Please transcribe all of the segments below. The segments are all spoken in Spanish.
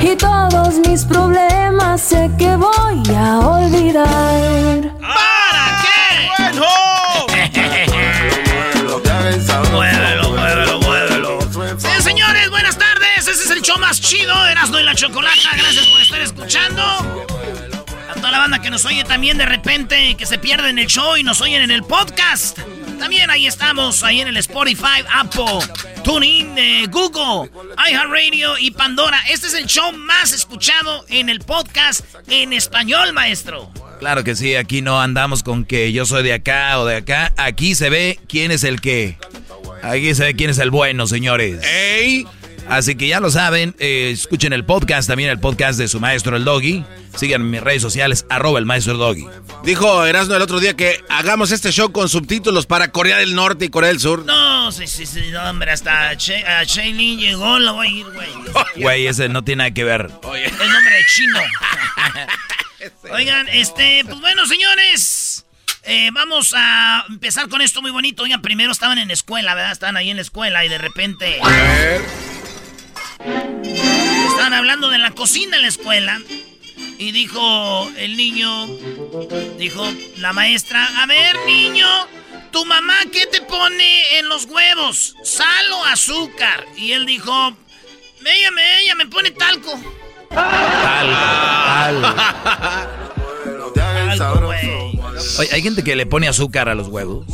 y todos mis problemas sé que voy a olvidar. ¿Para qué? Muévelo, muévelo, muévelo. Sí, señores, buenas tardes. Ese es el show más chido, Erasmo y la Chocolata. Gracias por estar escuchando. La banda que nos oye también de repente, que se pierden el show y nos oyen en el podcast. También ahí estamos, ahí en el Spotify, Apple, TuneIn, eh, Google, iHeartRadio y Pandora. Este es el show más escuchado en el podcast en español, maestro. Claro que sí, aquí no andamos con que yo soy de acá o de acá. Aquí se ve quién es el qué. Aquí se ve quién es el bueno, señores. ¡Ey! Así que ya lo saben, eh, escuchen el podcast, también el podcast de su maestro el Doggy. Sigan mis redes sociales, arroba el maestro Doggy. Dijo Erasmo el otro día que hagamos este show con subtítulos para Corea del Norte y Corea del Sur. No, sí, sí, sí, no, hombre, hasta Che- a llegó, lo voy a ir, güey. Güey, ese no tiene nada que ver. El nombre de chino. Oigan, este, pues bueno, señores. eh, vamos a empezar con esto muy bonito. Oigan, primero estaban en la escuela, ¿verdad? Estaban ahí en la escuela y de repente. Estaban hablando de la cocina en la escuela. Y dijo el niño, dijo la maestra, a ver niño, ¿tu mamá qué te pone en los huevos? ¿Sal o azúcar? Y él dijo, ella me, ella me pone talco. Talco, güey. Oye, hay gente que le pone azúcar a los huevos.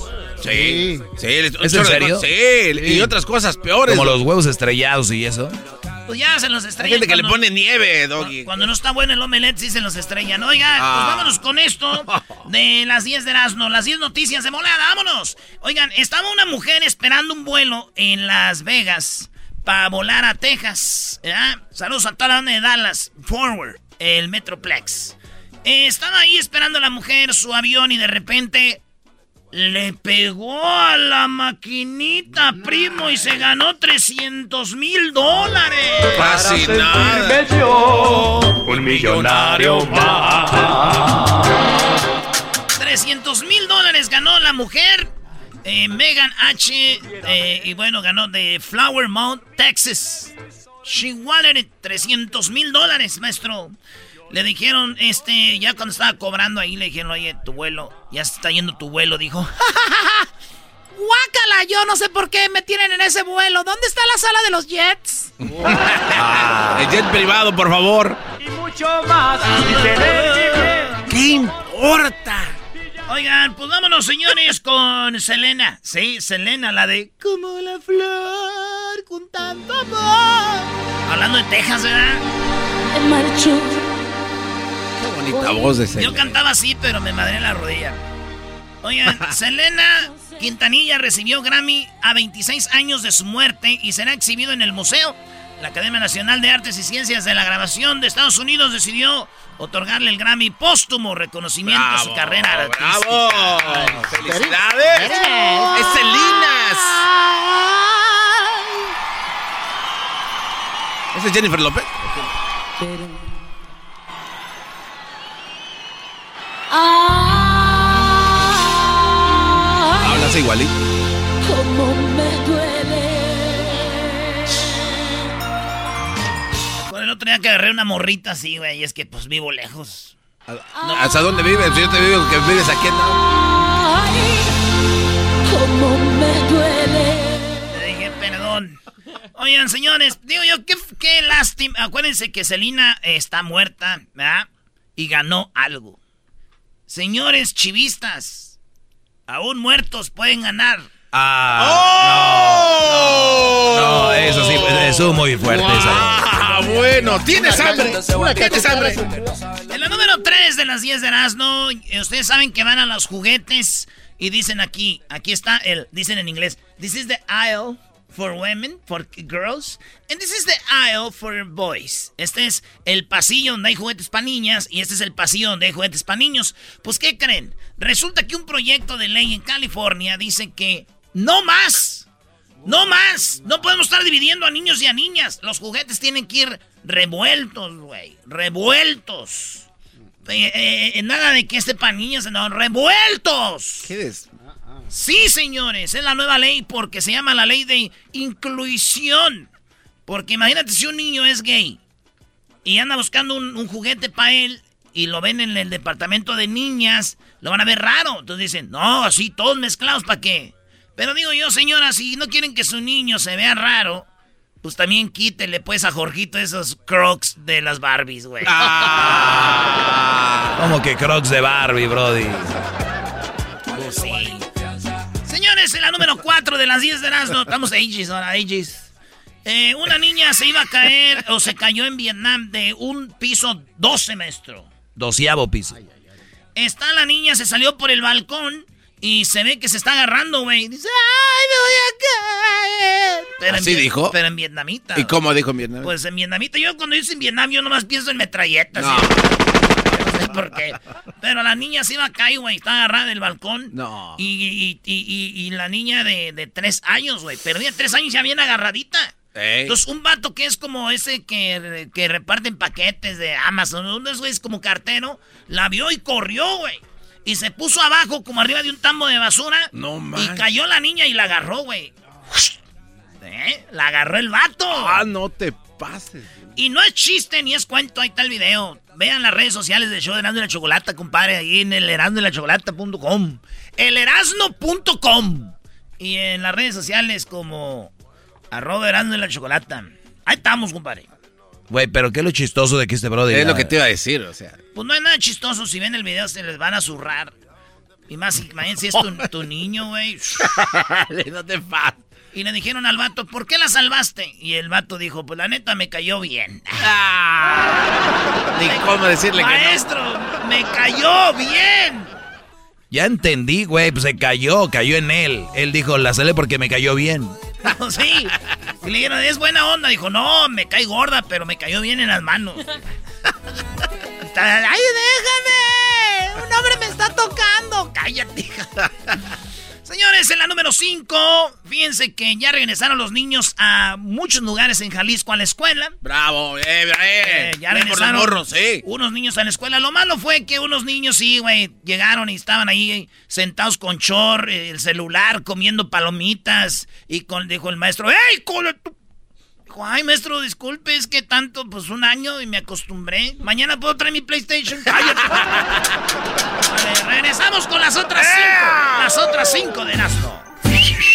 Sí, sí. ¿Es en serio? Sí, y otras cosas peores. Como los huevos estrellados y eso. Pues ya se los Hay estrellan. gente que le cuando- pone nieve, Doggy. Cuando no está bueno el omelette, sí se los estrellan. Oigan, Ah. pues vámonos con esto de las 10 de Erasmo, las 10 noticias de molada, vámonos. Oigan, estaba una mujer esperando un vuelo en Las Vegas para volar a Texas. ¿verdad? Saludos a toda la banda de Dallas, Forward, el Metroplex. Eh, estaba ahí esperando la mujer su avión y de repente le pegó a la maquinita, primo, y se ganó 300 mil dólares. Casi nada. Un millonario más. 300 mil dólares ganó la mujer. eh, Megan H. eh, y bueno, ganó de Flower Mount, Texas. She wanted 300 mil dólares, maestro. Le dijeron, este, ya cuando estaba cobrando ahí, le dijeron, oye, tu vuelo, ya se está yendo tu vuelo. Dijo, guácala, yo no sé por qué me tienen en ese vuelo. ¿Dónde está la sala de los jets? El jet privado, por favor. Y mucho más. ¿Qué importa? Oigan, pues vámonos, señores, con Selena. Sí, Selena, la de Como la flor con tanto amor. Hablando de Texas, ¿verdad? Me marchó. Qué bonita voz de ese. Yo cantaba así, pero me madré la rodilla. Oigan, Selena Quintanilla recibió Grammy a 26 años de su muerte y será exhibido en el Museo la Academia Nacional de Artes y Ciencias de la Grabación de Estados Unidos decidió otorgarle el Grammy póstumo reconocimiento a su carrera artística. ¡Bravo! ¡Felicidades! ¡Es Celinas! ¿Ese es Jennifer López? Hablas igualito. Cómo me duele. Con el otro día que agarré una morrita así, güey, y es que pues vivo lejos. ¿Hasta dónde vives? Si yo te digo que vives aquí en... Ay, cómo me duele. Le dije, perdón. Oigan, señores, digo yo, qué, qué lástima. Acuérdense que Selina está muerta, ¿verdad? Y ganó algo. Señores chivistas, aún muertos pueden ganar. Ah, no, no, eso sí, eso es muy fuerte. ¡Ah, bueno! ¿Tienes hambre? ¿Tienes hambre? En la número 3 de las 10 de Erasmo, ustedes saben que van a los juguetes y dicen aquí, aquí está el, dicen en inglés, this is the aisle for women, for girls, and this is the aisle for boys. Este es el pasillo donde hay juguetes para niñas y este es el pasillo donde hay juguetes para niños. Pues, ¿qué creen? Resulta que un proyecto de ley en California dice que no más, no más, no podemos estar dividiendo a niños y a niñas. Los juguetes tienen que ir revueltos, güey, revueltos. Eh, eh, nada de que este para niños, no, revueltos. ¿Qué es? Sí, señores, es la nueva ley porque se llama la ley de inclusión. Porque imagínate si un niño es gay y anda buscando un, un juguete para él y lo ven en el departamento de niñas, lo van a ver raro. Entonces dicen, no, así todos mezclados, ¿para qué? Pero digo yo, señora, si no quieren que su niño se vea raro, pues también quítele pues a Jorgito esos crocs de las Barbies, güey. Como que crocs de Barbie, Brody. En la número 4 de las 10 de Erasmo, estamos ages ahora, ages. Eh, una niña se iba a caer o se cayó en Vietnam de un piso 12, maestro. Doceavo piso. Está la niña, se salió por el balcón y se ve que se está agarrando, güey. Dice, ¡ay, me voy a caer! Pero en ¿Así vi- dijo? Pero en vietnamita. ¿Y cómo dijo en Vietnam? Pues en vietnamita. Yo cuando dice en Vietnam, yo nomás pienso en metralletas. No. ¿sí? No sé por qué. Pero la niña se iba a caer, güey. Está agarrada del balcón. No. Y, y, y, y- y la niña de, de tres años, güey. Pero de tres años ya bien agarradita. Ey. Entonces, un vato que es como ese que, que reparten paquetes de Amazon, uno de esos güeyes como cartero, la vio y corrió, güey. Y se puso abajo como arriba de un tambo de basura. No Y manches. cayó la niña y la agarró, güey. ¿Eh? La agarró el vato. Ah, no te pases. Y no es chiste ni es cuento, ahí está el video. Vean las redes sociales del show de Erasmo y la Chocolata, compadre, ahí en el erasnoylachocolata.com. Elerasno.com. Y en las redes sociales como arroba Erasmo y la Chocolata. Ahí estamos, compadre. Güey, pero qué es lo chistoso de que este Brody. Es lo que te iba a decir, o sea. Pues no hay nada chistoso. Si ven el video, se les van a zurrar. Y más, imagínense si es tu, tu niño, güey. no te pases. Y le dijeron al vato, ¿por qué la salvaste? Y el vato dijo, pues la neta me cayó bien. Ni cómo decirle que Maestro, me cayó bien. Ya entendí, güey, pues se cayó, cayó en él. Él dijo, la sale porque me cayó bien. sí. Y le dijeron, es buena onda. Dijo, no, me cae gorda, pero me cayó bien en las manos. ¡Ay, déjame! ¡Un hombre me está tocando! ¡Cállate, 5, fíjense que ya regresaron los niños a muchos lugares en Jalisco a la escuela. Bravo, eh, eh. Eh, ya Bien por los regresaron morros, sí. unos niños a la escuela. Lo malo fue que unos niños, sí, güey, llegaron y estaban ahí sentados con chor, eh, el celular, comiendo palomitas. Y con, dijo el maestro, ¡Ey, cole tu-". Dijo, ay, maestro, disculpe, es que tanto, pues un año y me acostumbré. Mañana puedo traer mi PlayStation. Cállate. Vale, regresamos con las otras cinco. Las otras cinco de Erasmo.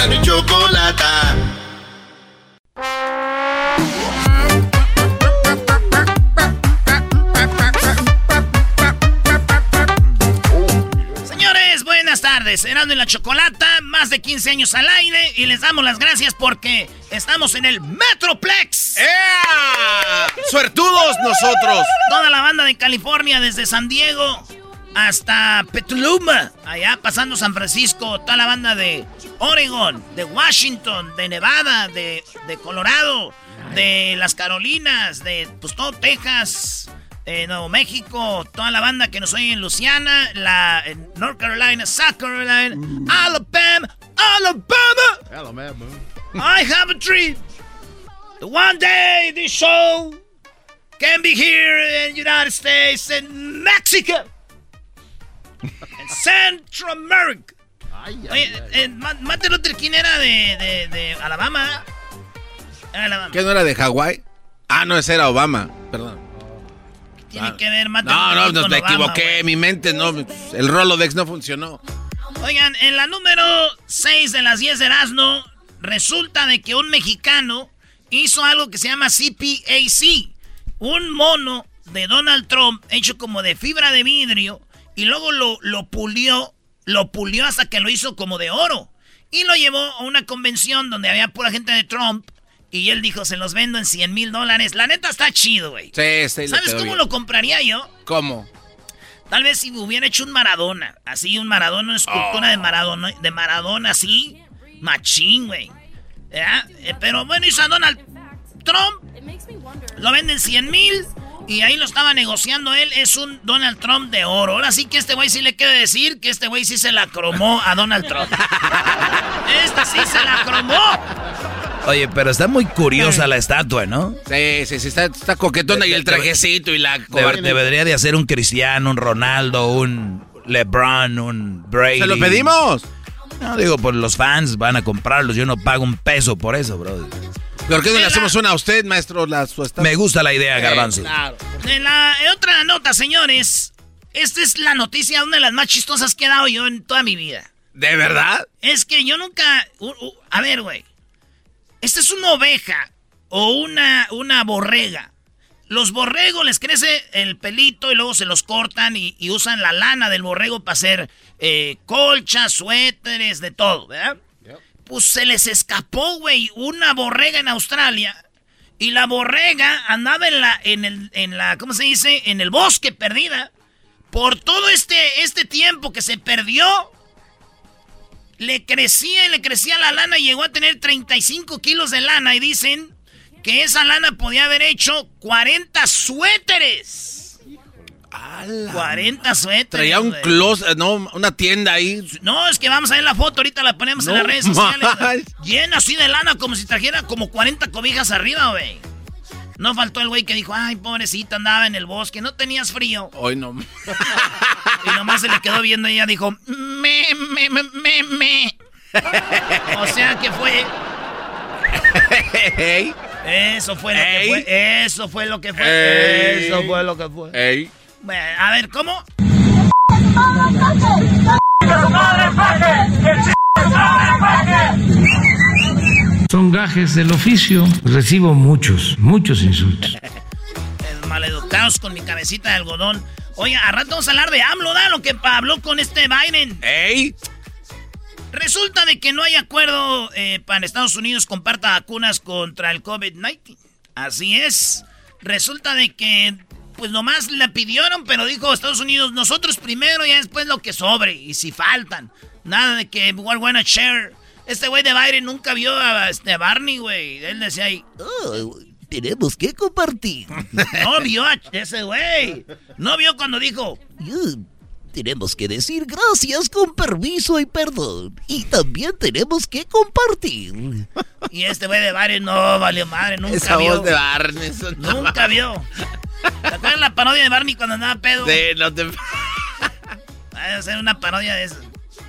que a mí me hace carcajear. Era mi chocolata. Señores, buenas tardes. Erasmo y la Chocolata, más de 15 años al aire y les damos las gracias porque estamos en el Metroplex. ¡Ea! ¡Suertudos nosotros! Toda la banda de California, desde San Diego hasta Petaluma, allá pasando San Francisco, toda la banda de Oregon, de Washington, de Nevada, de, de Colorado, de las Carolinas, de pues todo Texas, eh, Nuevo México, toda la banda que nos oye en Luciana, la en North Carolina, South Carolina, Alabama, Alabama. Alabama. I have a dream. One day this show can be here in United States and Mexico and Central America. Oye, eh, Ma- Martin Luther King era de, de, de Alabama. Era Alabama. ¿Qué no era de Hawái? Ah, no, ese era Obama. Perdón. Tiene que ver Martin No, Luther no, King no, me Obama, equivoqué. Mi mente no. El Rolodex no funcionó. Oigan, en la número 6 de las 10 de Erasmo, resulta de que un mexicano hizo algo que se llama CPAC. Un mono de Donald Trump hecho como de fibra de vidrio y luego lo, lo pulió, lo pulió hasta que lo hizo como de oro. Y lo llevó a una convención donde había pura gente de Trump y él dijo, se los vendo en 100 mil dólares. La neta está chido, güey. Sí, sí, ¿Sabes cómo bien. lo compraría yo? ¿Cómo? Tal vez si hubiera hecho un Maradona, así un Maradona, una escultura Oh. de Maradona, de Maradona así, machín, güey. ¿Ya? Eh, Pero bueno, hizo a Donald Trump, lo venden 100 mil y ahí lo estaba negociando él, es un Donald Trump de oro. Ahora sí que este güey sí le quiere decir que este güey sí se la cromó a Donald Trump. Este sí se la cromó. Oye, pero está muy curiosa la estatua, ¿no? Sí, sí, sí, está, está coquetona y el trajecito y la debería de hacer un Cristiano, un Ronaldo, un LeBron, un Brady. ¿Se lo pedimos? No, digo, pues los fans van a comprarlos. Yo no pago un peso por eso, bro. ¿Por qué no le hacemos una a usted, maestro? La, su? Me gusta la idea, Garbanzo. claro. En la otra nota, señores, esta es la noticia, una de las más chistosas que he dado yo en toda mi vida. ¿De verdad? Es que yo nunca. a ver, güey. Esta es una oveja o una, una borrega. Los borregos les crece el pelito y luego se los cortan y, y usan la lana del borrego para hacer eh, colchas, suéteres, de todo, ¿verdad? Pues se les escapó, güey, una borrega en Australia. Y la borrega andaba en la, en el, en la, ¿cómo se dice? En el bosque perdida. Por todo este, este tiempo que se perdió, le crecía y le crecía la lana y llegó a tener 35 kilos de lana y dicen que esa lana podía haber hecho 40 suéteres. 40 suéteres. Traía un closet, no, una tienda ahí. No, es que vamos a ver la foto, ahorita la ponemos en las redes sociales. Llena así de lana como si trajera como 40 cobijas arriba, güey. No faltó el güey que dijo, ay, pobrecita, andaba en el bosque, no tenías frío. Hoy no. Y nomás se le quedó viendo y ella dijo, me, me, me, me, me. O sea que fue. Eso fue lo que fue. Eso fue lo que fue. Ey. Eso fue lo que fue. ey. Bueno, a ver, ¿cómo? Son gajes del oficio. Recibo muchos, muchos insultos. Maleducados con mi cabecita de algodón. Oye, a rato vamos a hablar de AMLO, ¿da? Lo que habló con este Biden. Ey. Resulta de que no hay acuerdo eh, para Estados Unidos comparta vacunas contra el COVID-19. Así es. Resulta de que, pues nomás le pidieron, pero dijo Estados Unidos, nosotros primero y después lo que sobre. Y si faltan. Nada de que we're gonna share. Este güey de Biden nunca vio a este Barney, güey. Él decía ahí, "Oh, tenemos que compartir. No vio a ese güey. No vio cuando dijo, tenemos que decir gracias con permiso y perdón. Y también tenemos que compartir. Y este güey de Biden no valió madre, nunca Esa vio. voz de Barney. eso no Nunca vio. ¿Te acuerdas la parodia de Barney cuando andaba pedo? Sí, no te... Va a hacer una parodia de eso.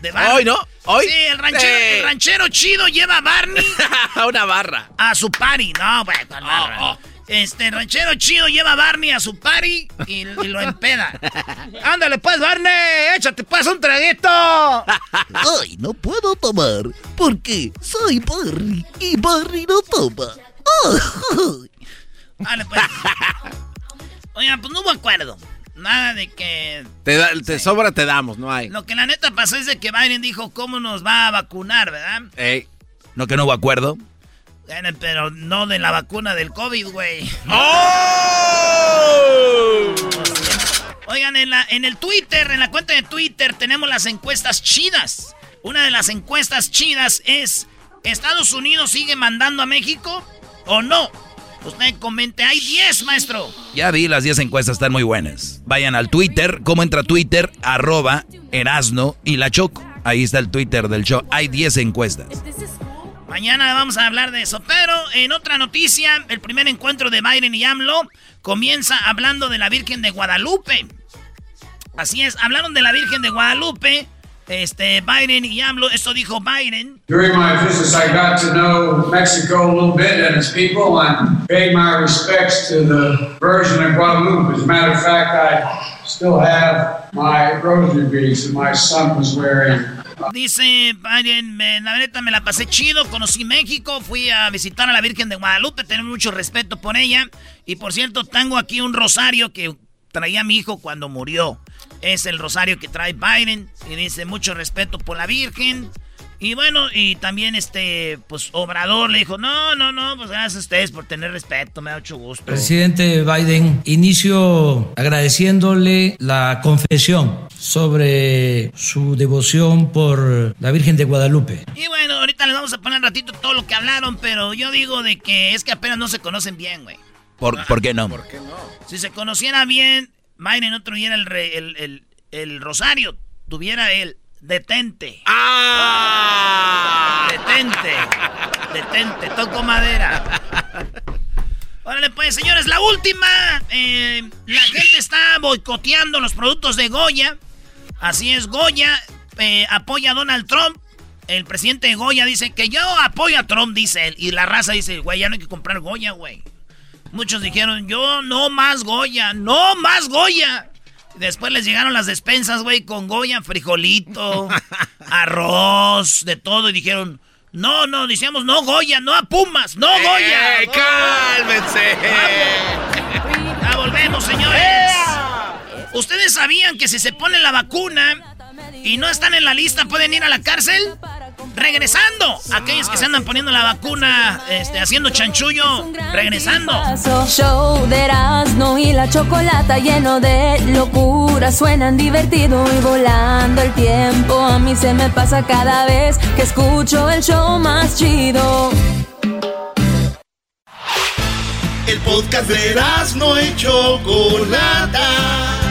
De Barney. Hoy, ¿no? Hoy. Sí, el ranchero, Sí. el ranchero chido lleva a Barney una barra. a su party. No, güey, ¿cuál barra? oh. Este ranchero chido lleva a Barney a su party y, y lo empeda. Ándale pues, Barney, échate pues un traguito. Ay, no puedo tomar porque soy Barry y Barry no toma. Vale, pues. Oigan, pues no hubo acuerdo. Nada de que... Te, da- te sobra, te damos, no hay. Lo que la neta pasó es de que Biden dijo cómo nos va a vacunar, ¿verdad? Ey. ¿No que no hubo acuerdo? Pero no de la vacuna del COVID, güey. ¡Oh! Oigan, en, la, en el Twitter, en la cuenta de Twitter, tenemos las encuestas chidas. Una de las encuestas chidas es, ¿Estados Unidos sigue mandando a México o no? Usted comente, hay 10, maestro. Ya vi, las 10 encuestas están muy buenas. Vayan al Twitter, ¿cómo entra Twitter? Arroba Erasno y la Choco. Ahí está el Twitter del show. Hay 10 encuestas. Mañana vamos a hablar de eso. Pero en otra noticia, el primer encuentro de Biden y AMLO comienza hablando de la Virgen de Guadalupe. Así es, hablaron de la Virgen de Guadalupe. Este, Biden y AMLO, esto dijo Biden. During my visits, I got to know Mexico a little bit and its people and paid my respects to the Virgin of Guadalupe. As a matter of fact, I still have my rosary beads that my son was wearing. Dice Biden, la neta me la pasé chido, conocí México, fui a visitar a la Virgen de Guadalupe, tengo mucho respeto por ella. Y por cierto, tengo aquí un rosario que traía mi hijo cuando murió. Es el rosario que trae Biden y dice mucho respeto por la Virgen. Y bueno, y también este, pues Obrador le dijo, no, no, no, pues gracias a ustedes por tener respeto, me da mucho gusto. Presidente Biden, inicio agradeciéndole la confesión sobre su devoción por la Virgen de Guadalupe. Y bueno, ahorita les vamos a poner un ratito todo lo que hablaron, pero yo digo de que es que apenas no se conocen bien, güey. ¿Por, ¿por qué no? Si se conociera bien, Biden no tuviera el, el, el- el rosario, tuviera el detente. ¡Ah! Detente. Detente, toco madera. Órale, pues, señores, la última. eh, la gente está boicoteando los productos de Goya. Así es, Goya eh, apoya a Donald Trump. El presidente de Goya dice que yo apoyo a Trump, dice él. Y la raza dice, güey, ya no hay que comprar Goya, güey. Muchos dijeron, yo no más Goya, no más Goya. Después les llegaron las despensas, güey, con Goya, frijolito, arroz, de todo. Y dijeron, no, no, decíamos, no Goya, no a Pumas, no Goya. ¡Ey, cálmense! Ya volvemos, señores. ¿Ustedes sabían que si se ponen la vacuna y no están en la lista pueden ir a la cárcel? Regresando, aquellos que se andan poniendo la vacuna, este, haciendo chanchullo, regresando. Show de Erasmo y la chocolata lleno de locura. Suenan divertido y volando el tiempo. A mí se me pasa cada vez que escucho el show más chido. El podcast de no y Chocolata.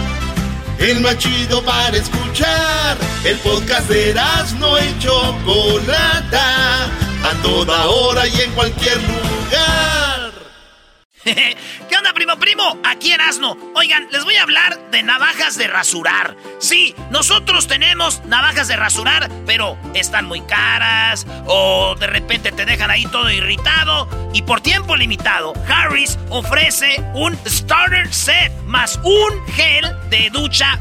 El más chido para escuchar. El podcast de no y Chocolata. A toda hora y en cualquier lugar. ¿Qué onda, primo, primo? Aquí Erasno. Oigan, les voy a hablar de navajas de rasurar. Sí, nosotros tenemos navajas de rasurar, pero están muy caras o de repente te dejan ahí todo irritado. Y por tiempo limitado, Harris ofrece un starter set más un gel de ducha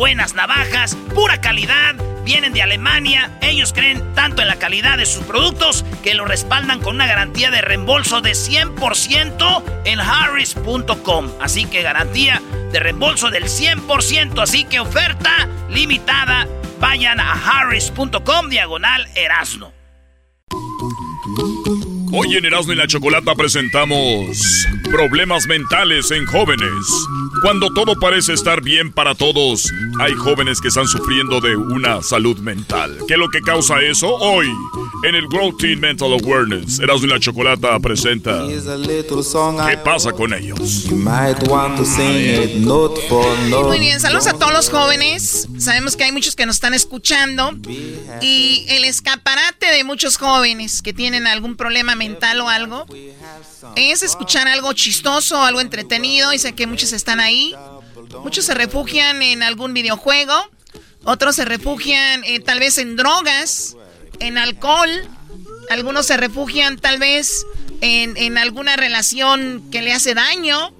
buenas navajas, pura calidad. Vienen de Alemania, ellos creen tanto en la calidad de sus productos que lo respaldan con una garantía de reembolso de 100% en harris.com. Así que garantía de reembolso del 100%, así que oferta limitada. Vayan a harris.com diagonal erasno. Hoy en Erasmo y la Chocolata presentamos Problemas mentales en jóvenes. Cuando todo parece estar bien para todos, hay jóvenes que están sufriendo de una salud mental. ¿Qué es lo que causa eso? Hoy, en el Grow Teen Mental Awareness, Erasmo y la Chocolata presenta ¿Qué pasa con ellos? Muy bien, saludos a todos los jóvenes. Sabemos que hay muchos que nos están escuchando. Y el escaparate de muchos jóvenes que tienen algún problema mental o algo es escuchar algo chistoso, algo entretenido. Y sé que muchos están ahí. Muchos se refugian en algún videojuego. Otros se refugian eh, tal vez en drogas. en alcohol, algunos se refugian tal vez en, en alguna relación que le hace daño,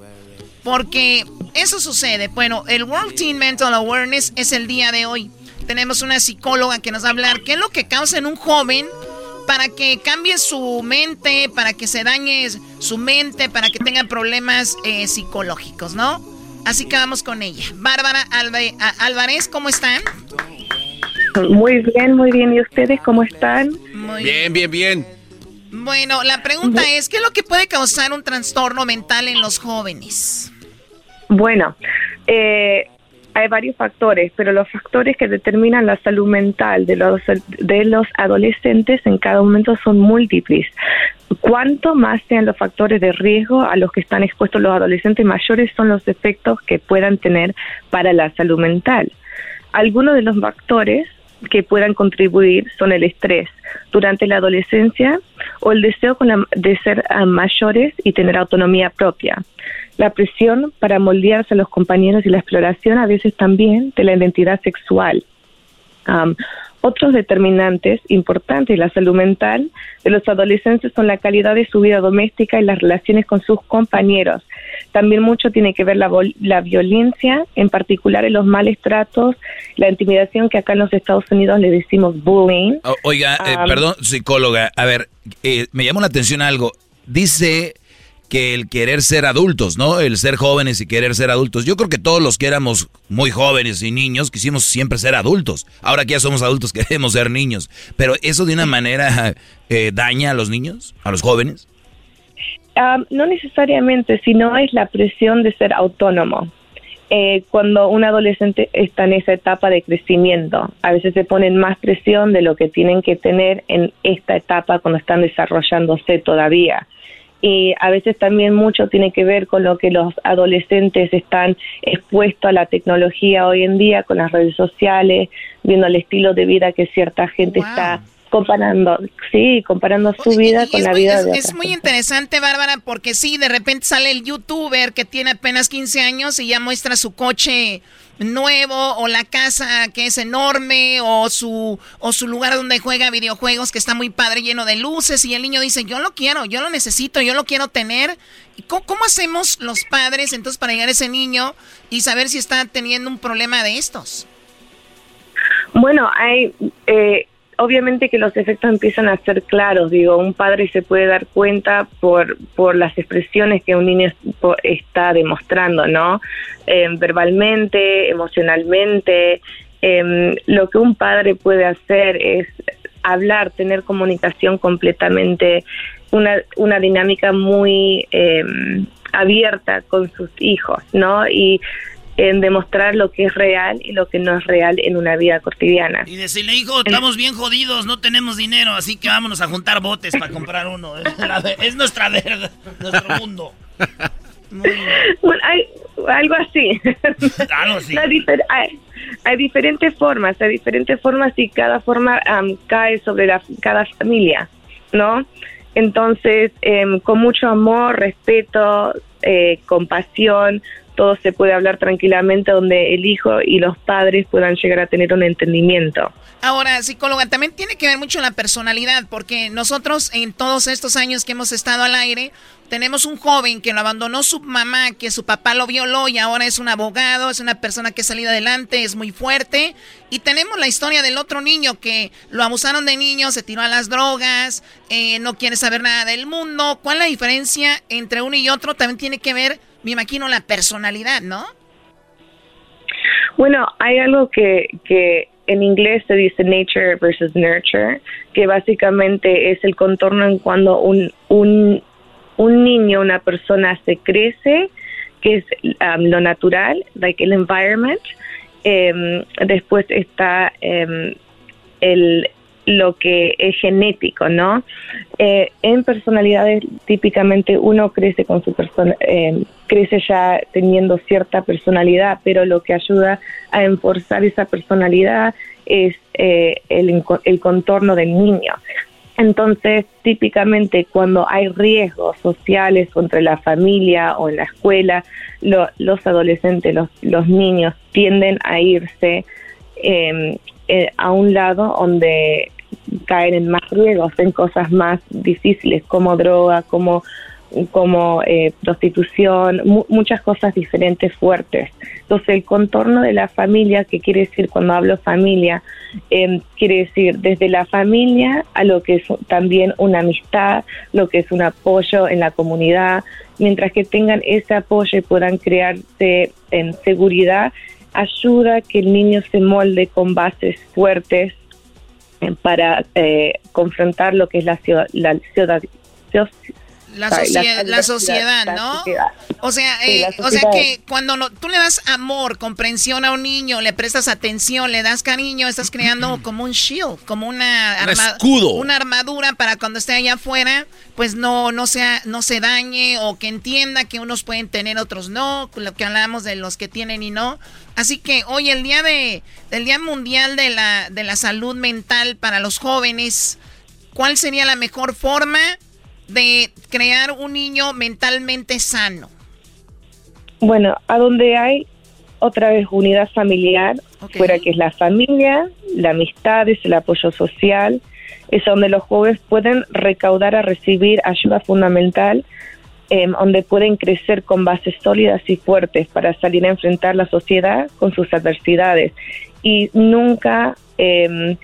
porque eso sucede. Bueno, el World Teen Mental Awareness es el día de hoy. Tenemos una psicóloga que nos va a hablar qué es lo que causa en un joven para que cambie su mente, para que se dañe su mente, para que tenga problemas eh, psicológicos, ¿no? Así que vamos con ella. Bárbara Álvarez, ¿cómo están? Muy bien, muy bien. ¿Y ustedes cómo están? Muy bien, bien, bien. Bueno, la pregunta es, ¿qué es lo que puede causar un trastorno mental en los jóvenes? Bueno, eh, hay varios factores, pero los factores que determinan la salud mental de los, de los adolescentes en cada momento son múltiples. Cuanto más sean los factores de riesgo a los que están expuestos los adolescentes mayores son los efectos que puedan tener para la salud mental. Algunos de los factores que puedan contribuir son el estrés durante la adolescencia o el deseo de ser ah, mayores y tener autonomía propia. La presión para moldearse a los compañeros y la exploración a veces también de la identidad sexual. otros determinantes importantes de la salud mental de los adolescentes son la calidad de su vida doméstica y las relaciones con sus compañeros, también mucho tiene que ver la, la violencia, en particular en los males tratos, la intimidación que acá en los Estados Unidos le decimos bullying. oiga, eh, perdón, psicóloga, a ver, eh, me llamó la atención algo. Dice que el querer ser adultos, ¿no? El ser jóvenes y querer ser adultos. Yo creo que todos los que éramos muy jóvenes y niños quisimos siempre ser adultos. Ahora que ya somos adultos queremos ser niños. Pero eso de una manera eh, daña a los niños, a los jóvenes no necesariamente, sino es la presión de ser autónomo. Eh, cuando un adolescente está en esa etapa de crecimiento, a veces se ponen más presión de lo que tienen que tener en esta etapa cuando están desarrollándose todavía. Y a veces también mucho tiene que ver con lo que los adolescentes están expuestos a la tecnología hoy en día, con las redes sociales, viendo el estilo de vida que cierta gente está comparando, sí, comparando su vida con la vida de Es, muy interesante, Bárbara, porque sí, de repente sale el youtuber que tiene apenas 15 años y ya muestra su coche nuevo o la casa que es enorme o su o su lugar donde juega videojuegos que está muy padre lleno de luces y el niño dice yo lo quiero yo lo necesito yo lo quiero tener ¿Y cómo, cómo hacemos los padres entonces para llegar a ese niño y saber si está teniendo un problema de estos bueno hay eh, obviamente que los efectos empiezan a ser claros, digo, un padre se puede dar cuenta por, por las expresiones que un niño está demostrando, ¿no? Eh, verbalmente, emocionalmente, em, lo que un padre puede hacer es hablar, tener comunicación completamente, una, una dinámica muy em, abierta con sus hijos, ¿no? Y en demostrar lo que es real y lo que no es real en una vida cotidiana. Y decirle, hijo, estamos bien jodidos, no tenemos dinero, así que vámonos a juntar botes para comprar uno. Es, nuestra verdad, nuestro mundo. Bueno, hay, algo así. Algo así. hay, diferentes formas, hay diferentes formas y cada forma cae sobre la, cada familia, ¿no? Entonces, em, con mucho amor, respeto, eh, compasión, todo se puede hablar tranquilamente donde el hijo y los padres puedan llegar a tener un entendimiento. Ahora, psicóloga, también tiene que ver mucho la personalidad, porque nosotros en todos estos años que hemos estado al aire, tenemos un joven que lo abandonó su mamá, que su papá lo violó y ahora es un abogado, es una persona que ha salido adelante, es muy fuerte. Y tenemos la historia del otro niño que lo abusaron de niño, se tiró a las drogas, eh, no quiere saber nada del mundo. ¿Cuál es la diferencia entre uno y otro? También tiene que ver me imagino la personalidad, ¿no? Bueno, hay algo que, que en inglés se dice nature versus nurture, que básicamente es el contorno en cuando un, un, un niño, una persona se crece, que es um, lo natural, like el environment. Em, después está em, el, lo que es genético, ¿no? Eh, en personalidades típicamente uno crece con su persona, eh, crece ya teniendo cierta personalidad, pero lo que ayuda a enforzar esa personalidad es eh, el, el contorno del niño. Entonces, típicamente cuando hay riesgos sociales entre la familia o en la escuela, los adolescentes, los, niños tienden a irse a un lado donde caen en más riesgos, en cosas más difíciles como droga, como como eh, prostitución, muchas cosas diferentes fuertes. Entonces el contorno de la familia, que quiere decir cuando hablo familia, eh, quiere decir desde la familia a lo que es también una amistad, lo que es un apoyo en la comunidad, mientras que tengan ese apoyo y puedan crearse en seguridad, ayuda a que el niño se molde con bases fuertes eh, para eh, confrontar lo que es la ciudad, la ciudad, la, la, sociedad, ¿no? O sea, eh, o sea que cuando no, tú le das amor, comprensión a un niño, le prestas atención, le das cariño, estás creando como un shield, como una, escudo. una armadura para cuando esté allá afuera, pues no, no sea, no se dañe o que entienda que unos pueden tener, otros no, lo que hablamos de los que tienen y no. Así que hoy el día de, del Día Mundial de la, de la Salud Mental para los jóvenes, ¿cuál sería la mejor forma? De crear un niño mentalmente sano? Bueno, a donde hay otra vez unidad familiar, fuera que es la familia, la amistad, es el apoyo social, es donde los jóvenes pueden recaudar a recibir ayuda fundamental, em, donde pueden crecer con bases sólidas y fuertes para salir a enfrentar la sociedad con sus adversidades. Y nunca em,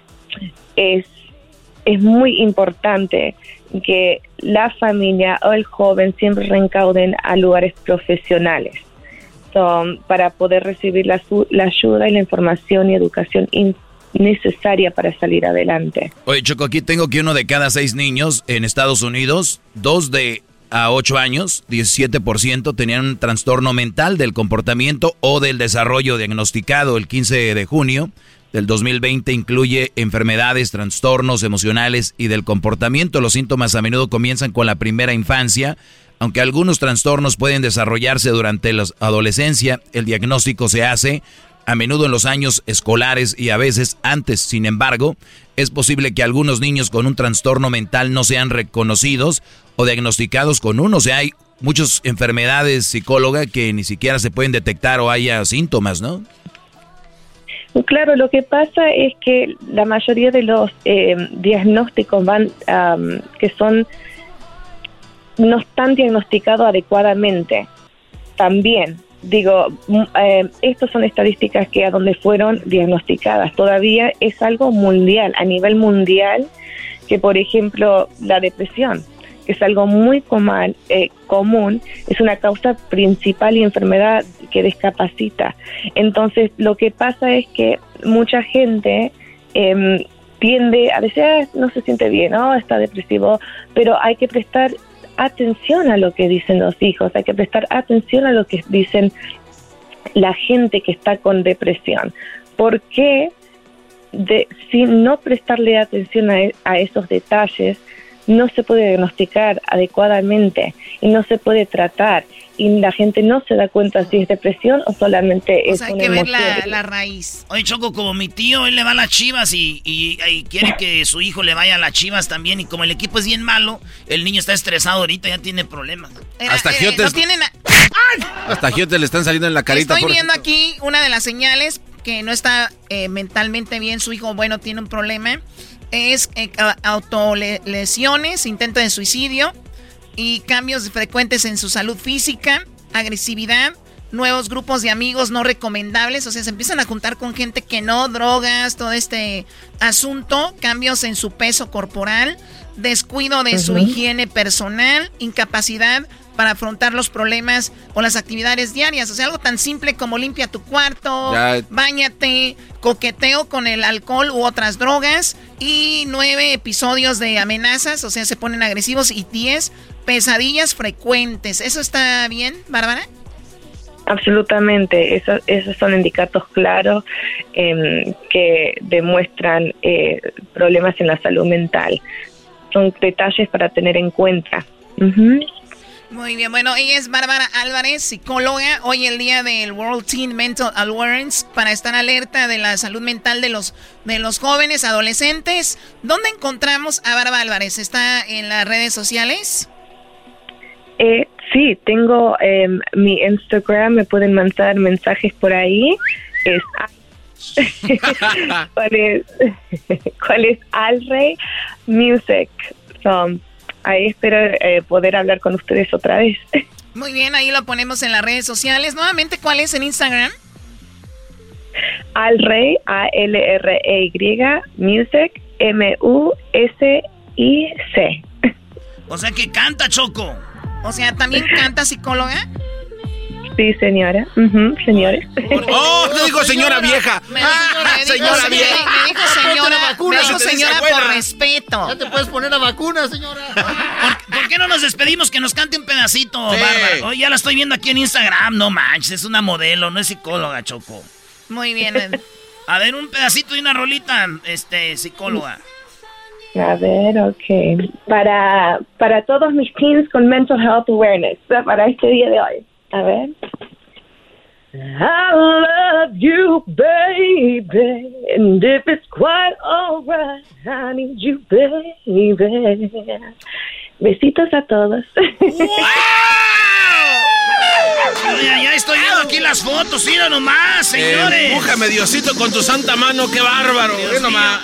es, es muy importante que la familia o el joven siempre reencauden a lugares profesionales para poder recibir la, la, ayuda y la información y educación necesaria para salir adelante. Oye, Choco, aquí tengo que uno de cada seis niños en Estados Unidos, dos de a ocho años, 17% tenían un trastorno mental del comportamiento o del desarrollo diagnosticado el 15 de junio del 2020 incluye enfermedades, trastornos emocionales y del comportamiento. Los síntomas a menudo comienzan con la primera infancia, aunque algunos trastornos pueden desarrollarse durante la adolescencia. El diagnóstico se hace a menudo en los años escolares y a veces antes. Sin embargo, es posible que algunos niños con un trastorno mental no sean reconocidos o diagnosticados con uno. O sea, hay muchas enfermedades psicóloga que ni siquiera se pueden detectar o haya síntomas, ¿no? Claro, lo que pasa es que la mayoría de los eh, diagnósticos van, que son, no están diagnosticados adecuadamente. También, digo, eh, estas son estadísticas que a donde fueron diagnosticadas. Todavía es algo mundial, a nivel mundial, que por ejemplo la depresión que es algo muy eh, común, es una causa principal y enfermedad que discapacita. Entonces, lo que pasa es que mucha gente em, tiende a ah, no se siente bien, no, está depresivo, pero hay que prestar atención a lo que dicen los hijos, hay que prestar atención a lo que dicen la gente que está con depresión. porque de, sin no prestarle atención a esos detalles, no se puede diagnosticar adecuadamente y no se puede tratar y la gente no se da cuenta si es depresión o solamente es hay que ver la, raíz. Oye, Choco, como mi tío, él le va a las chivas y, y, quiere que su hijo le vaya a las chivas también. Y como el equipo es bien malo, el niño está estresado ahorita, ya tiene problemas. Hasta Giotes. Hasta Giotes le están saliendo en la carita. Estoy viendo aquí una de las señales que no está eh, mentalmente bien. Su hijo, bueno, tiene un problema es eh, autolesiones, intento de suicidio y cambios frecuentes en su salud física, agresividad, nuevos grupos de amigos no recomendables, o sea, se empiezan a juntar con gente que no, drogas, todo este asunto, cambios en su peso corporal, descuido de su higiene personal, incapacidad para afrontar los problemas o las actividades diarias. O sea, algo tan simple como limpia tu cuarto, bañate, coqueteo con el alcohol u otras drogas y nueve episodios de amenazas, o sea, se ponen agresivos y diez pesadillas frecuentes. ¿Eso está bien, Bárbara? Absolutamente, Eso, esos son indicatos claros em, que demuestran eh, problemas en la salud mental. Son detalles para tener en cuenta. Muy bien, bueno, ella es Bárbara Álvarez, psicóloga. Hoy el día del World Teen Mental Awareness para estar alerta de la salud mental de los de los jóvenes, adolescentes. ¿Dónde encontramos a Bárbara Álvarez? ¿Está en las redes sociales? Eh, sí, tengo em, mi Instagram, me pueden mandar mensajes por ahí. Es ¿Cuál es? ¿Cuál es Alrey Music? Ahí espero eh, poder hablar con ustedes otra vez. Muy bien, ahí lo ponemos en las redes sociales. Nuevamente, ¿cuál es en Instagram? Alrey, A-L-R-E-Y, Music, M-U-S-I-C. O sea que canta, Choco. O sea, ¿también canta psicóloga? Sí, señora. señores. ¡Oh! Te dijo señora vieja. Me dijo, ah, señora vieja. Me dijo señora, vacuna, me dijo señora por respeto. Ya te puedes poner la vacuna, señora. ¿Por, qué no nos despedimos? Que nos cante un pedacito, Bárbara. Oh, ya la estoy viendo aquí en Instagram. No manches, es una modelo, no es psicóloga, Choco. Muy bien. A ver, un pedacito de una rolita, este, psicóloga. A ver, ok. Para, para todos mis teens con mental health awareness, para este día de hoy. A ver. I love you, baby, and if it's quite alright, I need you, baby. Besitos a todos. aquí las fotos, mira nomás, señores. Empújame, Diosito, con tu santa mano, qué bárbaro.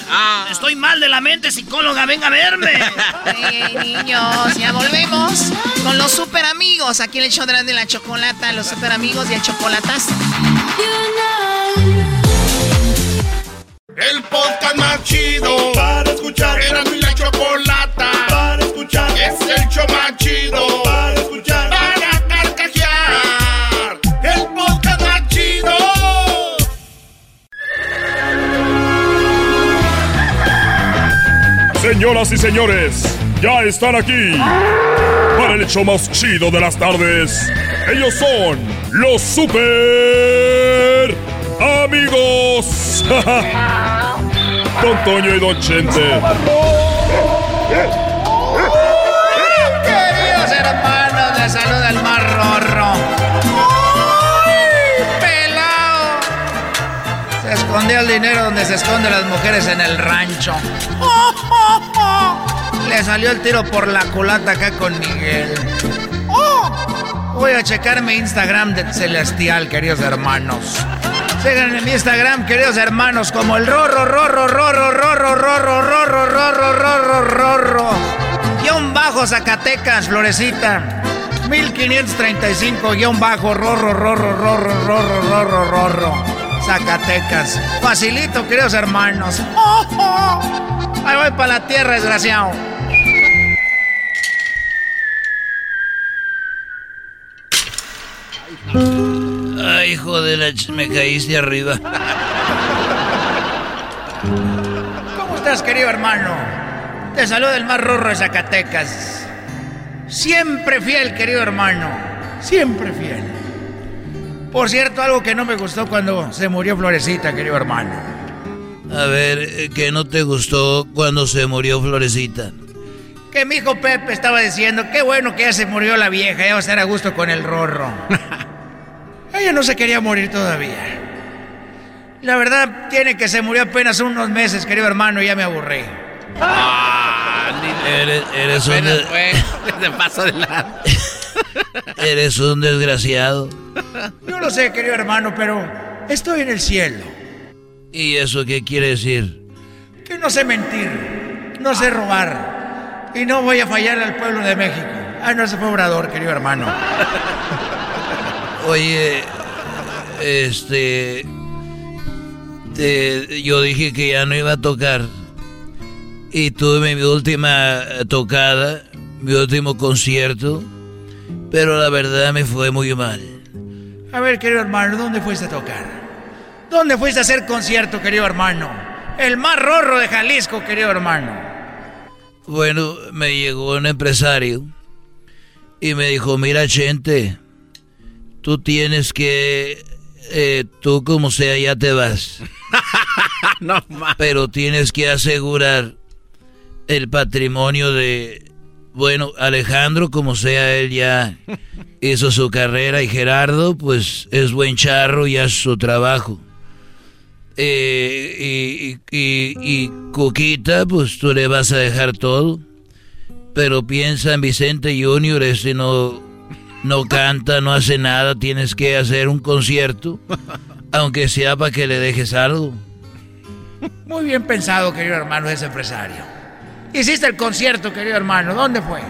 Ah. Estoy mal de la mente, psicóloga, venga a verme. niños, ya volvemos con los super amigos. Aquí en el show de la chocolata, los super amigos y el chocolatas. El podcast más chido para escuchar. Era mi la chocolata para escuchar. Es el show más chido para Señoras y señores, ya están aquí para el hecho más chido de las tardes. Ellos son los super amigos. Don Toño y Don Chente. Queridos hermanos, les saluda el más rorro. pelado! Se escondió el dinero donde se esconden las mujeres en el rancho. Le salió el tiro por la culata acá con Miguel. Voy a checar mi Instagram de Celestial, queridos hermanos. Sigan en mi Instagram, queridos hermanos, como el rorro, rorro, rorro, rorro, rorro, rorro, rorro, rorro, rorro. Guión bajo Zacatecas, Florecita. 1535, guion bajo, rorro, rorro, rorro, rorro, rorro, rorro. Zacatecas. Facilito, queridos hermanos. Ahí voy para la tierra, desgraciado. Ay, hijo de la... me caíste arriba. ¿Cómo estás, querido hermano? Te saluda el más rorro de Zacatecas. Siempre fiel, querido hermano. Siempre fiel. Por cierto, algo que no me gustó cuando se murió Florecita, querido hermano. A ver, eh, ¿qué no te gustó cuando se murió Florecita? Que mi hijo Pepe estaba diciendo, qué bueno que ya se murió la vieja, ya va a estar a gusto con el rorro. Ella no se quería morir todavía. La verdad tiene que se murió apenas unos meses, querido hermano, y ya me aburrí. Ah, eres, eres un eres un desgraciado. Yo lo sé, querido hermano, pero estoy en el cielo. ¿Y eso qué quiere decir? Que no sé mentir, no sé robar y no voy a fallar al pueblo de México. Ah, no, se fue Obrador, querido hermano. Oye, este. yo dije que ya no iba a tocar. Y tuve mi última tocada, mi último concierto. Pero la verdad me fue muy mal. A ver, querido hermano, ¿dónde fuiste a tocar? ¿Dónde fuiste a hacer concierto, querido hermano? El más rorro de Jalisco, querido hermano. Bueno, me llegó un empresario y me dijo, mira, gente, tú tienes que, eh, tú como sea ya te vas. no Pero tienes que asegurar el patrimonio de, bueno, Alejandro como sea él ya hizo su carrera y Gerardo pues es buen charro y hace su trabajo. Eh, y, y, y Cuquita, pues tú le vas a dejar todo. Pero piensa en Vicente Junior, ese no, no canta, no hace nada, tienes que hacer un concierto aunque sea para que le dejes algo. Muy bien pensado, querido hermano, ese empresario. Hiciste el concierto, querido hermano. ¿Dónde fue?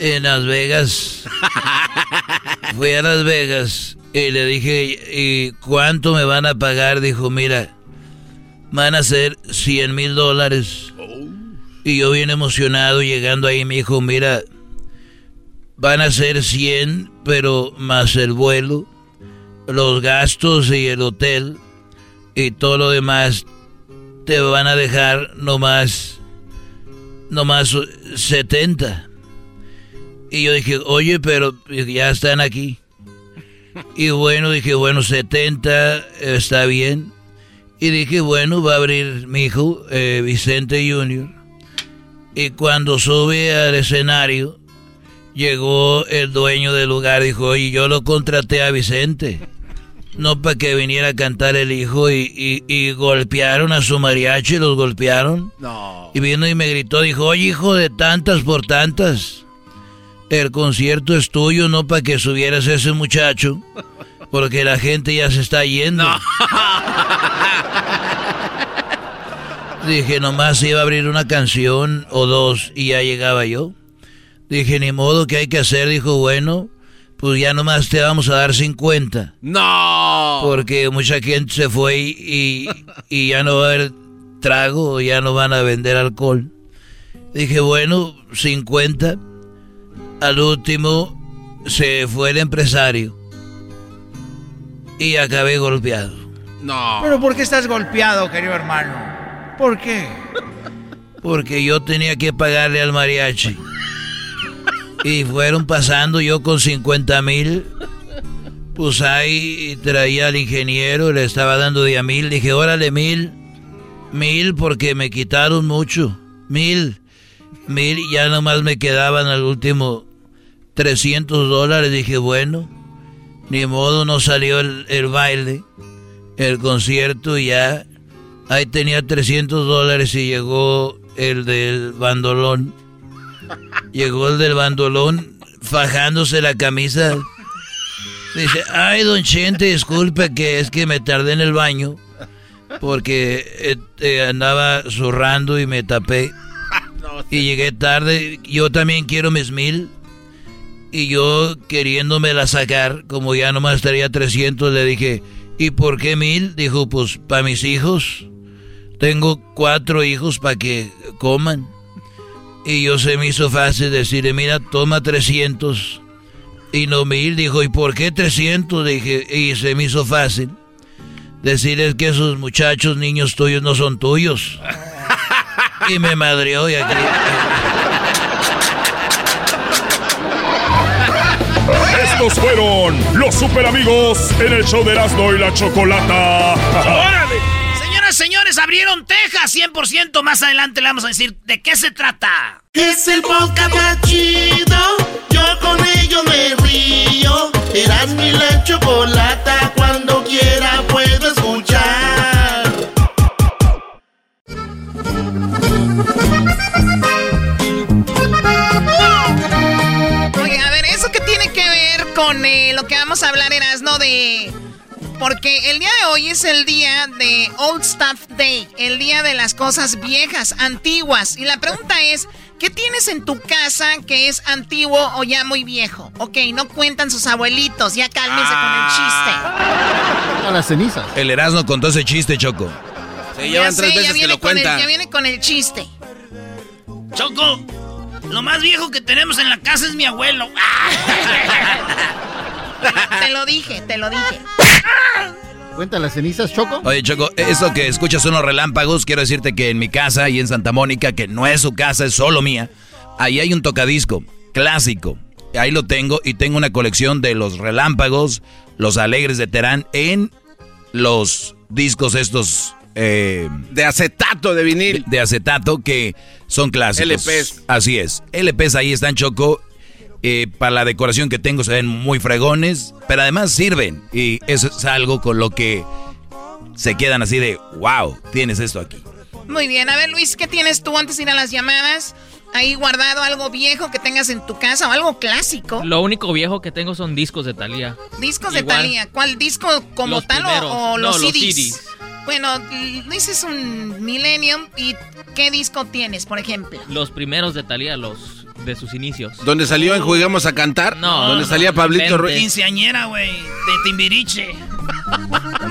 En Las Vegas. Fui a Las Vegas y le dije, ¿y cuánto me van a pagar? Dijo, mira, van a ser 100 mil dólares. Y yo bien emocionado llegando ahí me dijo, mira, van a ser 100, pero más el vuelo, los gastos y el hotel y todo lo demás te van a dejar nomás, nomás 70. Y yo dije, oye, pero ya están aquí. Y bueno, dije, bueno, 70 está bien. Y dije, bueno, va a abrir mi hijo, eh, Vicente Junior. Y cuando sube al escenario, llegó el dueño del lugar, dijo, oye, yo lo contraté a Vicente. No para que viniera a cantar el hijo y, y, golpearon a su mariachi, los golpearon. No. Y vino y me gritó, dijo, oye hijo de tantas por tantas. El concierto es tuyo, no para que subieras ese muchacho, porque la gente ya se está yendo. Dije, nomás iba a abrir una canción o dos y ya llegaba yo. Dije, ni modo, ¿qué hay que hacer? Dijo, bueno, pues ya nomás te vamos a dar 50. No. Porque mucha gente se fue y, y ya no va a haber trago, ya no van a vender alcohol. Dije, bueno, 50. Al último se fue el empresario. Y acabé golpeado. No. ¿Pero por qué estás golpeado, querido hermano? ¿Por qué? Porque yo tenía que pagarle al mariachi. Y fueron pasando yo con 50 mil. Pues ahí traía al ingeniero, le estaba dando de a mil. Dije, órale, mil. Mil porque me quitaron mucho. Mil. Mil ya nomás me quedaban al último 300 dólares. Dije, bueno, ni modo, no salió el, baile, el concierto ya. Ahí tenía 300 dólares y llegó el del bandolón. Llegó el del bandolón fajándose la camisa. Dice, ay, don Chente, disculpe que es que me tardé en el baño porque eh, eh, andaba zurrando y me tapé. Y llegué tarde. Yo también quiero mis mil. Y yo queriéndomela sacar, como ya nomás estaría 300, le dije, ¿y por qué mil? Dijo, pues para mis hijos. Tengo cuatro hijos para que coman. Y yo se me hizo fácil decirle, mira, toma 300 y no mil. Dijo, ¿y por qué 300? Dije, y se me hizo fácil decirles que esos muchachos, niños tuyos, no son tuyos. y me madreó y aquí... Estos fueron los super amigos en el show de Erasmo y la Chocolata. ¡Órale! Señoras, señores, abrieron Texas 100%. Más adelante le vamos a decir de qué se trata. Es el podcast más chido. Yo con ello me río. Erasmo y la Chocolata. Cuando quiera puedo escuchar. Oye, a ver, ¿eso qué tiene que ver con eh, lo que vamos a hablar, Erasno, de... Porque el día de hoy es el día de Old Stuff Day, el día de las cosas viejas, antiguas. Y la pregunta es, ¿qué tienes en tu casa que es antiguo o ya muy viejo? Ok, no cuentan sus abuelitos, ya cálmense con el chiste. A las cenizas. El Erasmo contó ese chiste, Choco. Sí, Ya llevan sé, tres ya veces que lo el- cuenta. ya viene con el chiste. Choco, lo más viejo que tenemos en la casa es mi abuelo. Te lo dije, te lo dije. ¿Cuenta las cenizas, Choco? Oye, Choco, eso que escuchas son los relámpagos, quiero decirte que en mi casa y en Santa Mónica, que no es su casa, es solo mía, ahí hay un tocadisco clásico. Ahí lo tengo y tengo una colección de los relámpagos, los alegres de Terán en los discos estos... eh, de acetato de vinil. De, acetato que son clásicos. LPs. Así es. LPs ahí están, Choco. Eh, para la decoración que tengo se ven muy fregones, pero además sirven. Y eso es algo con lo que se quedan así de, wow, tienes esto aquí. Muy bien, a ver Luis, ¿qué tienes tú antes de ir a las llamadas? Ahí guardado algo viejo que tengas en tu casa o algo clásico? Lo único viejo que tengo son discos de Thalía. ¿Discos de Thalía? ¿Cuál disco como Los tal o- primeros. o, No, los los CDs? CDs. Bueno, dices un Millennium y ¿qué disco tienes, por ejemplo? Los primeros de Thalía, los de sus inicios. ¿Dónde salió en Juguemos a Cantar? No, Donde no, salía no Pablito. Ruiz. Quinceañera, güey, de Timbiriche.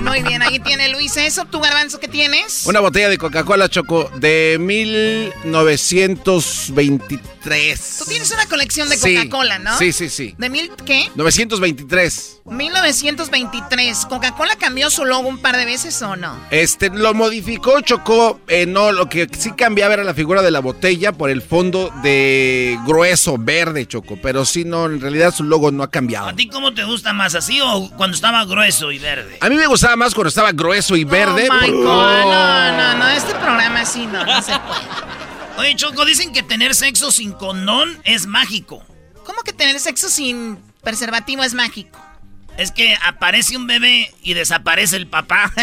Muy bien, ahí tiene Luis eso. ¿Tu garbanzo qué tienes? Una botella de Coca-Cola Choco de 1923. Tú tienes una colección de Sí. Coca-Cola, ¿no? Sí, sí, sí. ¿De mil qué? 923. 1923. ¿Coca-Cola cambió su logo un par de veces o no? Este, lo modificó, chocó, eh, no, lo que sí cambiaba era la figura de la botella por el fondo de grueso, verde, choco, pero sí, no, en realidad su logo no ha cambiado. ¿A ti cómo te gusta más, así o cuando estaba grueso y verde? A mí me gustaba más cuando estaba grueso y verde. Oh my God, no, no, no, este programa sí no, no se puede. Oye, Choco, dicen que tener sexo sin condón es mágico. ¿Cómo que tener sexo sin preservativo es mágico? Es que aparece un bebé y desaparece el papá.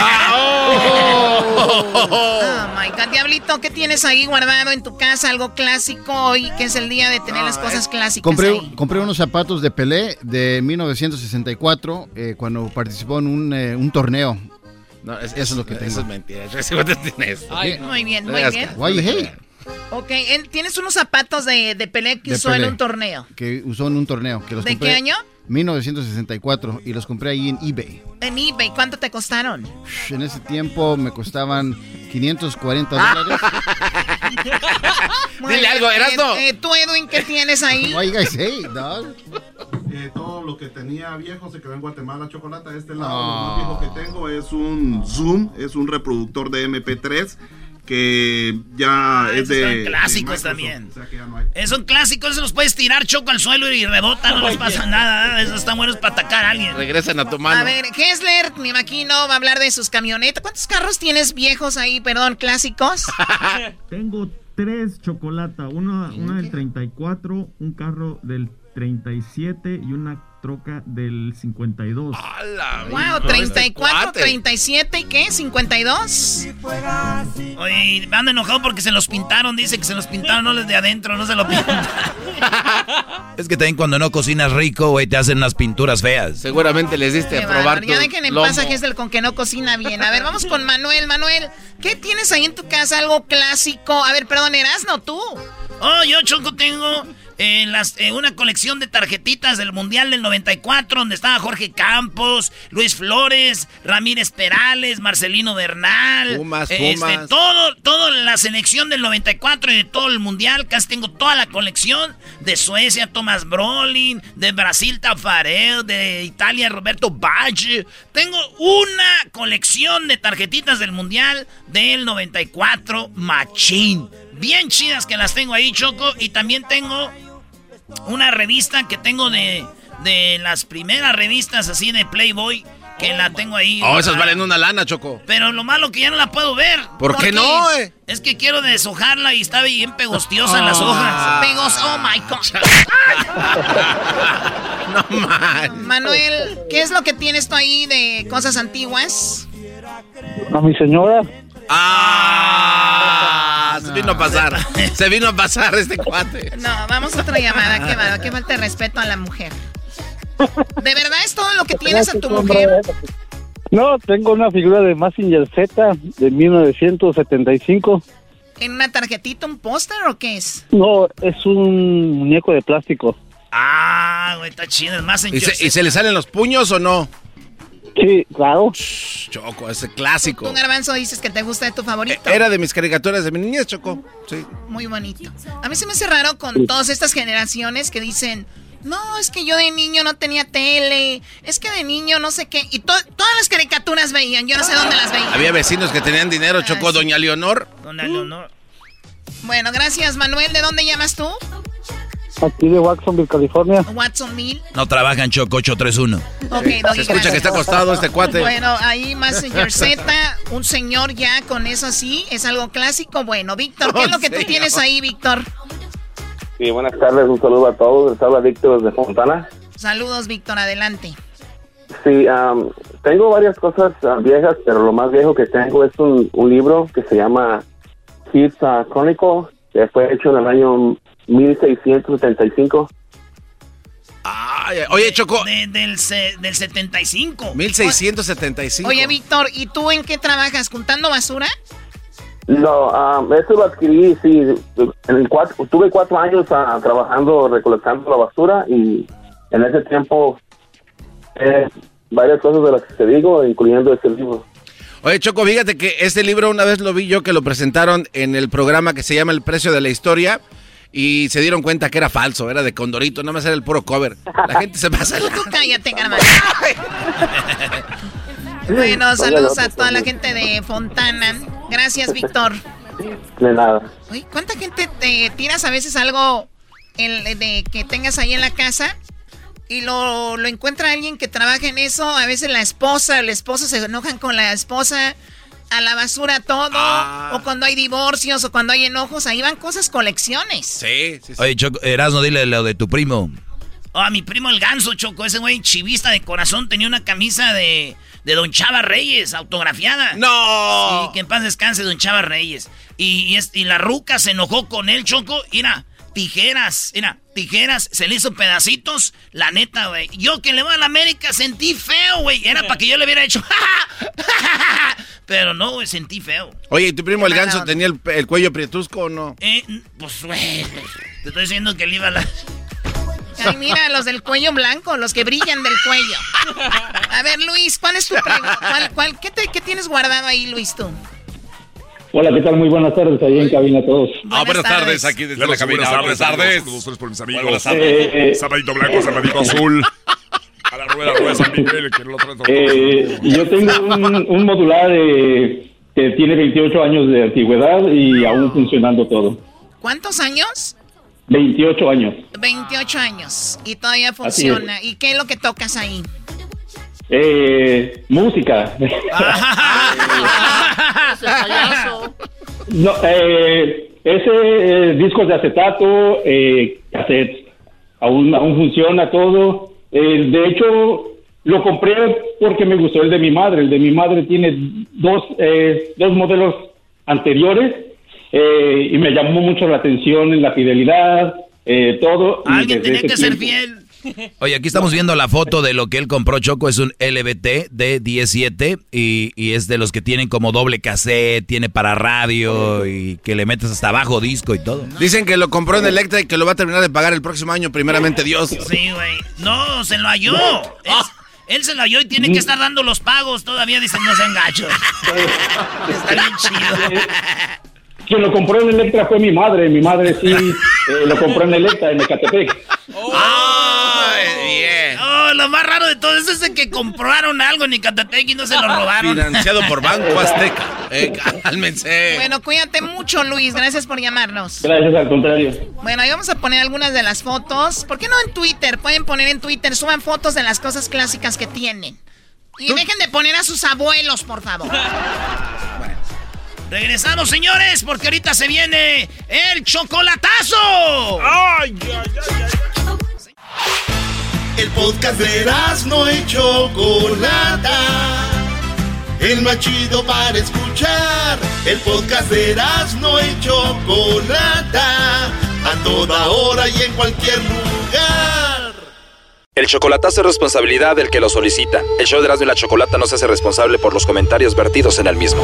Oh my God, Diablito, ¿qué tienes ahí guardado en tu casa? Algo clásico hoy, que es el día de tener las cosas clásicas Compré, ahí. compré unos zapatos de Pelé de 1964 eh, cuando participó en un, eh, un torneo. No, es- eso es lo que tengo. Eso es mentira. Yo sí, ¿cuántos tienes? Ay, muy bien, muy bien. Why you hate? Ok, en- tienes unos zapatos de, de Pelé que De usó en un torneo. Que usó en un torneo. Que los ¿De compré qué año? 1964 y los compré ahí en eBay. En eBay, ¿cuánto te costaron? En ese tiempo me costaban 540 Ah. dólares. Muy Dile bien, algo, Erasmo. eh, eh, ¿Tú, Edwin, qué tienes ahí? Why you guys dog? Eh, todo lo que tenía viejo se quedó en Guatemala, chocolate. A este lado, Ah. lo más viejo que tengo es un Zoom, es un reproductor de MP3 que ya es esos de. son clásicos también. o sea que ya no hay. Es un clásico, esos los puedes tirar choco al suelo y rebota, no les pasa nada. Esos están buenos para atacar a alguien. Regresan a tu mano. A ver, Hessler, me imagino, va a hablar de sus camionetas. ¿Cuántos carros tienes viejos ahí, perdón, clásicos? Tengo tres chocolatas, una, una del 34, un carro del 37 y una troca del 52. wow, 34, 37 y qué, 52. Oye, anda enojado porque se los pintaron. Dice que se los pintaron, no les de adentro, no se lo pintan. Es que también cuando no cocinas rico, güey, te hacen unas pinturas feas. Seguramente les diste Qué a probar bárbaro. Ya tu dejen en lomo. paz a con que no cocina bien. A ver, vamos con Manuel. Manuel, ¿qué tienes ahí en tu casa? Algo clásico. A ver, perdón, Erasno, tú. Oh, yo, Choco, tengo eh, las, eh, una colección de tarjetitas del Mundial del 94, donde estaba Jorge Campos, Luis Flores, Ramírez Perales, Marcelino Bernal. Pumas, este, todo, toda la selección del 94 y de todo el Mundial. Casi tengo toda la colección. De Suecia, Thomas Brolin. De Brasil, Tafarel. De Italia, Roberto Baggio. Tengo una colección de tarjetitas del Mundial del 94, Machín. Bien chidas que las tengo ahí, Choco. Y también tengo una revista que tengo de, de las primeras revistas así de Playboy. Que la tengo ahí. Oh, esas valen una lana, Choco. Pero lo malo que ya no la puedo ver. ¿Por qué no, eh? Es que quiero deshojarla y está bien pegostiosa en las Ah. hojas. Pegos, oh my God. No man. Manuel, ¿qué es lo que tienes tú ahí de cosas antiguas? A mi señora. Ah, se vino a pasar. Se vino a pasar este cuate. No, vamos a otra llamada. Qué qué falta de respeto a la mujer. ¿De verdad es todo lo que tienes a tu mujer? No, tengo una figura de Massinger Z de 1975. ¿En una tarjetita, un póster o qué es? No, es un muñeco de plástico. Ah, güey, está chido. Es más en ¿Y se, y se le salen los puños o no? Sí, claro. Choco, ese clásico. Un garbanzo dices que te gusta de tu favorito. Era de mis caricaturas de mi niñez, Choco. Sí. Muy bonito. A mí se me hace raro con todas estas generaciones que dicen, no, es que yo de niño no tenía tele, es que de niño no sé qué. Y to- todas las caricaturas veían, yo no sé dónde las veían. Había vecinos que tenían dinero, Choco. Doña Leonor. Doña Leonor. Bueno, gracias Manuel. ¿De dónde llamas tú? Aquí de Watsonville, California. Watsonville. No trabaja en Choco 831. Ok, Se escucha gracias. que está acostado este cuate. Bueno, ahí Messenger Z, un señor ya con eso así, es algo clásico. Bueno, Víctor, ¿qué es lo que tú tienes ahí, Víctor? Sí, buenas tardes, un saludo a todos. Les habla Víctor de Fontana. Saludos, Víctor, adelante. Sí, am, tengo varias cosas viejas, pero lo más viejo que tengo es un, un libro que se llama Kids ah, Chronicle que fue hecho en el año 1675. Ay, oye, Choco. De- del, se- del 75. 1675. Oye, Víctor, ¿y tú en qué trabajas? ¿Juntando basura? No, um, eso lo adquirí, sí. En el cuatro, tuve cuatro años ah, trabajando, recolectando la basura y en ese tiempo eh, varias cosas de las que te digo, incluyendo este libro. Oye, Choco, fíjate que este libro una vez lo vi yo que lo presentaron en el programa que se llama El Precio de la Historia y se dieron cuenta que era falso, era de Condorito, nada más era el puro cover. La gente se pasa. Tú cállate, carnal. Bueno, saludos a toda la gente de Fontana. Gracias, Víctor. De nada. Oye, ¿cuánta gente te tiras a veces algo el- de que tengas ahí en la casa y lo, lo encuentra alguien que trabaja en eso? A veces la esposa, el esposo se enojan con la esposa, a la basura todo, o cuando hay divorcios, o cuando hay enojos, ahí van cosas colecciones. Sí, sí, Oye, Choco, Erasno, dile lo de tu primo. Oh, a mi primo el ganso, Choco, ese güey chivista de corazón tenía una camisa de, de Don Chava Reyes, autografiada. ¡No! Sí, que en paz descanse Don Chava Reyes. Y, y, es- y la ruca se enojó con él, Choco. Mira, tijeras, mira, tijeras, se le hizo pedacitos. La neta, güey. Yo que le voy a la América sentí feo, güey. Era para que yo le hubiera hecho. Pero no, güey, sentí feo. Oye, ¿y tu primo el ganso onda. tenía el, el cuello prietusco o no? Eh, pues, güey, te estoy diciendo que le iba a la... Ay, mira, los del cuello blanco, los que brillan del cuello. A ver, Luis, ¿cuál es tu pregunta? ¿Cuál, cuál- qué, te- qué tienes guardado ahí, Luis, tú? Hola, ¿qué tal? Muy buenas tardes ahí en cabina a todos. Ah, buenas tardes, aquí desde la cabina. Buenas Buenas tardes. tardes. Buenas tardes por mis Buenas amigos. tardes. Eh, eh. Sabadito blanco, sabadito azul. A la rueda, rueda San Miguel, que no lo Eh, yo tengo un, un modular eh, que tiene 28 años de antigüedad y aún funcionando todo. ¿Cuántos años? 28 años. 28 años. Y todavía funciona. ¿Y qué es lo que tocas ahí? Eh, música. no, eh, ese eh, discos de acetato, eh, cassettes. Aún, aún funciona todo. Eh, de hecho, lo compré porque me gustó el de mi madre. El de mi madre tiene dos, eh, dos modelos anteriores y me llamó mucho la atención en la fidelidad, eh, todo. Alguien tenía que ser fiel. Oye, aquí estamos viendo la foto de lo que él compró, Choco. Es un LBT de 17 y, y es de los que tienen como doble cassette, tiene para radio y que le metes hasta abajo disco y todo. Dicen que lo compró en Electra y que lo va a terminar de pagar el próximo año, primeramente Dios. Sí, güey. No, se lo halló. Él, él se lo halló y tiene que estar dando los pagos. Todavía dicen no sean gachos. Está bien chido. Quien lo compró en Electra fue mi madre. Mi madre sí eh, lo compró en Electra, en Ecatepec. bien. Oh, lo más raro de todo eso es de que compraron algo en Icatepec y no se lo robaron. Financiado por Banco Azteca. Eh, cálmense. Bueno, cuídate mucho, Luis. Gracias por llamarnos. Gracias, al contrario. Bueno, ahí vamos a poner algunas de las fotos. ¿Por qué no en Twitter? Pueden poner en Twitter, suban fotos de las cosas clásicas que tienen. Y dejen de poner a sus abuelos, por favor. Regresamos, señores, porque ahorita se viene el chocolatazo. ¡Ay, El podcast de no y Chocolata. El más chido para escuchar. El podcast de no y Chocolata. A toda hora y en cualquier lugar. El chocolatazo es responsabilidad del que lo solicita. El show de Erasmo y la Chocolata no se hace responsable por los comentarios vertidos en el mismo.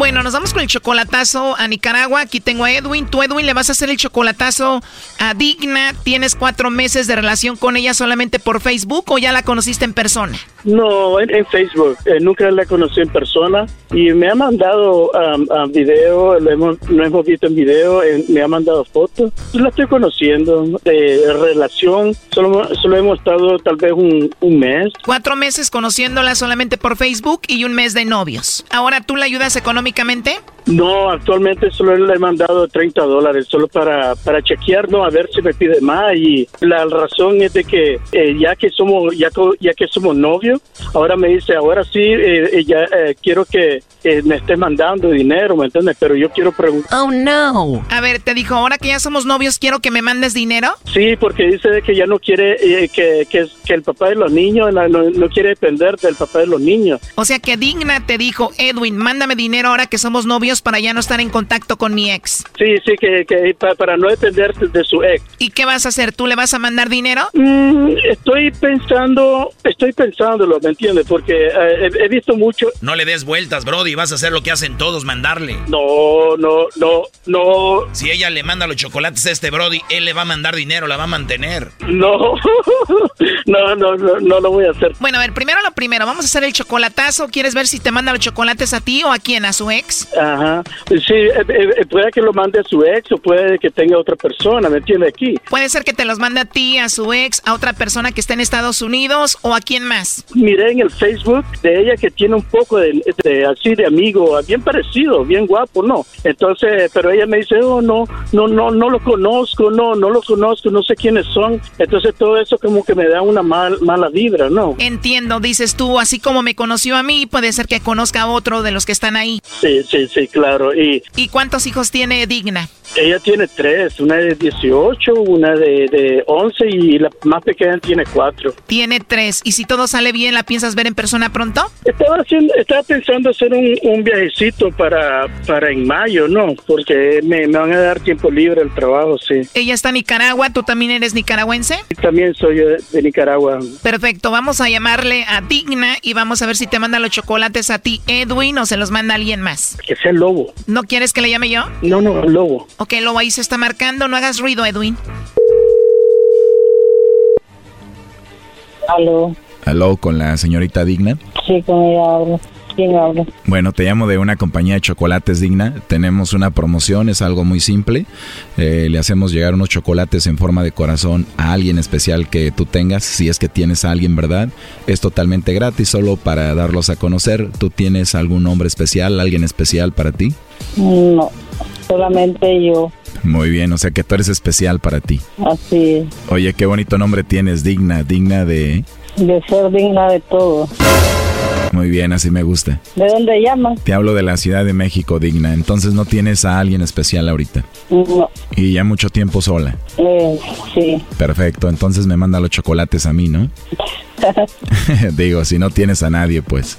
Bueno, nos vamos con el chocolatazo a Nicaragua. Aquí tengo a Edwin. Tú, Edwin, le vas a hacer el chocolatazo a Digna. ¿Tienes cuatro meses de relación con ella solamente por Facebook o ya la conociste en persona? No, en, en Facebook. Eh, nunca la conocí en persona y me ha mandado um, um, video, lo hemos, lo hemos visto en video, eh, me ha mandado fotos. La estoy conociendo. Eh, relación, solo, solo hemos estado tal vez un, un mes. Cuatro meses conociéndola solamente por Facebook y un mes de novios. Ahora, ¿tú la ayudas económicamente? económicamente? No, actualmente solo le he mandado 30 dólares, solo para, para chequear, no, a ver si me pide más. Y la razón es de que eh, ya que somos ya, ya que somos novios, ahora me dice, ahora sí, eh, eh, ya eh, quiero que eh, me esté mandando dinero, ¿me entiendes? Pero yo quiero preguntar. Oh, no. A ver, te dijo, ahora que ya somos novios, quiero que me mandes dinero. Sí, porque dice de que ya no quiere eh, que, que, que el papá de los niños, la- no, no quiere depender del papá de los niños. O sea que Digna te dijo, Edwin, mándame dinero ahora que somos novios para ya no estar en contacto con mi ex. Sí, sí, que, que pa- para no depender de, de su ex. ¿Y qué vas a hacer? ¿Tú le vas a mandar dinero? Mm, estoy pensando, estoy pensándolo, ¿me entiendes? Porque eh, he, he visto mucho. No le des vueltas, Brody. Vas a hacer lo que hacen todos, mandarle. No, no, no, no. Si ella le manda los chocolates a este Brody, él le va a mandar dinero, la va a mantener. No, no, no, no, no lo voy a hacer. Bueno, a ver, primero lo primero, vamos a hacer el chocolatazo. ¿Quieres ver si te manda los chocolates a ti o a quién? ¿A su ex? Ajá. Sí, eh, eh, puede que lo mande a su ex o puede que tenga otra persona, ¿me entiende? Aquí. Puede ser que te los mande a ti, a su ex, a otra persona que está en Estados Unidos o a quién más. Miré en el Facebook de ella que tiene un poco de, de- así de amigo, bien parecido, bien guapo, ¿no? Entonces, pero ella me dice, oh, no, no, no, no lo conozco, no, no lo conozco, no sé quiénes son. Entonces todo eso como que me da una mal, mala vibra, ¿no? Entiendo, dices tú, así como me conoció a mí, puede ser que conozca a otro de los que están ahí. Sí, sí, sí, claro. Y ¿Y cuántos hijos tiene Digna? ella tiene tres, una de 18, una de, de 11 y la más pequeña tiene cuatro. Tiene tres. ¿Y si todo sale bien, la piensas ver en persona pronto? Estaba haciendo, estaba pensando hacer un, un viajecito para, para en mayo, ¿no? Porque me, me van a dar tiempo libre al trabajo, sí. Ella está en Nicaragua, ¿tú también eres nicaragüense? También soy de, de Nicaragua. Perfecto, vamos a llamarle a Digna y vamos a ver si te manda los chocolates a ti, Edwin, o se los manda alguien más. Que sea el lobo. ¿No quieres que le llame yo? No, no, lobo. Ok, Lobo ahí se está marcando, no hagas ruido, Edwin. Aló, Aló, con la señorita Digna. sí, con ella hablo. ¿Quién habla? Bueno, te llamo de una compañía de chocolates digna. Tenemos una promoción, es algo muy simple. Eh, le hacemos llegar unos chocolates en forma de corazón a alguien especial que tú tengas, si es que tienes a alguien, ¿verdad? Es totalmente gratis, solo para darlos a conocer. ¿Tú tienes algún nombre especial, alguien especial para ti? No, solamente yo. Muy bien, o sea que tú eres especial para ti. Así es, Oye, qué bonito nombre tienes, digna, digna de... de ser digna de todo. Muy bien, así me gusta. ¿De dónde llaman? Te hablo de la Ciudad de México, digna. Entonces no tienes a alguien especial ahorita. No, Y ya mucho tiempo sola. eh, sí. Perfecto, entonces me manda los chocolates a mí, ¿no? Digo, si no tienes a nadie, pues.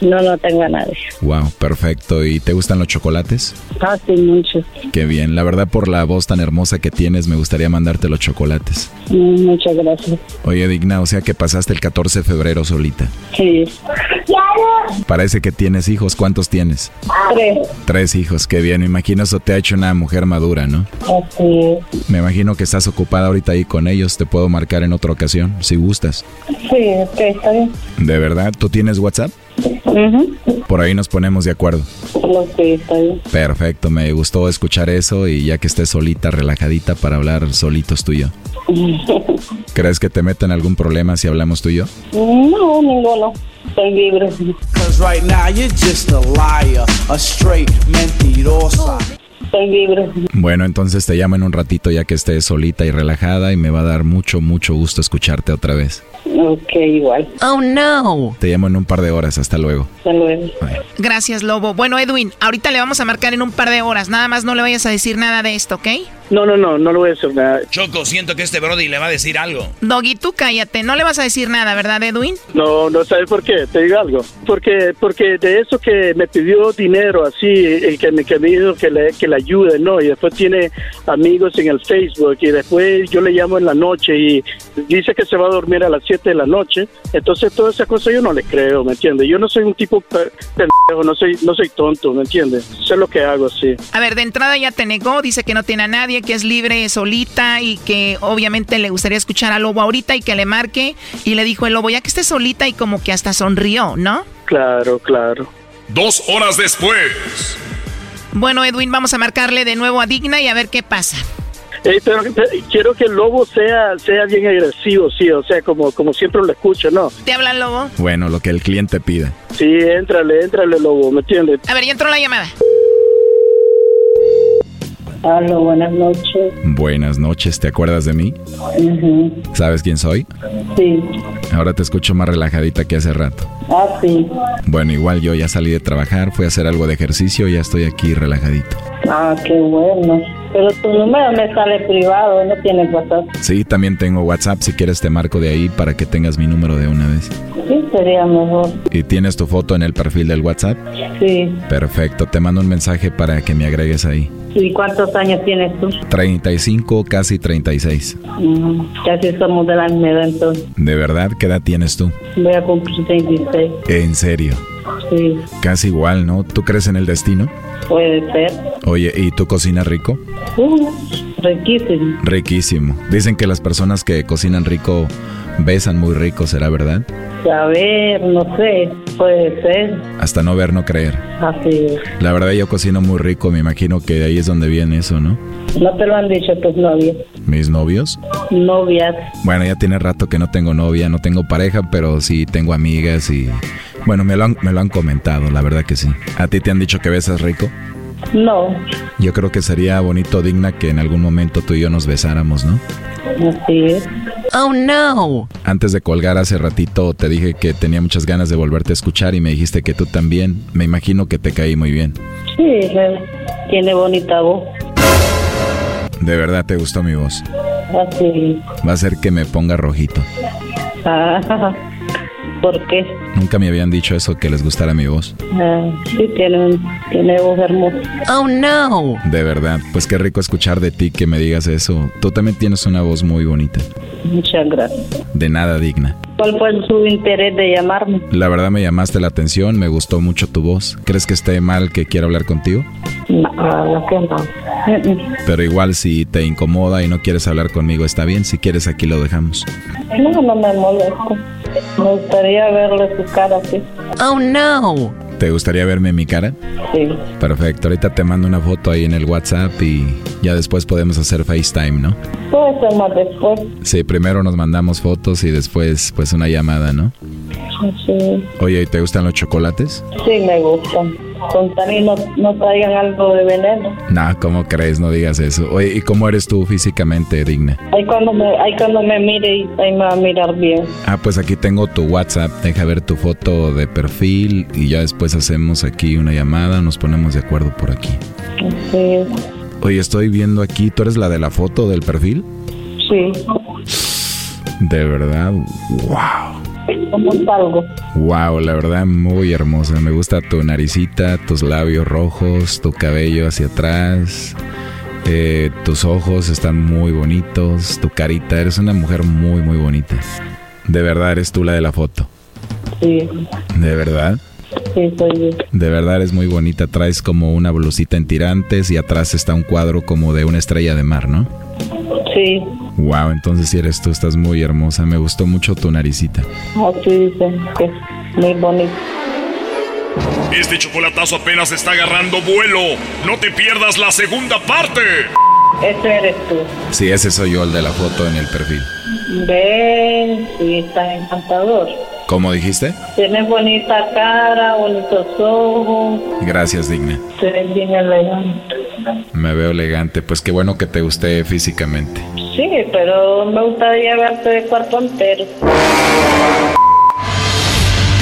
no, no tengo a nadie. Wow, perfecto. ¿Y te gustan los chocolates? Ah, sí, mucho. Qué bien. La verdad, por la voz tan hermosa que tienes, me gustaría mandarte los chocolates. Mm, Muchas gracias. Oye, Digna, o sea que pasaste el 14 de febrero solita. Sí. Parece que tienes hijos. ¿Cuántos tienes? Tres. Tres hijos. Qué bien. Me imagino eso te ha hecho una mujer madura, ¿no? Así es. Me imagino que estás ocupada ahorita ahí con ellos. Te puedo marcar en otra ocasión, si gustas. Sí, ok, está bien. ¿De verdad? ¿Tú tienes WhatsApp? Por ahí nos ponemos de acuerdo. Ok, está bien. Perfecto, me gustó escuchar eso y ya que estés solita, relajadita para hablar solitos tú y yo. ¿Crees que te meten algún problema si hablamos tú y yo? No, ninguno. Estoy libre. Right now you're just a liar, a straight mentirosa. Estoy libre. Bueno, entonces te llamo en un ratito ya que estés solita y relajada y me va a dar mucho, mucho gusto escucharte otra vez. Ok, igual. Oh, no. Te llamo en un par de horas, hasta luego. Hasta luego. Gracias, Lobo. Bueno, Edwin, ahorita le vamos a marcar en un par de horas. Nada más no le vayas a decir nada de esto, ¿ok? No, no, no, no lo voy a hacer nada. Choco, siento que este Brody le va a decir algo. Doggy, tú cállate. No le vas a decir nada, ¿verdad, Edwin? No, no sabes por qué, te digo algo. Porque, porque de eso que me pidió dinero así, el que me, que me dijo que le, que le ayude, ¿no? Y después tiene amigos en el Facebook y después yo le llamo en la noche y dice que se va a dormir a las 7 de la noche. Entonces toda esa cosa yo no le creo, ¿me entiendes? Yo no soy un tipo pe- pendejo, no soy, no soy tonto, ¿me entiendes? Sé lo que hago, sí. A ver, de entrada ya te negó, dice que no tiene a nadie, que es libre solita y que obviamente le gustaría escuchar al lobo ahorita y que le marque. Y le dijo el lobo, ya que esté solita y como que hasta sonrió, ¿no? Claro, claro. Dos horas después. Bueno, Edwin, vamos a marcarle de nuevo a Digna y a ver qué pasa. Eh, pero, pero quiero que el lobo sea sea bien agresivo, sí, o sea, como como siempre lo escucho, ¿no? ¿Te habla el lobo? Bueno, lo que el cliente pida. Sí, éntrale, éntrale, lobo, ¿me entiendes? A ver, ya entró la llamada. Hola, buenas noches. Buenas noches, ¿te acuerdas de mí? Ujú, ¿Sabes quién soy? Sí. Ahora te escucho más relajadita que hace rato. Ah, sí. Bueno, igual yo ya salí de trabajar, fui a hacer algo de ejercicio y ya estoy aquí relajadito. Ah, qué bueno. Pero tu número me sale privado, no tienes WhatsApp. Sí, también tengo WhatsApp, si quieres te marco de ahí para que tengas mi número de una vez. Sí, sería mejor. ¿Y tienes tu foto en el perfil del WhatsApp? Sí. Perfecto, te mando un mensaje para que me agregues ahí. ¿Y cuántos años tienes tú? 35, casi 36. Mm, casi somos de la misma edad, entonces. ¿De verdad qué edad tienes tú? Voy a cumplir 26. En serio. Sí, Casi igual, ¿no? ¿Tú crees en el destino? puede ser. Oye, ¿y tú cocinas rico? Uh, riquísimo. Riquísimo. Dicen que las personas que cocinan rico besan muy rico, ¿será verdad? A ver, no sé, puede ser. Hasta no ver, no creer. Así es. La verdad yo cocino muy rico, me imagino que de ahí es donde viene eso, ¿no? No te lo han dicho tus novios. ¿Mis novios? Novias. Bueno, ya tiene rato que no tengo novia, no tengo pareja, pero sí tengo amigas y... Bueno, me lo han, me lo han comentado, la verdad que sí. ¿A ti te han dicho que besas rico? No, Yo creo que sería bonito, digna, que en algún momento tú y yo nos besáramos, ¿no? así es. Oh, no. Antes de colgar hace ratito te dije que tenía muchas ganas de volverte a escuchar y me dijiste que tú también. Me imagino que te caí muy bien. Sí, tiene bonita voz. De verdad te gustó mi voz. Así. Va a ser que me ponga rojito. Ah, ¿Por qué? Nunca me habían dicho eso, que les gustara mi voz. Ah, sí, tiene, tiene voz hermosa. Oh, no. De verdad, pues qué rico escuchar de ti que me digas eso. Tú también tienes una voz muy bonita. Muchas gracias. De nada digna. ¿Cuál fue su interés de llamarme? La verdad me llamaste la atención, me gustó mucho tu voz. ¿Crees que esté mal que quiera hablar contigo? No, no. Mm, Pero igual si te incomoda y no quieres hablar conmigo está bien, si quieres aquí lo dejamos. No, no me molesto. Me gustaría verle su cara así. Oh, no. ¿Te gustaría verme en mi cara? Sí. Perfecto, ahorita te mando una foto ahí en el WhatsApp y ya después podemos hacer FaceTime, ¿no? Puede ser más después. Sí, primero nos mandamos fotos y después pues una llamada, ¿no? Sí, Oye, ¿y te gustan los chocolates? sí me gustan. Con tal y no, no traigan algo de veneno. No, ¿cómo crees? No digas eso. Oye, ¿y cómo eres tú físicamente, digna? Ahí cuando me, ahí cuando me mire y ahí me va a mirar bien. Ah, pues aquí tengo tu WhatsApp. Deja ver tu foto de perfil y ya después hacemos aquí una llamada. Nos ponemos de acuerdo por aquí. Sí, Oye, estoy viendo aquí. ¿Tú eres la de la foto del perfil? sí. De verdad. ¡Wow! ¿Cómo salgo? Wow, la verdad muy hermosa. Me gusta tu naricita, tus labios rojos, tu cabello hacia atrás. eh, tus ojos están muy bonitos, tu carita, eres una mujer muy muy bonita. De verdad eres tú la de la foto. Sí, De verdad. sí, soy yo. De verdad eres muy bonita. Traes como una blusita en tirantes y atrás está un cuadro como de una estrella de mar, ¿no? Sí, Wow, entonces si eres tú, estás muy hermosa. Me gustó mucho tu naricita. así dicen que es muy bonito. Este chocolatazo apenas está agarrando vuelo. No te pierdas la segunda parte. Ese eres tú. Sí, ese soy yo, el de la foto en el perfil. Ven, sí, estás encantador. ¿Cómo dijiste? Tienes bonita cara, bonitos ojos, Gracias, Digna. te ves bien elegante. Me veo elegante. Pues qué bueno que te guste físicamente. Sí, pero me gustaría verte de cuerpo entero.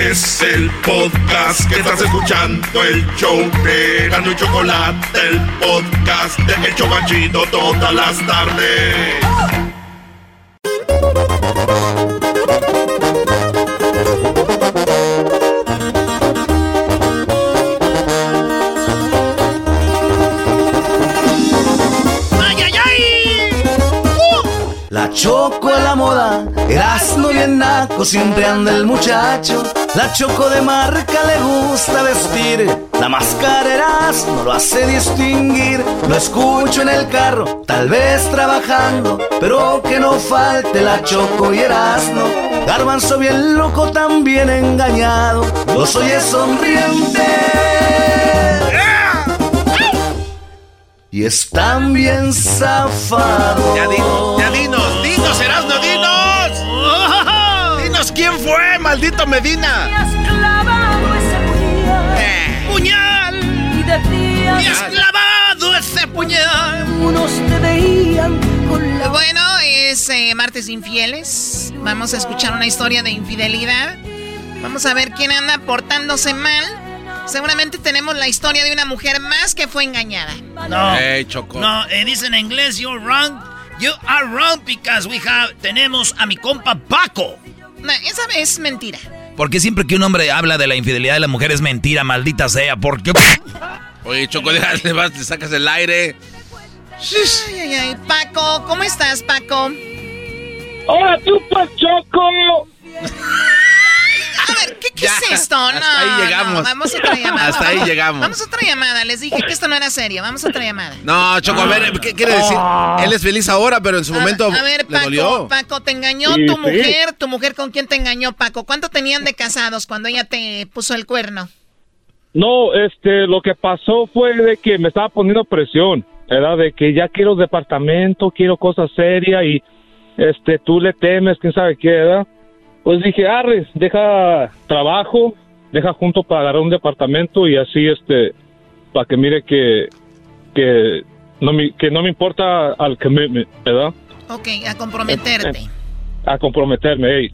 Es el podcast que estás escuchando, el show de Gano y Chocolate, el podcast de El Chocachito todas las tardes. ¡Ay, ay, ay! La choco a la moda, Erasmo bien naco, siempre anda el muchacho. La choco de marca le gusta vestir, la máscara Erasmo lo hace distinguir. Lo escucho en el carro, tal vez trabajando, pero que no falte la choco y Erasmo. Garbanzo bien loco, también engañado, los oye sonriente. Y están bien zafados. Ya, dinos, ya dinos, dinos, Erasmo, fue, maldito Medina. Eh. ¡Puñal! Y has clavado ese puñal. Unos te veían Bueno, es eh, martes infieles. Vamos a escuchar una historia de infidelidad. Vamos a ver quién anda portándose mal. Seguramente tenemos la historia de una mujer más que fue engañada. No. Hey, Choco. No, eh, dice en inglés, you're wrong. You are wrong because we have, tenemos a mi compa Paco. No, esa es mentira. Porque siempre que un hombre habla de la infidelidad de la mujer es mentira, maldita sea. ¿Por qué? Oye, Choco, le, vas, le sacas el aire. Ay, ay, ay. Paco, ¿cómo estás, Paco? ¡Hola, tú, Choco! A ver, ¿qué, qué es esto? No, hasta ahí llegamos. no, vamos a otra llamada. Hasta ahí Vamos- llegamos. Vamos a otra llamada. Les dije que esto no era serio. Vamos a otra llamada. No, Choco, a ver, ¿qué quiere decir? Él es feliz ahora, pero en su momento A ver, le dolió. Paco, Paco, te engañó Sí, tu sí. mujer. ¿Tu mujer con quién te engañó, Paco? ¿Cuánto tenían de casados cuando ella te puso el cuerno? No, este, lo que pasó fue de que me estaba poniendo presión, ¿verdad? De que ya quiero departamento, quiero cosas serias y, este, tú le temes, quién sabe qué, ¿verdad? Pues dije, arre, deja trabajo, deja junto para agarrar un departamento y así, este, para que mire que, que no me, que no me importa al commitment, ¿verdad? Ok, a comprometerte. a comprometerme. ey.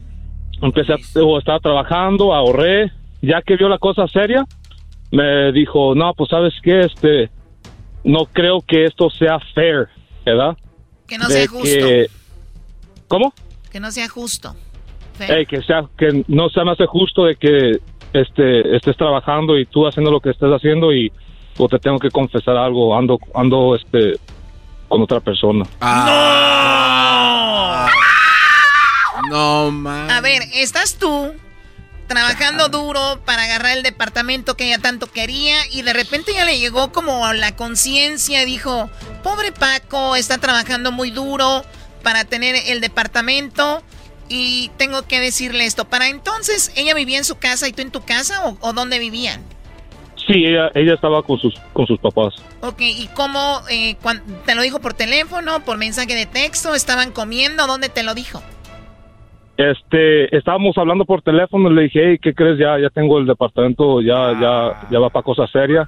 Empecé a o estaba trabajando, ahorré, ya que vio la cosa seria, me dijo, no, pues sabes qué, este, no creo que esto sea fair, ¿verdad? Que no De sea justo. que- ¿Cómo? Que no sea justo. Fair. Ey, que sea, que no se me hace justo de que este, estés trabajando y tú haciendo lo que estés haciendo y o te tengo que confesar algo, ando, ando, este, con otra persona. No, man. A ver, estás tú trabajando duro para agarrar el departamento que ella tanto quería y de repente ya le llegó como la conciencia y dijo, pobre Paco, está trabajando muy duro para tener el departamento y tengo que decirle esto. Para entonces, ¿ella vivía en su casa y tú en tu casa o, o dónde vivían? Sí, ella, ella estaba con sus, con sus papás. Ok, ¿y cómo? eh, cuan- ¿Te lo dijo por teléfono, por mensaje de texto? ¿Estaban comiendo? ¿Dónde te lo dijo? Este, estábamos hablando por teléfono, le dije, hey, ¿qué crees? Ya, ya tengo el departamento, ya, ya, ya va para cosas serias.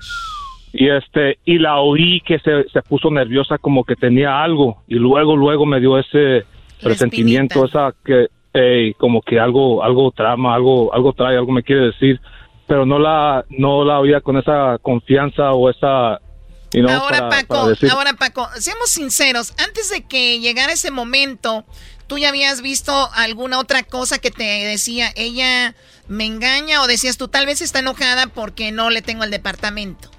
Y este, y la oí que se, se puso nerviosa como que tenía algo. Y luego, luego me dio ese presentimiento, esa que, hey, como que algo, algo trama, algo, algo trae, algo me quiere decir. Pero no la, no la oía con esa confianza o esa, you know, ahora, para- Paco, para decir- ahora, Paco, seamos sinceros. Antes de que llegara ese momento, ¿tú ya habías visto alguna otra cosa que te decía, ella me engaña? O decías tú, tal vez está enojada porque no le tengo el departamento.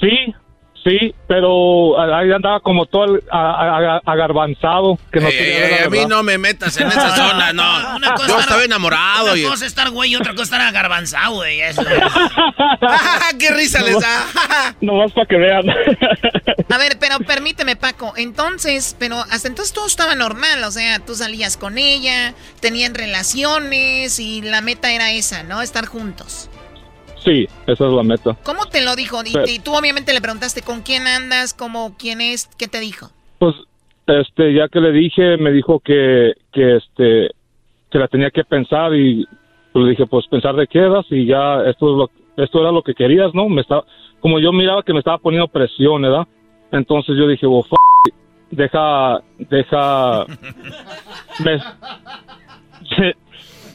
Sí, sí, pero ahí andaba como todo agarbanzado. Que no Ey, quería ey, ey, a mí no me metas en esa zona, no. Una cosa Yo estar- estaba enamorado. Una y- cosa es estar güey y otra cosa estar agarbanzado, güey. Eso. ¡Qué risa les da! Nomás para que vean. A ver, pero permíteme, Paco. Entonces, pero hasta entonces todo estaba normal. O sea, tú salías con ella, tenían relaciones y la meta era esa, ¿no? Estar juntos. Sí, esa es la meta. ¿Cómo te lo dijo? Y, tú obviamente le preguntaste con quién andas, cómo, quién es, ¿qué te dijo? Pues, este, ya que le dije, me dijo que, que este, que la tenía que pensar y pues le dije, pues pensar de qué eras y ya esto es lo, esto era lo que querías, ¿no? Me estaba, como yo miraba que me estaba poniendo presión, ¿verdad? Entonces yo dije, well, f deja, deja, me,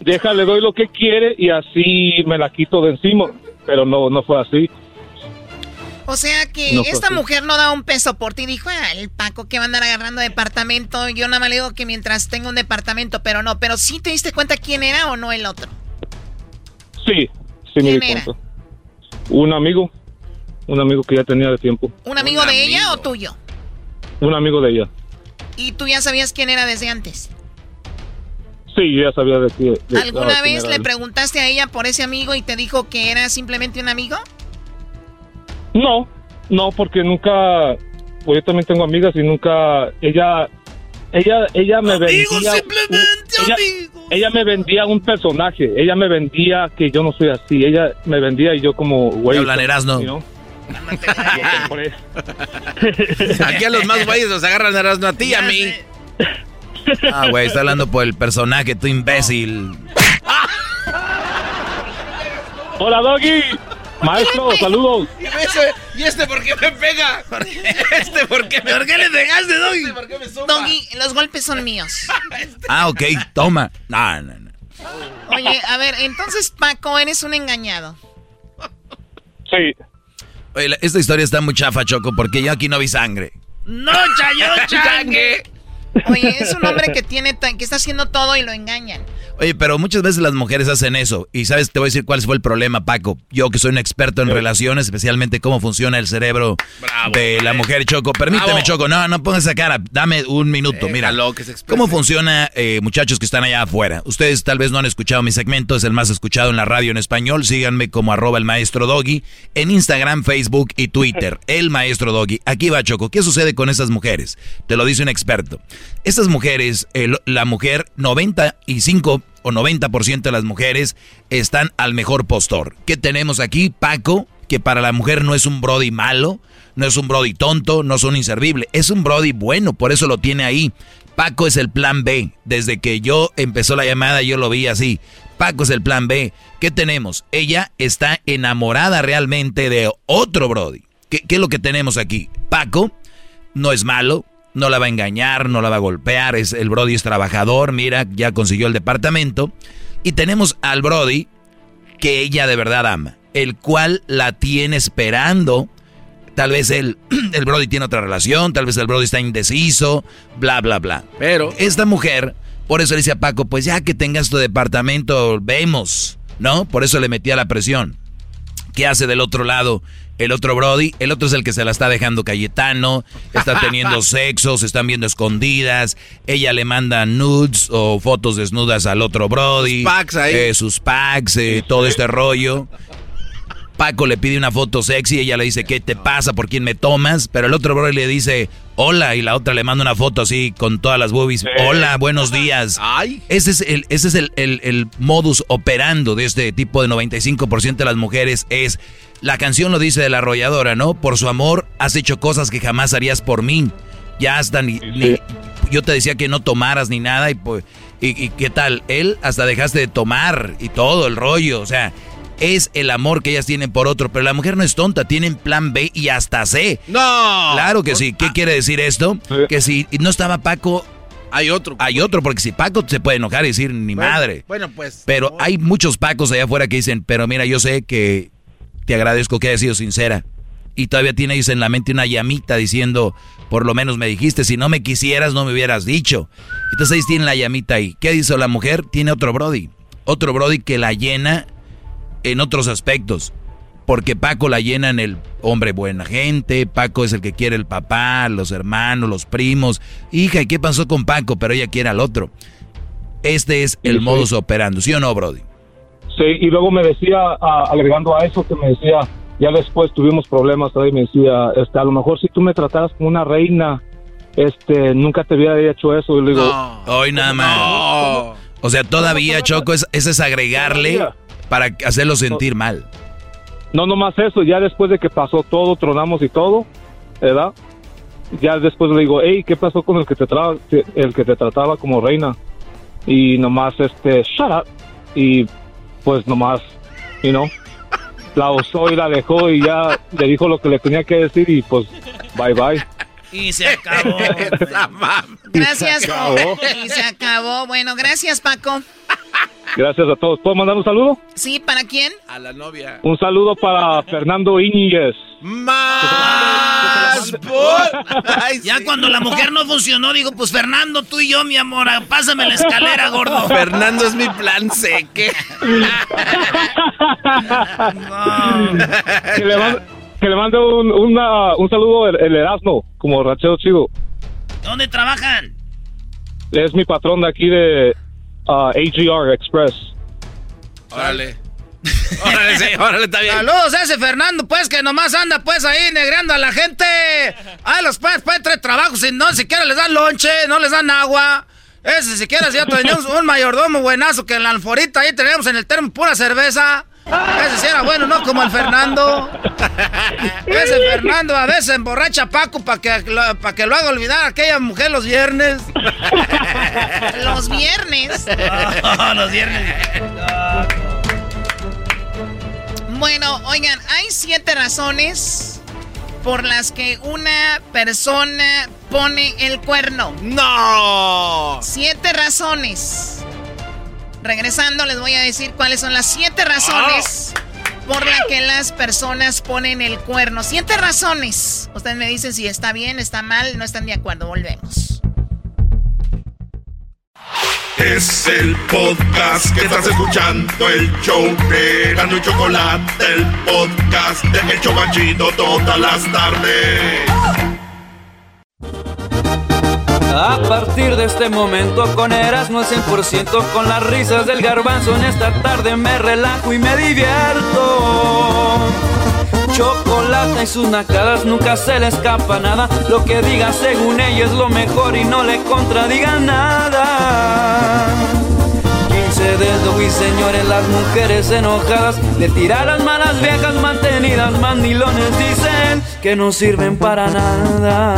deja, le doy lo que quiere y así me la quito de encima, pero no, no fue así. O sea que No esta así. mujer no da un peso por ti. Dijo, ah, el Paco que va a andar agarrando departamento. Yo nada más le digo que mientras tenga un departamento, pero no. Pero sí te diste cuenta quién era o no el otro. Sí, sí me ¿Quién di era? cuenta. Un amigo, un amigo que ya tenía de tiempo. ¿Un amigo de ella o tuyo? Un amigo de ella. ¿Y tú ya sabías quién era desde antes? Sí, yo ya sabía de ¿Alguna ah, vez le preguntaste a ella por ese amigo y te dijo que era simplemente un amigo? No, no, porque nunca. Pues yo también tengo amigas y nunca. Ella. Ella, ella me vendía. un- ella, ella me vendía un personaje. Ella me vendía que yo no soy así. Ella me vendía y yo como, güey. you know, Aquí a los más güeyes los agarran a a ti y a mí. Ah, güey, está hablando por el personaje, tú imbécil. Hola, Doggy. Maestro, saludos. ¿Y, ese- ¿Y este por qué me pega? ¿Este por qué me ¿Por qué le pegaste, Doggy? ¿Este por qué me zumba? Doggy, los golpes son míos. Ah, ok, toma. No, no, no. Oye, a ver, entonces Paco, eres un engañado. Sí. Oye, esta historia está muy chafa, Choco, porque yo aquí no vi sangre. No, chayo, changue. Oye, es un hombre que tiene tan- que está haciendo todo y lo engañan. Oye, pero muchas veces las mujeres hacen eso. Y sabes, te voy a decir cuál fue el problema, Paco. Yo que soy un experto en relaciones, especialmente cómo funciona el cerebro de la mujer, Choco. Permíteme, Bravo. Choco. No, no pongas esa cara. Dame un minuto. Mira. ¿cómo funciona, eh, muchachos que están allá afuera? Ustedes tal vez no han escuchado mi segmento, es el más escuchado en la radio en español. Síganme como arroba el maestro Doggy en Instagram, Facebook y Twitter. El maestro Doggy. Aquí va, Choco. ¿Qué sucede con esas mujeres? Te lo dice un experto. Estas mujeres, la mujer, 95 o 90% de las mujeres están al mejor postor. ¿Qué tenemos aquí? Paco, que para la mujer no es un Brody malo, no es un Brody tonto, no es un inservible, es un Brody bueno, por eso lo tiene ahí. Paco es el plan B. Desde que yo empezó la llamada yo lo vi así. Paco es el plan B. ¿Qué tenemos? Ella está enamorada realmente de otro Brody. ¿Qué, qué es lo que tenemos aquí? Paco no es malo, no la va a engañar, no la va a golpear, es el Brody es trabajador, mira, ya consiguió el departamento. Y tenemos al Brody que ella de verdad ama, el cual la tiene esperando. Tal vez el, el Brody tiene otra relación, tal vez el Brody está indeciso, bla, bla, bla. Pero esta mujer, por eso le dice a Paco, pues ya que tengas tu departamento, vemos, ¿no? Por eso le metía la presión. ¿Qué hace del otro lado el otro Brody? El otro es el que se la está dejando Cayetano, está teniendo sexo, se están viendo escondidas, ella le manda nudes o fotos desnudas al otro Brody. Sus packs ahí. eh, sus packs, eh, todo este rollo. Paco le pide una foto sexy, ella le dice, ¿qué te pasa? ¿Por quién me tomas? Pero el otro brother le dice, hola, y la otra le manda una foto así con todas las boobies. Hola, buenos días. Ese es, el, ese es el, el- el modus operando de este tipo de 95% de las mujeres. Es, la canción lo dice de la arrolladora, ¿no? Por su amor has hecho cosas que jamás harías por mí. Ya hasta ni, ni- yo te decía que no tomaras ni nada y pues, y, y qué tal, él hasta dejaste de tomar y todo el rollo, o sea, es el amor que ellas tienen por otro, pero la mujer no es tonta, tienen plan B y hasta C. No. Claro que sí. ¿Qué quiere decir esto? Que si no estaba Paco, hay otro. Hay otro, porque si Paco se puede enojar y decir ni Bueno, madre. Bueno, pues. Pero hay muchos Pacos allá afuera que dicen, pero mira, yo sé que te agradezco que hayas sido sincera. Y todavía tienes en la mente una llamita diciendo, por lo menos me dijiste, si no me quisieras no me hubieras dicho. Entonces ahí tiene la llamita ahí. ¿Qué hizo la mujer? Tiene otro Brody. Otro Brody que la llena en otros aspectos. Porque Paco la llena en el hombre buena gente, Paco es el que quiere el papá, los hermanos, los primos. Hija, ¿y qué pasó con Paco? Pero ella quiere al otro. Este es el Sí. modus operandi, ¿sí o no, Brody? Sí, y luego me decía, agregando a eso, que me decía, ya después tuvimos problemas, y me decía, este, a lo mejor si tú me trataras como una reina, este, nunca te hubiera hecho eso. Y le digo, Hoy nada más. O sea, todavía, Choco, es, ese es agregarle para hacerlo sentir mal. no nomás eso, ya después de que pasó todo, tronamos y todo, ¿verdad? Ya después le digo, hey, ¿qué pasó con el que te, tra el que te trataba como reina? Y nomás, este, shut up. Y pues nomás, you know, la usó y la dejó y ya le dijo lo que le tenía que decir y pues, bye bye. Y se acabó. Gracias, Se acabó. Y se acabó. Bueno, gracias, Paco. Gracias a todos. ¿Puedo mandar un saludo? ¿Sí? ¿Para quién? A la novia. Un saludo para Fernando Íñiguez. Más. ya cuando la mujer no funcionó, digo, pues Fernando, tú y yo, mi amor, pásame la escalera, gordo. Fernando es mi plan C. ¿qué? que, le mande, que le mande un, una- un saludo el, el Erasmo, como rachero chido. ¿Dónde trabajan? Es mi patrón de aquí de uh, AGR Express. Órale. órale, sí, órale, está bien. Saludos a ese Fernando, pues, que nomás anda, pues, ahí negreando a la gente. A los pues, pues, tres trabajos y no siquiera les dan lonche, no les dan agua. Ese siquiera si ya tenemos un mayordomo buenazo que en la alforita ahí tenemos en el termo pura cerveza. Ese sí era bueno, ¿no? Como el Fernando. Ese Fernando a veces emborracha a Paco para que, pa' que lo haga olvidar a aquella mujer los viernes. Los viernes. Ah, los viernes. Bueno, oigan, hay siete razones por las que una persona pone el cuerno. ¡No! Siete razones. Regresando les voy a decir cuáles son las siete razones por las que las personas ponen el cuerno. Siete razones. Ustedes me dicen si está bien, está mal, no están de acuerdo. Volvemos. Es el podcast que estás escuchando, el show de Gano y Chocolate, el podcast de El Chocachito todas las tardes. A partir de este momento con Erasmo al 100% con las risas del garbanzo en esta tarde me relajo y me divierto. Chocolate y sus nacadas nunca se le escapa nada. Lo que diga según ella es lo mejor y no le contradiga nada. 15 dedos y señores, las mujeres enojadas le tiran las malas viejas mantenidas. Mandilones dicen que no sirven para nada.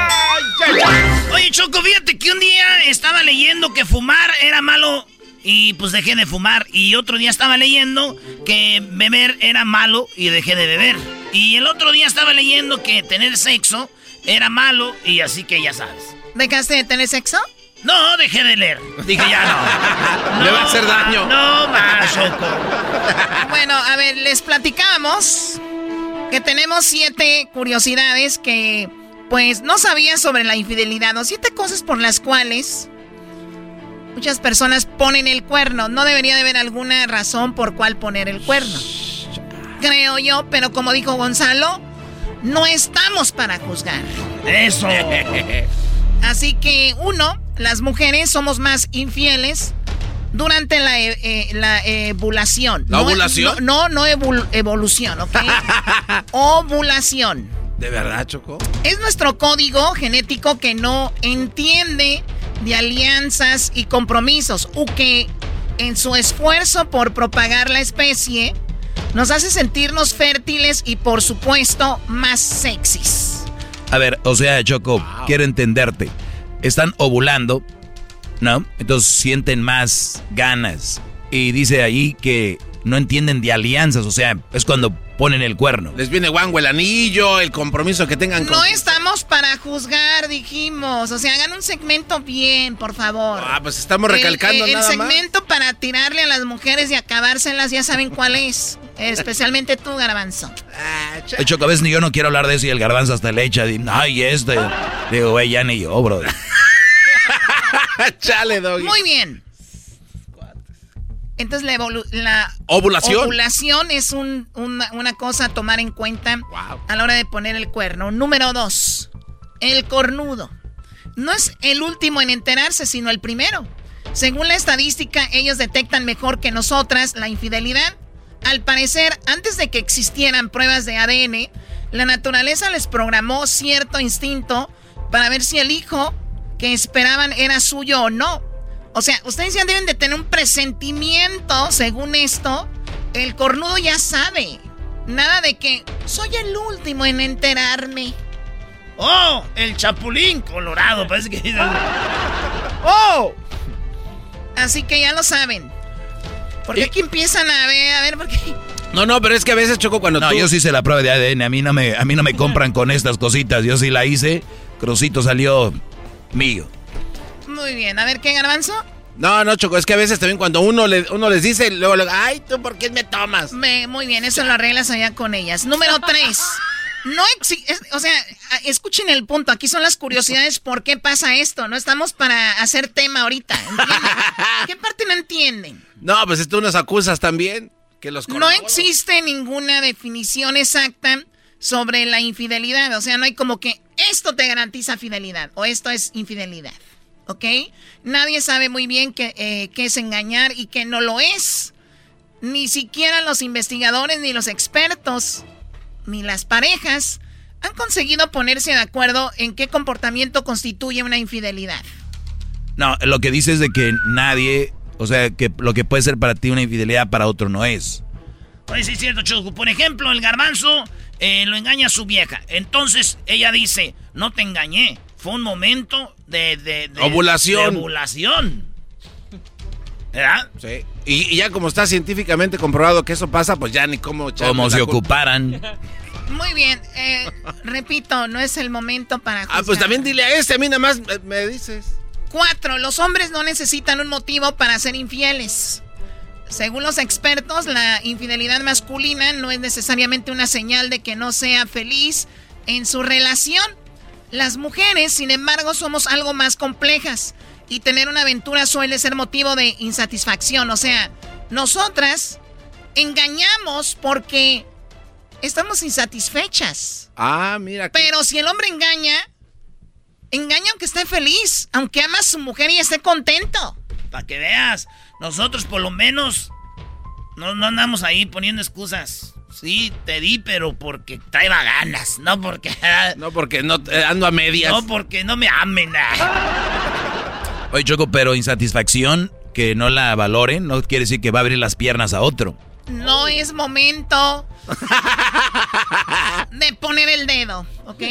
Oye, Choco, fíjate que un día estaba leyendo que fumar era malo y pues dejé de fumar. Y otro día estaba leyendo que beber era malo y dejé de beber. Y el otro día estaba leyendo que tener sexo era malo y así que ya sabes. ¿Dejaste de tener sexo? No, dejé de leer. Dije ya no. Le va a hacer daño. No más, Choco. Bueno, a ver, les platicamos que tenemos siete curiosidades que, pues, no sabía sobre la infidelidad o siete cosas por las cuales muchas personas ponen el cuerno. No debería de haber alguna razón por cuál poner el cuerno. Creo yo, pero como dijo Gonzalo, no estamos para juzgar. Eso. Así que, uno, las mujeres somos más infieles durante la, e- eh, la ovulación. ¿La No- ovulación? No, no, no evol- evolución, ¿ok? ovulación. ¿De verdad, Choco? Es nuestro código genético que no entiende de alianzas y compromisos, o que en su esfuerzo por propagar la especie nos hace sentirnos fértiles y por supuesto más sexys. A ver, o sea, Choco, quiero entenderte. Están ovulando, ¿no? Entonces sienten más ganas. Y dice ahí que no entienden de alianzas, o sea, es cuando ponen el cuerno. Les viene guango el anillo, el compromiso que tengan con... No estamos para juzgar, dijimos. O sea, hagan un segmento bien, por favor. Ah, pues estamos recalcando el, el, nada más. segmento para tirarle a las mujeres y acabárselas, ya saben cuál es. Especialmente tú, Garbanzo. Eh, Choco, a veces ni yo no quiero hablar de eso y el garbanzo hasta le echa. Ay, este. Digo, güey, ya ni yo, bro. Chale, doggy. Muy bien. Entonces la, Ovulación. ovulación es un- una, una cosa a tomar en cuenta a la hora de poner el cuerno. Número dos, el cornudo. No es el último en enterarse, sino el primero. Según la estadística, ellos detectan mejor que nosotras la infidelidad. Al parecer, antes de que existieran pruebas de ADN, la naturaleza les programó cierto instinto para ver si el hijo que esperaban era suyo o no. O sea, ustedes ya deben de tener un presentimiento, según esto. El cornudo ya sabe. Nada de que soy el último en enterarme. ¡Oh! El chapulín colorado, parece que... ¡Oh! Así que ya lo saben. Porque aquí empiezan a ver, a ver, porque No, no, pero es que a veces choco cuando no, tú... yo sí hice la prueba de ADN. A mí no me, a mí no me compran con estas cositas. Yo sí la hice. Crucito salió mío. Muy bien. A ver, ¿qué, Garbanzo? No, no, Choco, es que a veces también cuando uno, le, uno les dice, luego, luego, ay, ¿tú por qué me tomas? Me, muy bien, eso lo arreglas allá con ellas. Número tres. No existe, o sea, escuchen el punto. Aquí son las curiosidades. ¿Por qué pasa esto? No estamos para hacer tema ahorita. ¿Qué parte no entienden? No, pues tú nos acusas también. Que los no existe ninguna definición exacta sobre la infidelidad. O sea, no hay como que esto te garantiza fidelidad o esto es infidelidad. ¿Ok? Nadie sabe muy bien qué, eh, qué es engañar y qué no lo es. Ni siquiera los investigadores ni los expertos ni las parejas han conseguido ponerse de acuerdo en qué comportamiento constituye una infidelidad. No, lo que dice es de que nadie, o sea, que lo que puede ser para ti una infidelidad para otro no es. Pues sí, es cierto, Choco. Por ejemplo, el garbanzo eh, lo engaña a su vieja. Entonces ella dice, no te engañé. Fue un momento de... de, de ovulación. De ovulación. ¿Verdad? Sí. Y, ya como está científicamente comprobado que eso pasa, pues ya ni cómo... Como si ocuparan. Muy bien. Eh, repito, no es el momento para... Ah, pues también dile a este, a mí nada más me, me dices. Cuatro, los hombres no necesitan un motivo para ser infieles. Según los expertos, la infidelidad masculina no es necesariamente una señal de que no sea feliz en su relación. Las mujeres, sin embargo, somos algo más complejas y tener una aventura suele ser motivo de insatisfacción. O sea, nosotras engañamos porque estamos insatisfechas. Ah, mira. Pero si el hombre engaña, engaña aunque esté feliz, aunque ama a su mujer y esté contento. Para que veas, nosotros por lo menos no, no andamos ahí poniendo excusas. Sí, te di, pero porque traeba ganas, no porque... no porque no eh, ando a medias. No porque no me amen. Oye, Choco, pero insatisfacción que no la valoren no quiere decir que va a abrir las piernas a otro. No es momento de poner el dedo, ¿ok?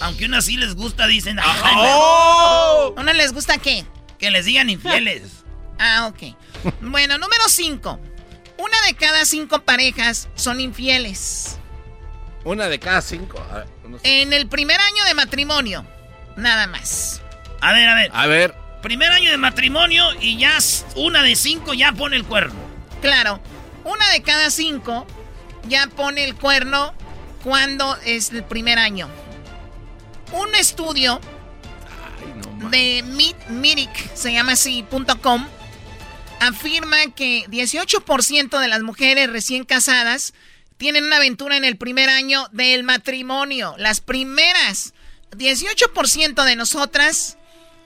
Aunque una sí les gusta, dicen. ¡Oh! ¿Una les gusta qué? Que les digan infieles. Ah, ok. Bueno, número 5. Una de cada cinco parejas son infieles. Una de cada cinco. Ver, no sé. En el primer año de matrimonio, nada más. A ver, a ver. A ver. Primer año de matrimonio y ya una de cinco ya pone el cuerno. Claro, una de cada cinco ya pone el cuerno cuando es el primer año. Un estudio Ay, no de Mirik, se llama así, .com, afirma que 18% de las mujeres recién casadas tienen una aventura en el primer año del matrimonio. Las primeras. 18% de nosotras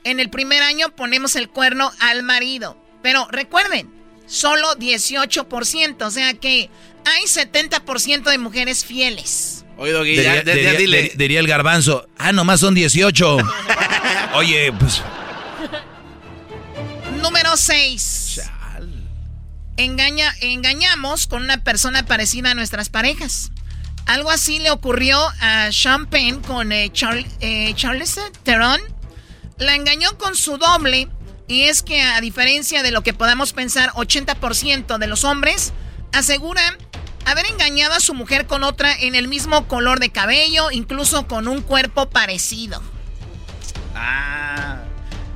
en el primer año ponemos el cuerno al marido. Pero recuerden, solo 18%. O sea que hay 70% de mujeres fieles. Oye, diría, diría, diría, diría, el garbanzo. Ah, nomás son 18. Oye, pues. Número 6. Engaña, engañamos con una persona parecida a nuestras parejas. Algo así le ocurrió a Sean Penn con eh, eh, Charles Theron. La engañó con su doble. Y es que a diferencia de lo que podamos pensar, 80% de los hombres aseguran haber engañado a su mujer con otra en el mismo color de cabello, incluso con un cuerpo parecido. Ah,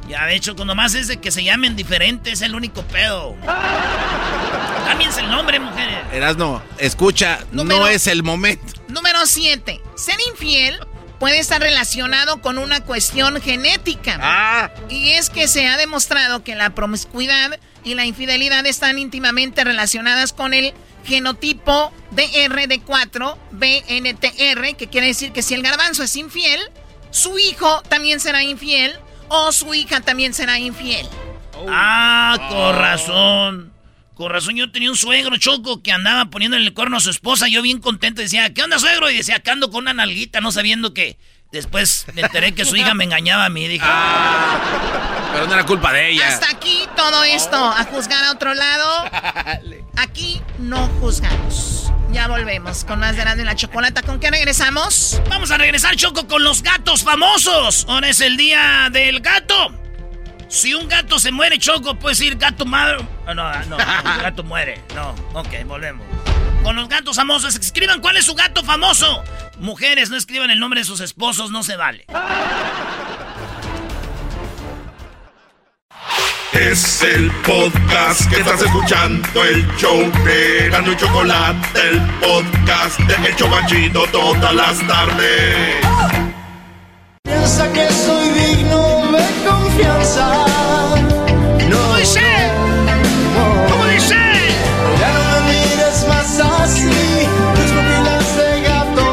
ya de hecho, cuando más es de que se llamen diferentes, es el único pedo. Cámbiense el nombre, mujeres. Erasno, escucha, Número, no es el momento. Número 7. Ser infiel puede estar relacionado con una cuestión genética. Ah. Y es que se ha demostrado que la promiscuidad y la infidelidad están íntimamente relacionadas con el genotipo DRD4-BNTR, que quiere decir que si el garbanzo es infiel, su hijo también será infiel o su hija también será infiel. Oh. Ah, con razón. Con razón, yo tenía un suegro choco que andaba poniéndole el cuerno a su esposa. Yo bien contento decía, ¿qué onda, suegro? Y decía, acá ando con una nalguita, no sabiendo que. Después me enteré que su hija me engañaba a mí. Dije, ah, pero no era culpa de ella. Hasta aquí todo esto. A juzgar a otro lado. Aquí no juzgamos. Ya volvemos con más de la, de la chocolata. ¿Con qué regresamos? Vamos a regresar, Choco, con los gatos famosos. Ahora es el día del gato. Si un gato se muere, Choco, puedes decir gato madre. No, no, no, el gato muere. No, ok, volvemos. Con los gatos famosos, escriban cuál es su gato famoso. Mujeres, no escriban el nombre de sus esposos, no se vale. Es el podcast que estás escuchando, el show de Gano y Chocolate, el podcast de El Chocachito todas las tardes. Piensa que soy digno de confianza. ¿Cómo dice? ¿Cómo dice? Ya no me mires más así. Tus pupilas de gato.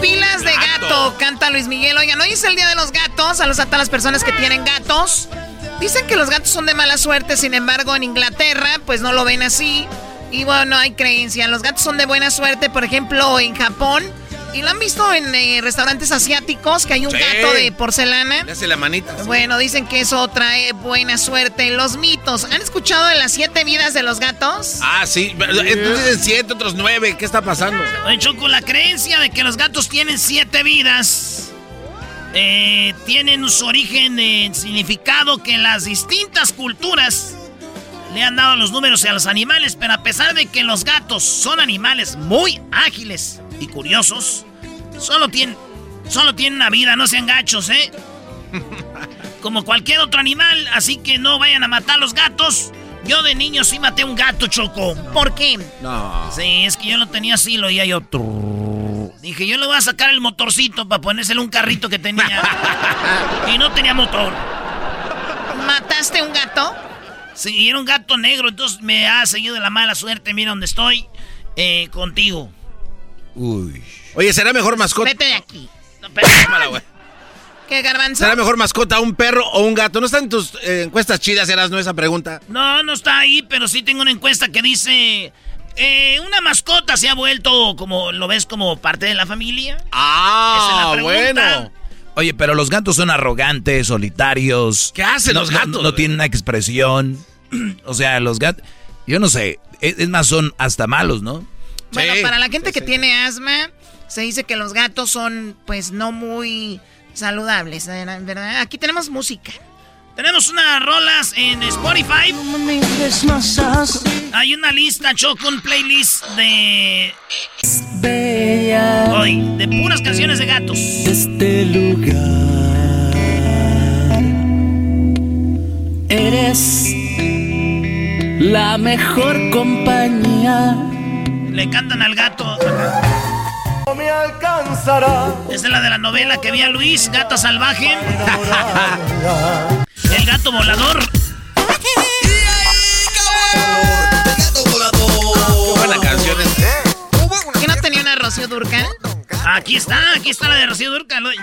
Pilas de gato, canta Luis Miguel. Oigan, hoy es el día de los gatos. Saludos a todas las personas que tienen gatos. Dicen que los gatos son de mala suerte, sin embargo, en Inglaterra, pues no lo ven así. Y bueno, hay creencia. Los gatos son de buena suerte, por ejemplo, en Japón. Y lo han visto en eh, restaurantes asiáticos, que hay un Sí. gato de porcelana. Le hace la manita. Bueno, dicen que eso trae buena suerte. Los mitos. ¿Han escuchado de las siete vidas de los gatos? Ah, sí. Entonces dicen siete, otros nueve. ¿Qué está pasando? Oye, Choco, la creencia de que los gatos tienen siete vidas eh, tienen su origen en significado que las distintas culturas le han dado los números a los animales, pero a pesar de que los gatos son animales muy ágiles y curiosos, solo tienen, solo tienen una vida, no sean gachos, ¿eh? Como cualquier otro animal, así que no vayan a matar los gatos. Yo de niño sí maté un gato, Choco. ¿Por qué? No. Sí, es que yo lo tenía así, lo oía yo. Dije, yo le voy a sacar el motorcito para ponérselo a un carrito que tenía. y no tenía motor. ¿Mataste un gato? Sí, era un gato negro, entonces me ha seguido de la mala suerte. Mira dónde estoy, eh, contigo. Uy. Oye, ¿será mejor mascota? Vete de aquí. Tómala, güey. ¿Qué, garbanzo? ¿Será mejor mascota un perro o un gato? ¿No están en tus eh, encuestas chidas, eras no esa pregunta? No, no está ahí, pero sí tengo una encuesta que dice... eh, una mascota se ha vuelto como, ¿lo ves como parte de la familia? Ah, Esa es la pregunta. bueno. Oye, pero los gatos son arrogantes, solitarios. ¿Qué hacen No- los gatos, No, tienen una expresión. o sea, los gatos. Yo no sé. Es, es más, son hasta malos, ¿no? Bueno, para la gente que tiene asma, se dice que los gatos son, pues, no muy saludables. ¿verdad? Aquí tenemos música. Tenemos unas rolas en Spotify. Hay una lista, Choco, un playlist de... Hoy, de puras canciones de gatos. Este lugar. Eres la mejor compañía. Le cantan al gato. No me alcanzará. Esta es la de la novela que vi a Luis, Gata Salvaje. El gato volador. Buena canción. ¿Qué no tenía una Rocío Durcal? Aquí está, aquí está la de Rocío Durcal. hoy.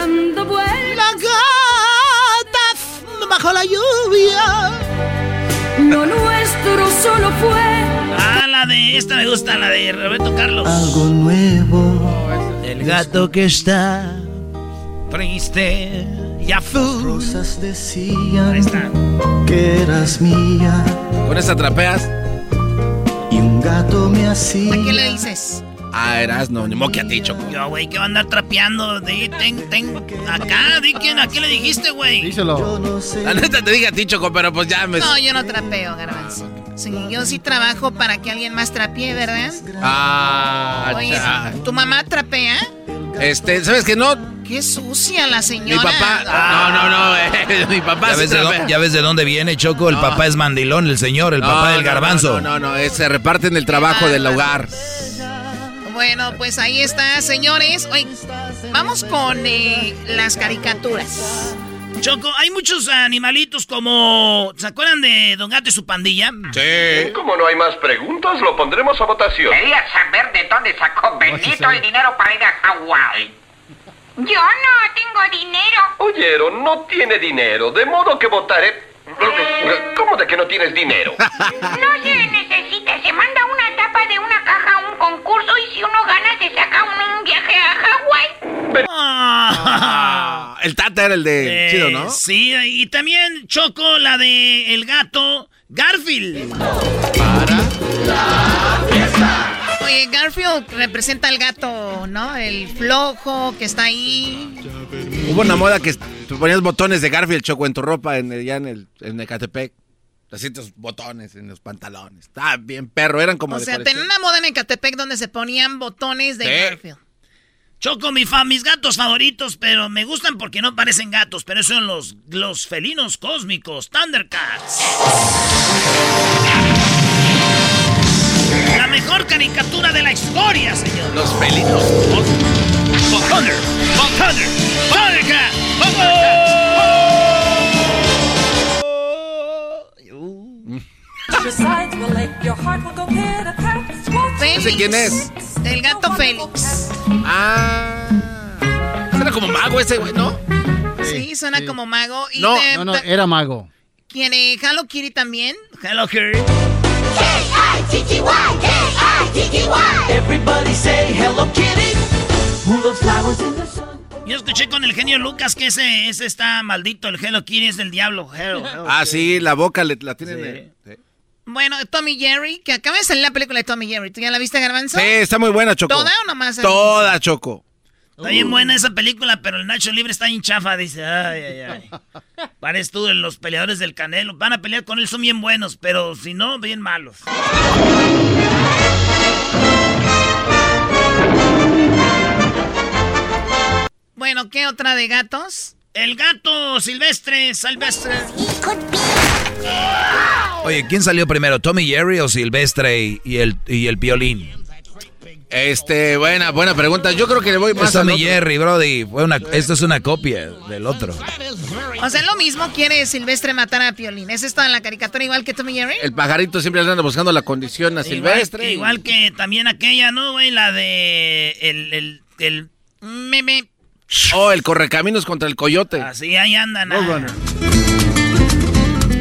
La gata bajo la lluvia. Lo nuestro solo fue Ah, la de esta me gusta, la de Roberto Carlos. Algo nuevo. El gato que está. Triste y azul. Rosas decían Ahí está. que eras mía. Con esa trapeas. Y un gato me hacía. ¿A qué le dices? Ah, eras no, ni moque a ti, Choco. Yo, güey, que va a andar trapeando. Di, ten, ten, acá, di quién, ¿a qué le dijiste, güey? Díselo. La neta te dije a ti, Choco, pero pues ya me. No, yo no trapeo, garbanzo. Sí, yo sí trabajo para que alguien más trapee, ¿verdad? Ah, Oye. ¿tu mamá trapea? Este, ¿sabes qué? No, Qué sucia la mi señora. papá. No, no, no, eh, mi papá ¿Ya ves, de trapea. dó- ya ves de dónde viene, Choco? El No. papá es mandilón, el señor, el No, papá del garbanzo. No, no, no, eh, se reparten el trabajo del hogar. Bueno, pues ahí está, señores. Oye, vamos con eh, las caricaturas. Choco, hay muchos animalitos como. ¿Se acuerdan de Don Gato y su pandilla? Sí. Como no hay más preguntas, lo pondremos a votación. Quería saber de dónde sacó Benito el dinero para ir a Hawái. Yo no tengo dinero. Oyeron, no tiene dinero, de modo que votaré. ¿Cómo de que no tienes dinero? No se necesita. Se manda una tapa de una caja a un concurso y si uno gana se saca un, un viaje a Hawái. Ah, el Tata era el de Eh, chido, ¿no? Sí, y también Choco, la de el gato Garfield. Oye, Garfield representa al gato, ¿no? El flojo que está ahí. Hubo una moda que tú ponías botones de Garfield Choco en tu ropa en, el- ya en el en Ecatepec. Así tus botones en los pantalones. Está bien perro, eran como O de sea, tenía una moda en Ecatepec donde se ponían botones de Sí. Garfield. Choco, mi fa, mis gatos favoritos, pero me gustan porque no parecen gatos, pero son los, los felinos cósmicos, Thundercats. Los felinos. Thunder, Thunder, Thundercat. Félix. ¿Ese quién es? El gato Félix. Ah. Era como mago ese güey, ¿no? Sí, suena como mago. Y No, te- no, no, era mago. ¿Quién, eh, Hello Kitty también? Hello Kitty. Yo escuché con el genio Lucas que ese, ese está maldito, el Hello Kitty es del diablo. Hello, hello Ah, sí, la boca le- la tienen. Sí. Bueno, Tommy Jerry, que acaba de salir la película de Tommy Jerry. ¿Tú ya la viste, Garbanzo? Sí, está muy buena, Choco. ¿Toda o nomás? Toda, Choco. Está bien buena esa película, pero el Nacho Libre está bien chafa. Dice, ay, ay, ay. Pares tú los peleadores del Canelo. Van a pelear con él, son bien buenos, pero si no, bien malos. Bueno, ¿qué otra de gatos? El gato silvestre, silvestre. Oye, ¿quién salió primero, Tommy Jerry o Silvestre y, el, y el violín? Este, buena, buena pregunta. Yo creo que le voy más Es a Tommy Jerry, Brody. Fue una, esto es una copia del otro. O sea, lo mismo quiere Silvestre matar a Piolín. ¿Es esto en la caricatura igual que Tommy Jerry? El pajarito siempre anda buscando la condición a Silvestre. Igual, igual que también aquella, ¿no, güey? La de. El. el, el meme. Oh, el correcaminos contra el coyote. Así ahí andan. ah.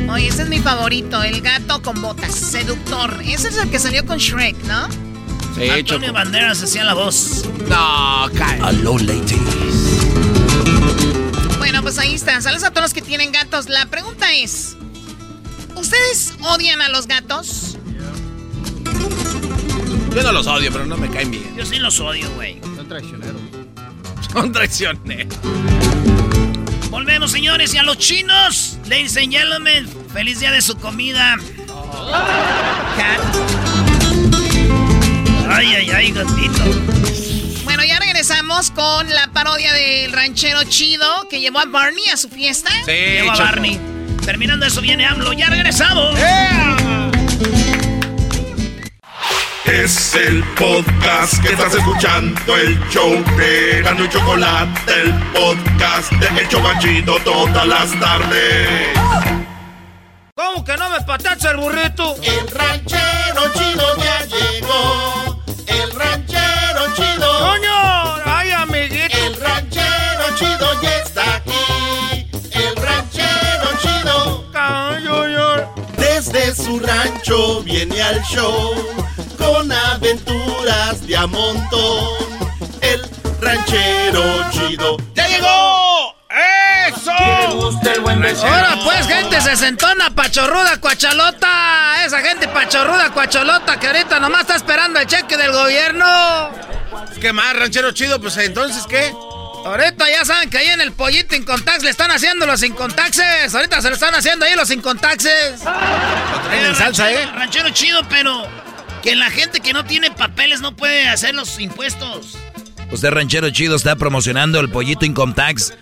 Oye, ese es mi favorito, el gato con botas, seductor. Ese es el que salió con Shrek, ¿no? Sí, Antonio Choco. Banderas hacía la voz. No, cae. Hello, ladies. Bueno, pues ahí está. Saludos a todos los que tienen gatos. La pregunta es: ¿Ustedes odian a los gatos? Yo no los odio, pero no me caen bien. Yo sí los odio, güey. Son traicioneros. Son traicioneros. Volvemos, señores, y a los chinos. Ladies and gentlemen, feliz día de su comida. Cat. Ay, ay, ay, gatito. Bueno, ya regresamos con la parodia del ranchero chido que llevó a Barney a su fiesta. Sí, Llevo a. Barney. Terminando eso viene AMLO. Ya regresamos. Es el podcast que estás escuchando, el show de Gano y Chocolate, el podcast de El Chocachito todas las tardes. ¿Cómo que no me patacha el burrito? El ranchero chido ya llegó. El ranchero chido. ¡Coño! ¡Ay, amiguito! El ranchero chido ya está aquí. El ranchero chido. Desde su rancho viene al show con aventuras de a montón. El ranchero chido ya llegó. ¡Eso! Ahora pues, gente sesentona, pachorruda, cuachalota. Esa gente pachorruda, cuacholota que ahorita nomás está esperando el cheque del gobierno. ¿Qué más, ranchero chido? Pues entonces, ¿qué? Ahorita ya saben que ahí en el pollito Incontax le están haciendo los Incontaxes. Ahorita se lo están haciendo ahí los Incontaxes. en salsa, ¿eh? Ranchero chido, pero que la gente que no tiene papeles no puede hacer los impuestos. Usted, ranchero chido, está promocionando el pollito Income Tax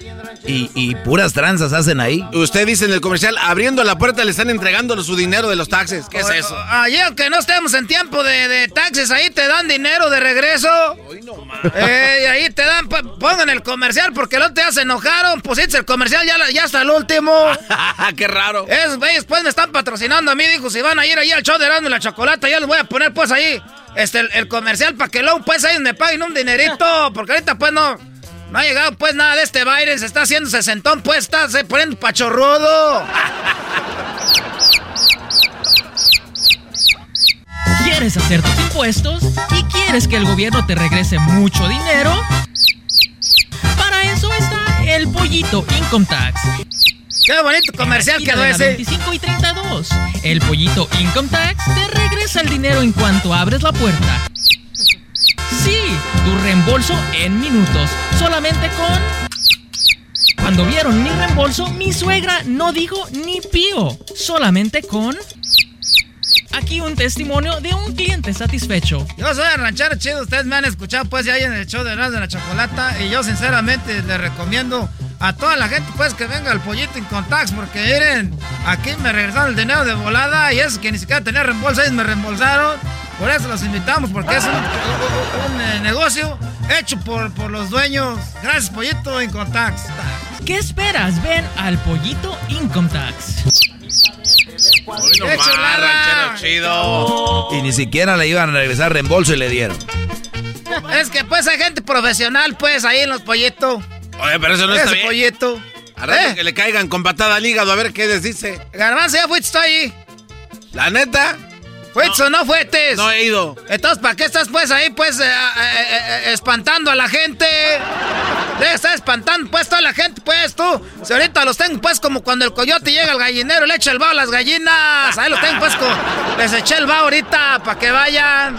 y, y puras tranzas hacen ahí. Usted dice en el comercial, abriendo la puerta le están entregando su dinero de los taxes. ¿Qué es eso? Allí, aunque no estemos en tiempo de, de taxes, ahí te dan dinero de regreso. Eh, y ahí te dan, pongan el comercial porque otro día se enojaron. Pusiste el comercial ya, ya hasta el último. ¡Qué raro! Es, güeyes, pues me están patrocinando a mí, dijo, si van a ir ahí al show de Erasmo y la Chocolata, ya les voy a poner pues ahí este, el, el comercial para que luego pues ahí me paguen un dinerito. Porque ahorita pues no, no ha llegado pues nada de este baile, se está haciendo sesentón, pues está se poniendo pachorrudo. ¿Quieres hacer tus impuestos y quieres que el gobierno te regrese mucho dinero? Para eso está el pollito Income Tax. Qué bonito comercial quedó ese. 25 y 32. El pollito Income Tax te regresa el dinero en cuanto abres la puerta. En minutos, solamente con... Cuando vieron mi reembolso, mi suegra no dijo ni pío, solamente con... Aquí un testimonio de un cliente satisfecho. Yo soy el ranchero chido, ustedes me han escuchado pues ya en el show de de la Chocolata y yo sinceramente les recomiendo a toda la gente pues que venga al pollito en contacts porque miren, aquí me regresaron el dinero de volada y es que ni siquiera tenía reembolso, ellos me reembolsaron. Por eso los invitamos porque es un, eh, negocio hecho por, por los dueños. Gracias pollito en contacts. ¿Qué esperas? Ven al Pollito Income Tax. ¡Qué chulada! chido. Y ni siquiera le iban a regresar reembolso y le dieron. Es que pues hay gente profesional pues ahí en los pollitos. Oye, pero eso no está Ese bien. ¿Eh? que le caigan con patada al hígado, a ver qué les dice. Garbanzo, ¿ya fuiste ahí? ¿La neta? ¿Fuiste o no fuiste? No he ido. Entonces, ¿para qué estás pues ahí pues eh, eh, eh, espantando a la gente? Debe estar espantando pues toda la gente pues tú. Si ahorita los tengo pues como cuando el coyote llega al gallinero le echa el vaho a las gallinas. Ahí los tengo pues con... Les eché el vaho ahorita para que vayan.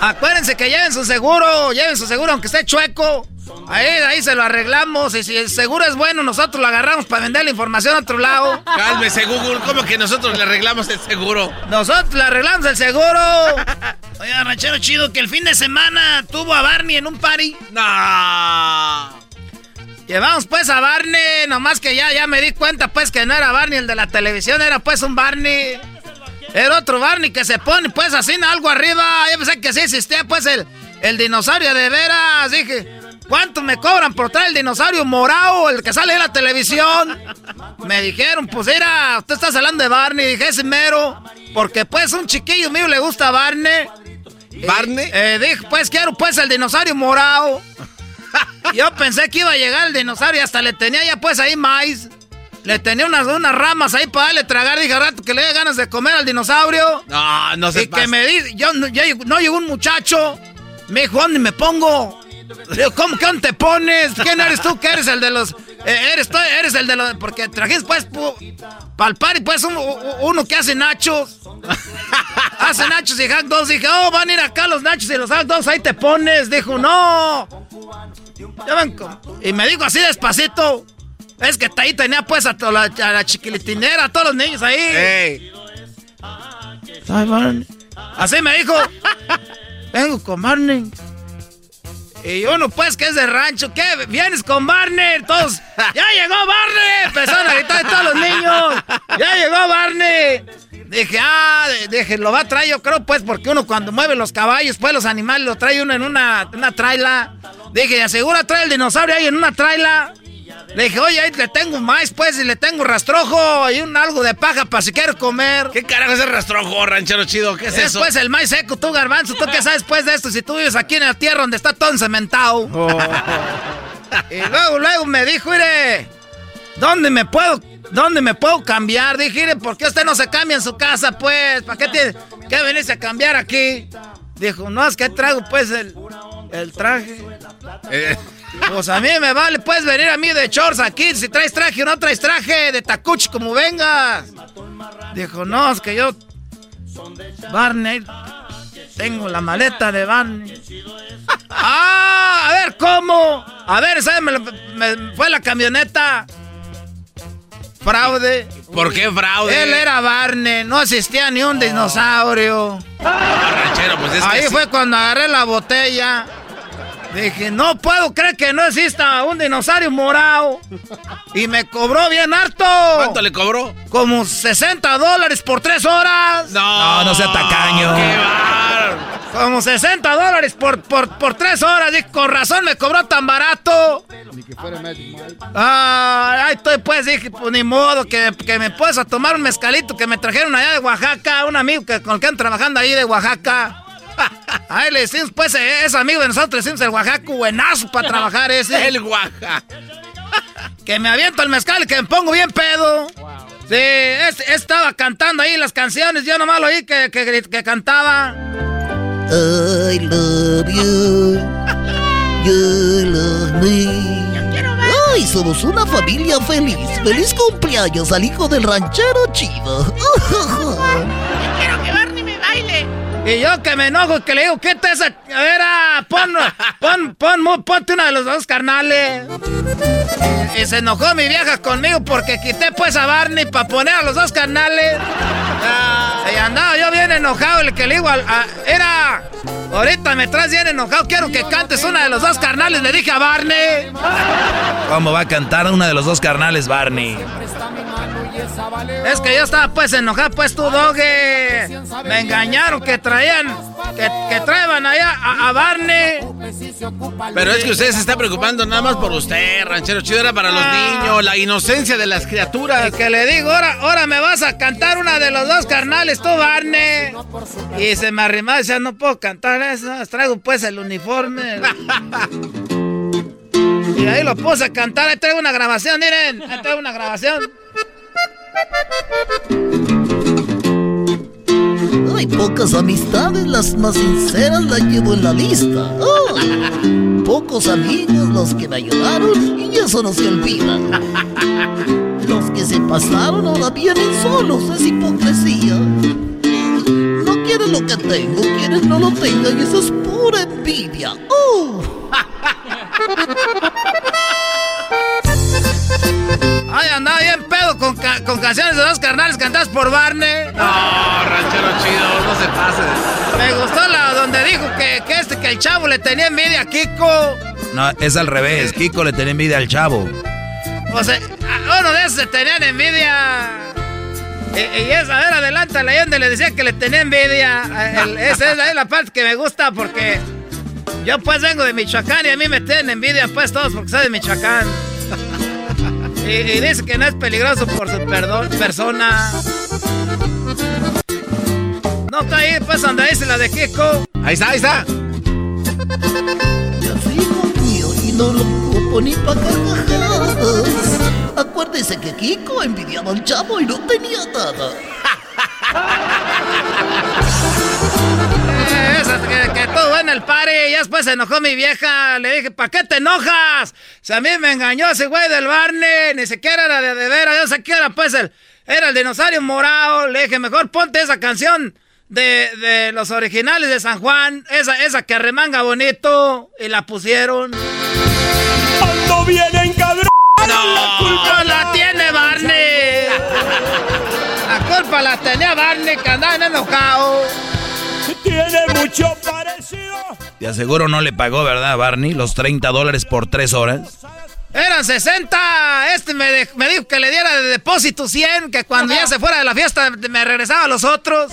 Acuérdense que lleven su seguro, lleven su seguro aunque esté chueco. Ahí, ahí se lo arreglamos y si el seguro es bueno nosotros lo agarramos para vender la información a otro lado. Cálmese, Google. ¿Cómo que nosotros le arreglamos el seguro? Nosotros le arreglamos el seguro. Oiga, ranchero chido, que el fin de semana tuvo a Barney en un party. No. Llevamos pues a Barney, nomás que ya, ya me di cuenta pues que no era Barney el de la televisión, era pues un Barney. Era otro Barney que se pone pues así en algo arriba. Yo pensé que sí existía pues el, el dinosaurio de veras. Dije, ¿cuánto me cobran por traer el dinosaurio morado, el que sale en la televisión? Me dijeron, pues era, usted está hablando de Barney. Dije, ese mero. Porque pues un chiquillo mío le gusta Barney. ¿Barney? Eh, dije, pues quiero pues el dinosaurio morado. Yo pensé que iba a llegar el dinosaurio y hasta le tenía ya pues ahí maíz. Le tenía unas, unas ramas ahí para darle tragar. Dije, al rato que le dé ganas de comer al dinosaurio. No, no se Y que me dice, yo, llegó- no llegó un muchacho. Me dijo, ¿dónde me pongo? ¿Cómo que te pones? ¿Quién eres tú? ¿Qué eres el de los...? eh, eres tú, eres el de los... Porque trajiste pues para el party pues uno que hace nachos. hace nachos y hot dogs. Dije, oh, van a ir acá los nachos y los hot dogs, ahí te pones. Dijo, no. Y me dijo así despacito. Es que ahí tenía pues a, la, a la chiquilitinera, a todos los niños ahí. Ey. Ay, Barney. Así me dijo. Vengo con Barney. Y uno, pues, que es de rancho. ¿Qué? ¿Vienes con Barney? Todos. ¡Ya llegó Barney! Empezaron a gritar todos los niños. ¡Ya llegó Barney! Dije, ah, dije, lo va a traer yo creo, pues, porque uno cuando mueve los caballos, pues, los animales, lo trae uno en una, una traila. Dije, asegura trae el dinosaurio ahí en una traila. Le dije, oye, ahí le tengo más, pues, y le tengo rastrojo y un algo de paja para si quiero comer. ¿Qué carajo es el rastrojo, ranchero chido? ¿Qué es, Es eso? pues el maíz seco, tú garbanzo, tú qué sabes pues de esto, si tú vives aquí en la tierra donde está todo encementado. y luego, luego me dijo, mire, ¿dónde me puedo, dónde me puedo cambiar? Dije, mire, ¿por qué usted no se cambia en su casa, pues? ¿Para qué tiene, qué venirse a cambiar aquí? Dijo, no, es que traigo pues el, el traje. Eh, Pues a mí me vale, puedes venir a mí de shorts aquí, si traes traje o no traes traje, de tacuchi como vengas. Dijo, no, es que yo, Barney, tengo la maleta de Barney. ah, a ver, ¿cómo? A ver, ¿sabes? Me, fue la camioneta. Fraude. ¿Por qué fraude? Él era Barney, no existía ni un dinosaurio. ranchero, pues es que Ahí sí. fue cuando agarré la botella. Dije, no puedo creer que no exista un dinosaurio morado. Y me cobró bien harto. ¿Cuánto le cobró? Como 60 dólares por tres horas. No, no sea tacaño. Como 60 dólares por, por, por tres horas. Dije, con razón me cobró tan barato. Ni que fuera Magic Mike. Ah, ahí estoy pues, dije, pues ni modo, que, que me puedes a tomar un mezcalito que me trajeron allá de Oaxaca, un amigo que, con el que ando trabajando ahí de Oaxaca. Ahí le decimos, pues, eh, es amigo de nosotros, decimos el Oaxaca, buenazo para trabajar ese. El Oaxaca. Que me aviento el mezcal y que me pongo bien pedo. Sí, es- estaba cantando ahí las canciones, yo nomás lo oí que, que, que cantaba. I love you. You love me. Ay, somos una familia feliz. Feliz cumpleaños al hijo del ranchero chido. Quiero que Barney me baile. Y yo que me enojo que le digo, ¿qué te esa? Era, pon, pon, pon, ponte una de los dos carnales. Y, se enojó mi vieja conmigo porque quité pues a Barney para poner a los dos carnales. y andaba yo bien enojado, el que le digo, era, ahorita me traes bien enojado, quiero que cantes una de los dos carnales, le dije a Barney. ¿Cómo va a cantar una de los dos carnales, Barney? Es que yo estaba pues enojado, pues tu doge. Me engañaron que traían, que, que traían allá a, Barney. Pero es que usted se está preocupando nada más por usted, ranchero chido, era para los ah. niños, la inocencia de las criaturas. Y que le digo, ahora, ahora me vas a cantar una de los dos carnales, tú, Barney. Y se me arrimaba y decía, no puedo cantar eso, traigo pues el uniforme. y ahí lo puse a cantar, ahí traigo una grabación, miren, ahí traigo una grabación. Hay pocas amistades, las más sinceras las llevo en la lista. pocos amigos los que me ayudaron y eso no se olvida. Los que se pasaron ahora vienen solos, es hipocresía. No quieren lo que tengo, quieren no lo tengan y eso es pura envidia. ¡Oh! Andaba bien pedo con, con canciones de dos carnales cantadas por Barney. No, ranchero chido, no se pase. Me gustó la donde dijo que, que, este, que el chavo le tenía envidia a Kiko. No, es al revés. Kiko le tenía envidia al chavo. O sea, uno de esos se tenían envidia. Y, y esa, a ver, adelante, leyenda le decía que le tenía envidia. esa es la parte que me gusta porque yo pues vengo de Michoacán y a mí me tienen envidia pues todos porque soy de Michoacán. Y, dice que no es peligroso por su perdón, persona. No está ahí, pues, donde dice la de Kiko. Ahí está, ahí está. Ya fijo mío y no lo ocupo ni pa' carcajadas. Acuérdese que Kiko envidiaba al chavo y no tenía nada. todo en el party. Y después se enojó mi vieja. Le dije, ¿para qué te enojas? Si a mí me engañó ese güey del Barney. Ni siquiera era de, de veras. Yo sé que era pues el, era el dinosaurio morado. Le dije, mejor ponte esa canción de, de los originales de San Juan. Esa, esa que arremanga bonito. Y la pusieron. Cuando vienen cabrón. No, la culpa la tiene Barney. La culpa la tenía Barney que andaba enojado. Tiene mucho parecido. Te aseguro no le pagó, ¿verdad, Barney? Los 30 dólares por 3 horas. Eran 60. Este me, me, dijo que le diera de depósito 100, que cuando ya se fuera de la fiesta me regresaba a los otros.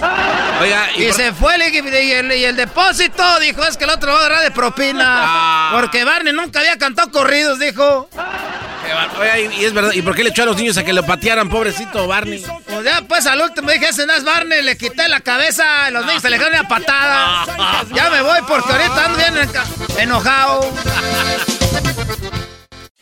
Oiga, y, se fue y, el, y, el, depósito dijo, es que el otro va a dar de propina. Ah. Porque Barney nunca había cantado corridos, dijo. Oiga, y, es verdad, ¿y por qué le echó a los niños a que lo patearan, pobrecito Barney? Pues ya, pues al último dije, ese no es Barney, le quité la cabeza, los niños se le dieron una patada. ya me voy porque ahorita ando bien enojado.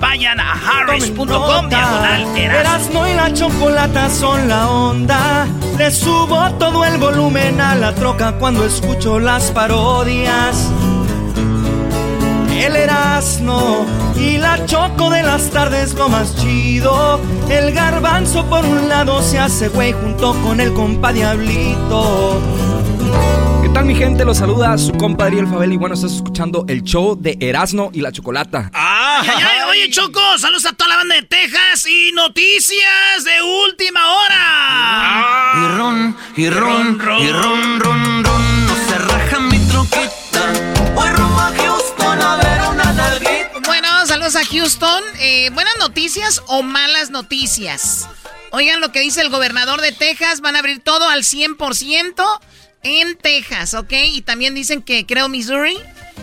Vayan a harris.com diagonal Erasmo y la chocolata son la onda. Le subo todo el volumen a la troca cuando escucho las parodias el Erasmo y la Choco de las tardes lo más chido. El garbanzo por un lado se hace güey junto con el compa Diablito. ¿Qué tal mi gente? Los saluda su compadre El Fabel y bueno, estás escuchando el show de Erasmo y la Chocolata. ¡Ah! oye Choco, saludos a toda la banda de Texas y noticias de última hora. Ah. Y ron, y ron, y ron, ron, ron, no se raja mi troquita. Hoy rumbo a Houston a ver Houston, eh, ¿buenas noticias o malas noticias? Oigan lo que dice el gobernador de Texas, van a abrir todo al 100% en Texas, ¿ok? Y también dicen que creo Missouri,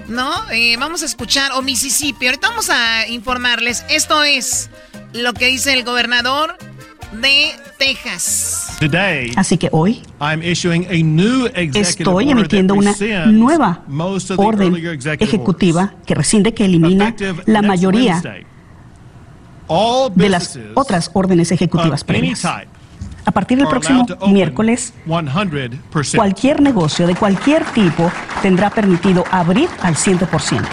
¿no? Eh, vamos a escuchar, o Mississippi, ahorita vamos a informarles, esto es lo que dice el gobernador de Texas. Así que hoy estoy emitiendo una nueva orden ejecutiva que rescinde que elimina la mayoría de las otras órdenes ejecutivas previas. A partir del próximo miércoles, cualquier negocio de cualquier tipo tendrá permitido abrir al 100%.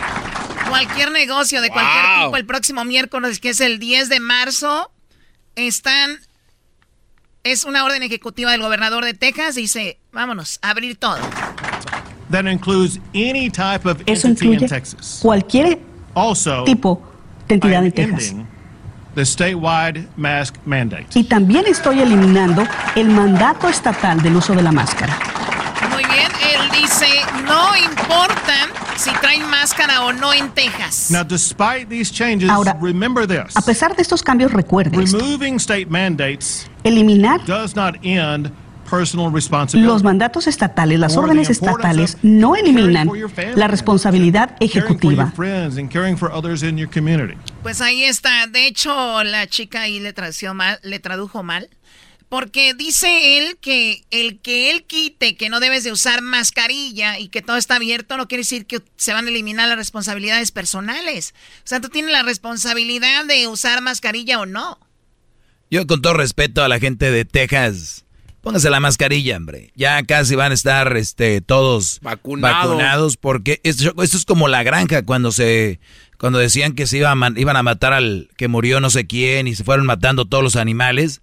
Cualquier negocio de cualquier tipo el próximo miércoles, que es el 10 de marzo, están... Es una orden ejecutiva del gobernador de Texas, dice, vámonos, abrir todo. Eso incluye cualquier tipo de entidad en Texas. Y también estoy eliminando el mandato estatal del uso de la máscara. Muy bien, él dice, no importa si traen máscara o no en Texas. Ahora, a pesar de estos cambios, recuerden eliminar los mandatos estatales, las órdenes estatales no eliminan la responsabilidad ejecutiva. Pues ahí está. De hecho, la chica ahí le, mal, le tradujo mal. Porque dice él que el que él quite que no debes de usar mascarilla y que todo está abierto no quiere decir que se van a eliminar las responsabilidades personales. O sea, tú tienes la responsabilidad de usar mascarilla o no. Yo con todo respeto a la gente de Texas, póngase la mascarilla, hombre. Ya casi van a estar este, todos vacunados porque esto, esto, es como la granja cuando se cuando decían que se iba iban a matar al que murió no sé quién y se fueron matando todos los animales.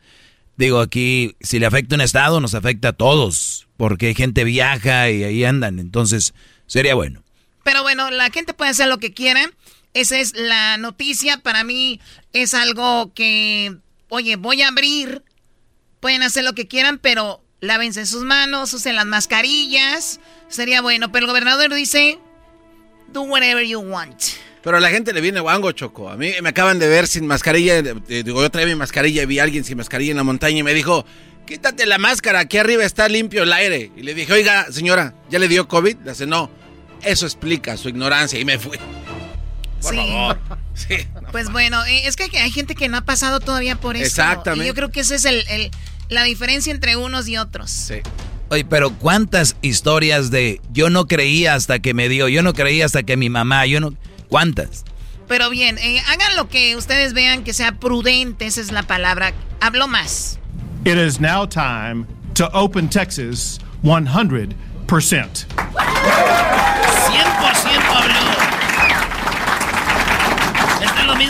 Digo, aquí, si le afecta un estado, nos afecta a todos, porque gente viaja y ahí andan, entonces sería bueno. Pero bueno, la gente puede hacer lo que quiera. Esa es la noticia. Para mí es algo que, oye, voy a abrir. Pueden hacer lo que quieran, pero lávense sus manos, usen las mascarillas. Sería bueno. Pero el gobernador dice, do whatever you want. Pero a la gente le viene guango, Choco. A mí me acaban de ver sin mascarilla. Digo, yo traía mi mascarilla y vi a alguien sin mascarilla en la montaña y me dijo, quítate la máscara, aquí arriba está limpio el aire. Y le dije, oiga, señora, ¿ya le dio COVID? Le dice, no, eso explica su ignorancia y me fui. Por sí. favor. Sí. Pues bueno, eh, es que hay gente que no ha pasado todavía por eso. Exactamente. Y yo creo que esa es el, la diferencia entre unos y otros. Sí. Oye, pero cuántas historias de yo no creía hasta que me dio, yo no creía hasta que mi mamá, yo no... ¿Cuántas? Pero bien, eh, hagan lo que ustedes vean que sea prudente, esa es la palabra. Hablo más. It is now time to open Texas 100%. 100% habló.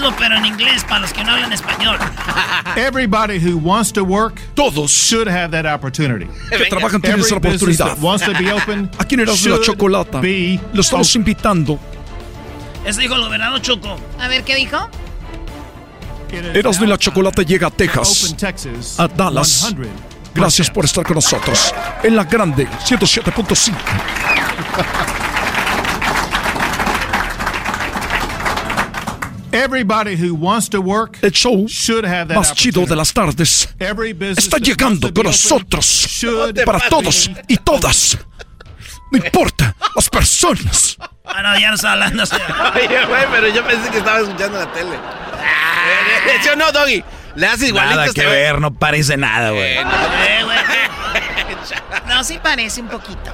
Mismo, pero en inglés, para los que no hablan español. Everybody who wants to work, todos should have that opportunity. Que trabajan tienen esa oportunidad. Wants to be open, Aquí en Erasmo la Chocolata lo estamos invitando eso dijo el gobernador Choco. A ver, ¿qué dijo? Erasmo y la Chocolate llega a Texas, a Dallas. Gracias por estar con nosotros en la grande 107.5. Everybody who wants to work El show should have that más chido de las tardes está llegando con nosotros para todos y todas. No importa, las personas. Ah, no, ya no está hablando. Oye, güey, pero yo pensé que estaba escuchando la tele. ¿Sí o no, Doggy? Le hace igualito. Nada que ver, no parece nada, güey. Eh, no, sí parece un poquito.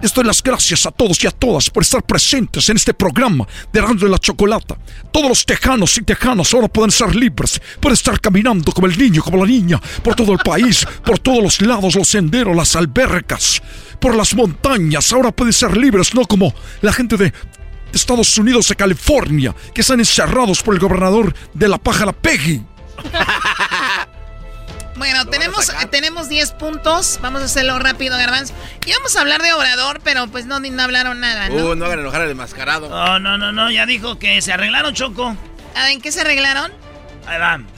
Les doy las gracias a todos y a todas por estar presentes en este programa de Radio de la Chocolata. Todos los tejanos y tejanas ahora pueden ser libres, pueden estar caminando como el niño, como la niña, por todo el país, por todos los lados, los senderos, las albercas, por las montañas. Ahora pueden ser libres, no como la gente de Estados Unidos, de California, que están encerrados por el gobernador de la pájara Peggy. Bueno, tenemos, tenemos 10 puntos. Vamos a hacerlo rápido, Garbanz. Y vamos a hablar de Obrador, pero pues no, no hablaron nada, ¿no? Uh, no enojar al enmascarado. No, no, no, no. Ya dijo que se arreglaron, Choco. ¿En qué se arreglaron?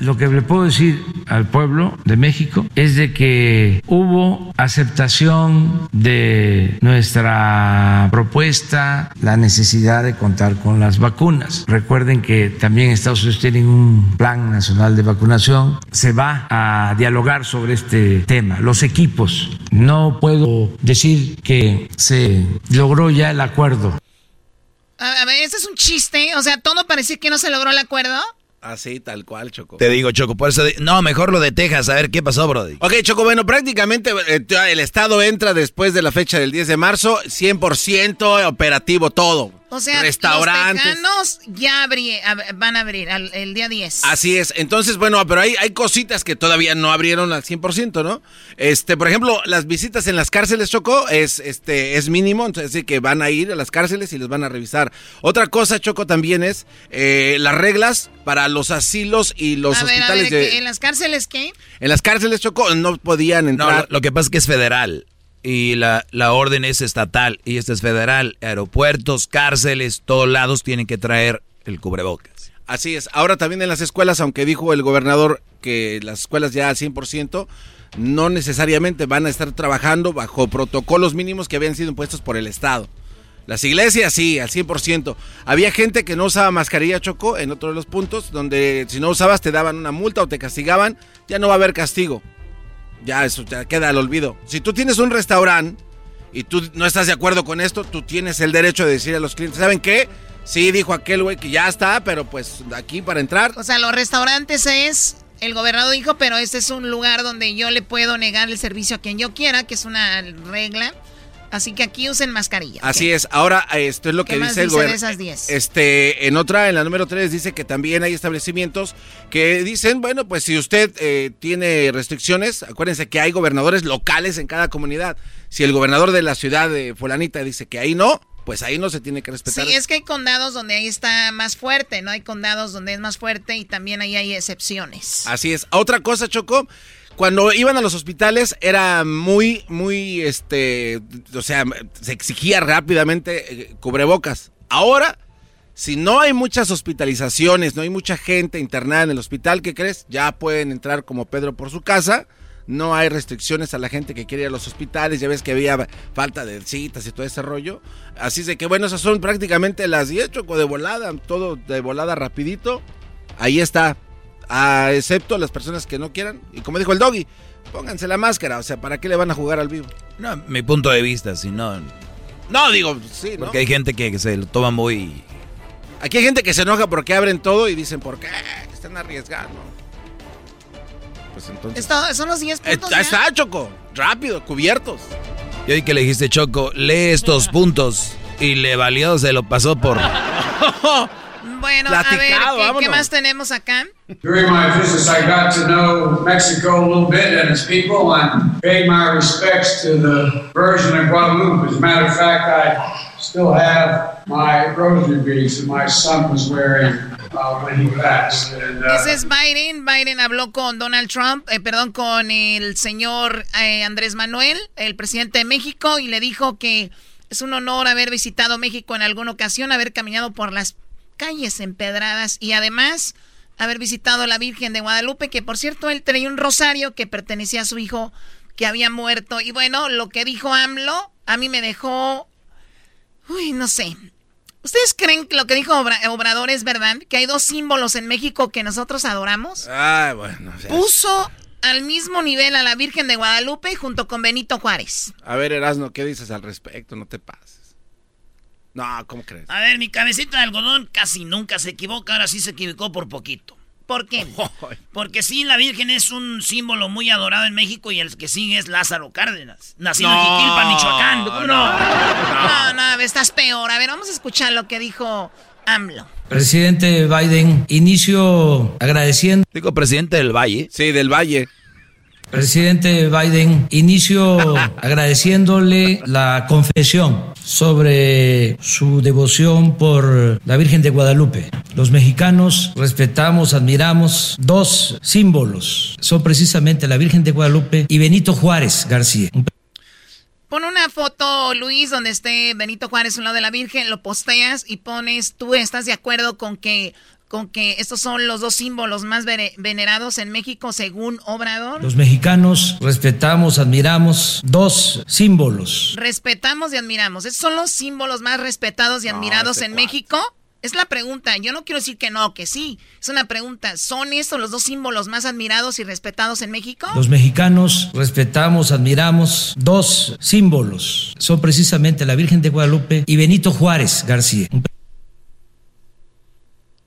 Lo que le puedo decir al pueblo de México es de que hubo aceptación de nuestra propuesta, la necesidad de contar con las vacunas. Recuerden que también Estados Unidos tiene un plan nacional de vacunación. Se va a dialogar sobre este tema. Los equipos. No puedo decir que se logró ya el acuerdo. A ver, este es un chiste. O sea, todo parece que no se logró el acuerdo. Así, tal cual, Choco. Te digo, Choco, por eso... no, mejor lo de Texas, a ver qué pasó, Brody. Ok, Choco, bueno, prácticamente eh, el Estado entra después de la fecha del 10 de marzo, 100% operativo todo. O sea, restaurantes. los ya van a abrir el día 10. Así es. Entonces, bueno, pero hay, hay cositas que todavía no abrieron al 100%, ¿no? Este, por ejemplo, las visitas en las cárceles, Choco, es, este, es mínimo. Entonces, que van a ir a las cárceles y les van a revisar. Otra cosa, Choco, también es eh, las reglas para los asilos y los hospitales de... ¿En las cárceles qué? En las cárceles, Choco, no podían entrar. No, lo que pasa es que es federal y la, la orden es estatal y esta es federal. Aeropuertos, cárceles, todos lados tienen que traer el cubrebocas. Así es. Ahora también en las escuelas, aunque dijo el gobernador que las escuelas ya al 100%, no necesariamente van a estar trabajando bajo protocolos mínimos que habían sido impuestos por el Estado. Las iglesias sí, al 100%. Había gente que no usaba mascarilla, Choco, en otro de los puntos, donde si no usabas te daban una multa o te castigaban, ya no va a haber castigo ya eso te queda al olvido. Si tú tienes un restaurante y tú no estás de acuerdo con esto, tú tienes el derecho de decir a los clientes, ¿saben qué? Sí, dijo aquel güey que ya está, pero pues aquí para entrar. O sea, los restaurantes es, el gobernador dijo, pero este es un lugar donde yo le puedo negar el servicio a quien yo quiera, que es una regla. Así que aquí usen mascarilla. Así es. Ahora, esto es lo que dice el gobierno. esas 10? Este, en otra, en la número 3, dice que también hay establecimientos que dicen, bueno, pues si usted eh, tiene restricciones, acuérdense que hay gobernadores locales en cada comunidad. Si el gobernador de la ciudad de Fulanita dice que ahí no, pues ahí no se tiene que respetar. Sí, es que hay condados donde ahí está más fuerte, ¿no? Hay condados donde es más fuerte y también ahí hay excepciones. Así es. Otra cosa, Choco, cuando iban a los hospitales era muy, muy, este, o sea, se exigía rápidamente eh, cubrebocas. Ahora, si no hay muchas hospitalizaciones, no hay mucha gente internada en el hospital, ¿qué crees? Ya pueden entrar como Pedro por su casa. No hay restricciones a la gente que quiere ir a los hospitales. Ya ves que había falta de citas y todo ese rollo. Así de que, bueno, esas son prácticamente las 10, choco de volada. Todo de volada rapidito. Ahí está a, excepto las personas que no quieran. Y como dijo el doggy, pónganse la máscara. O sea, ¿para qué le van a jugar al vivo? No, mi punto de vista, si no. No, digo, sí, ¿no? Porque hay gente que, se lo toma muy. Aquí hay gente que se enoja porque abren todo y dicen, ¿por qué? Están arriesgando. Pues entonces. son los 10 puntos. Está, está, Choco. Rápido, cubiertos. Y hoy que le dijiste, Choco, lee estos puntos. Y le valió, se lo pasó por. Bueno, a ver, ¿qué, ¿qué, más tenemos acá? During my visits, I got to know Mexico a little bit and its people and paid my respects to the Virgin of Guadalupe. As a matter of fact, I still have my rosary beads that my son was wearing uh, when he passed. And, uh, Ese es Biden. Biden habló con Donald Trump, eh, perdón, con el señor eh, Andrés Manuel, el presidente de México, y le dijo que es un honor haber visitado México en alguna ocasión, haber caminado por las calles empedradas y además haber visitado a la Virgen de Guadalupe, que por cierto él tenía un rosario que pertenecía a su hijo que había muerto. Y bueno, lo que dijo AMLO a mí me dejó... Uy, no sé. ¿Ustedes creen que lo que dijo Obrador es verdad? Que hay dos símbolos en México que nosotros adoramos. Ah, bueno. Puso al mismo nivel a la Virgen de Guadalupe junto con Benito Juárez. A ver, Erasno, ¿qué dices al respecto? No te pases. No, ¿cómo crees? A ver, mi cabecita de algodón casi nunca se equivoca, ahora sí se equivocó por poquito. ¿Por qué? Porque sí, la Virgen es un símbolo muy adorado en México y el que sigue es Lázaro Cárdenas, nacido en Jiquilpan, Michoacán. no? No, no, estás peor. A ver, vamos a escuchar lo que dijo AMLO. Presidente Biden, inicio agradeciendo. Digo, presidente del Valle. Sí, del Valle. Presidente Biden, inicio agradeciéndole la confesión sobre su devoción por la Virgen de Guadalupe. Los mexicanos respetamos, admiramos dos símbolos. Son precisamente la Virgen de Guadalupe y Benito Juárez García. Pon una foto, Luis, donde esté Benito Juárez un lado de la Virgen, lo posteas y pones, tú estás de acuerdo con que con que estos son los dos símbolos más venerados en México según Obrador. Los mexicanos respetamos, admiramos dos símbolos. Respetamos y admiramos. ¿Estos son los símbolos más respetados y admirados en México? Es la pregunta. Yo no quiero decir que no, que sí. Es una pregunta. ¿Son estos los dos símbolos más admirados y respetados en México? Los mexicanos respetamos, admiramos dos símbolos. Son precisamente la Virgen de Guadalupe y Benito Juárez García.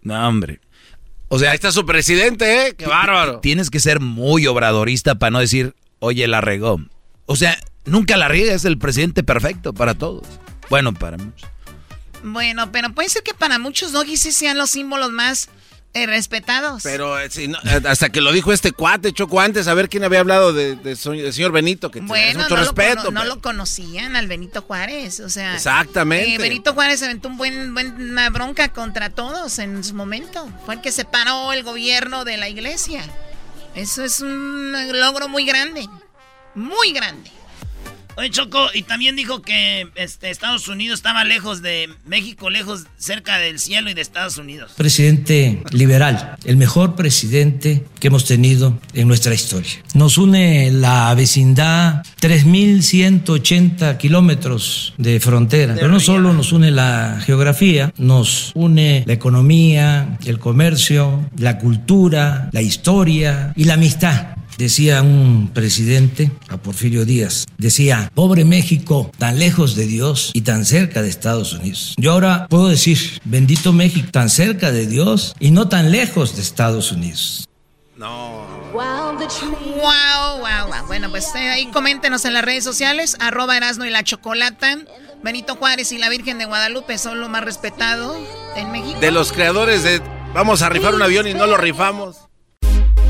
No, hombre. O sea, ahí está su presidente, ¿eh? Qué bárbaro. Tienes que ser muy obradorista para no decir, oye, la regó. O sea, nunca la riega, es el presidente perfecto para todos. Bueno, para muchos. Bueno, pero puede ser que para muchos doggies sí sean los símbolos más eh, respetados. Pero eh, eh, hasta que lo dijo este cuate, Choco, antes, a ver quién había hablado de, del señor Benito, que bueno, mucho no respeto. Lo, no lo conocían al Benito Juárez, o sea. Exactamente. Benito Juárez aventó un buen, buena bronca contra todos en su momento. Fue el que separó el gobierno de la iglesia. Eso es un logro muy grande. Muy grande. Oye, Choco, y también dijo que este, Estados Unidos estaba lejos de México, lejos, cerca del cielo y de Estados Unidos. Presidente liberal, el mejor presidente que hemos tenido en nuestra historia. Nos une la vecindad, 3.180 kilómetros de frontera. Pero no solo nos une la geografía, nos une la economía, el comercio, la cultura, la historia y la amistad. Decía un presidente, a Porfirio Díaz, decía, pobre México, tan lejos de Dios y tan cerca de Estados Unidos. Yo ahora puedo decir, bendito México, tan cerca de Dios y no tan lejos de Estados Unidos. No. Wow, wow, wow. Bueno, pues eh, ahí coméntenos en las redes sociales, arroba Erasno y la Chocolata. Benito Juárez y la Virgen de Guadalupe son lo más respetado en México. De los creadores de vamos a rifar un avión y no lo rifamos.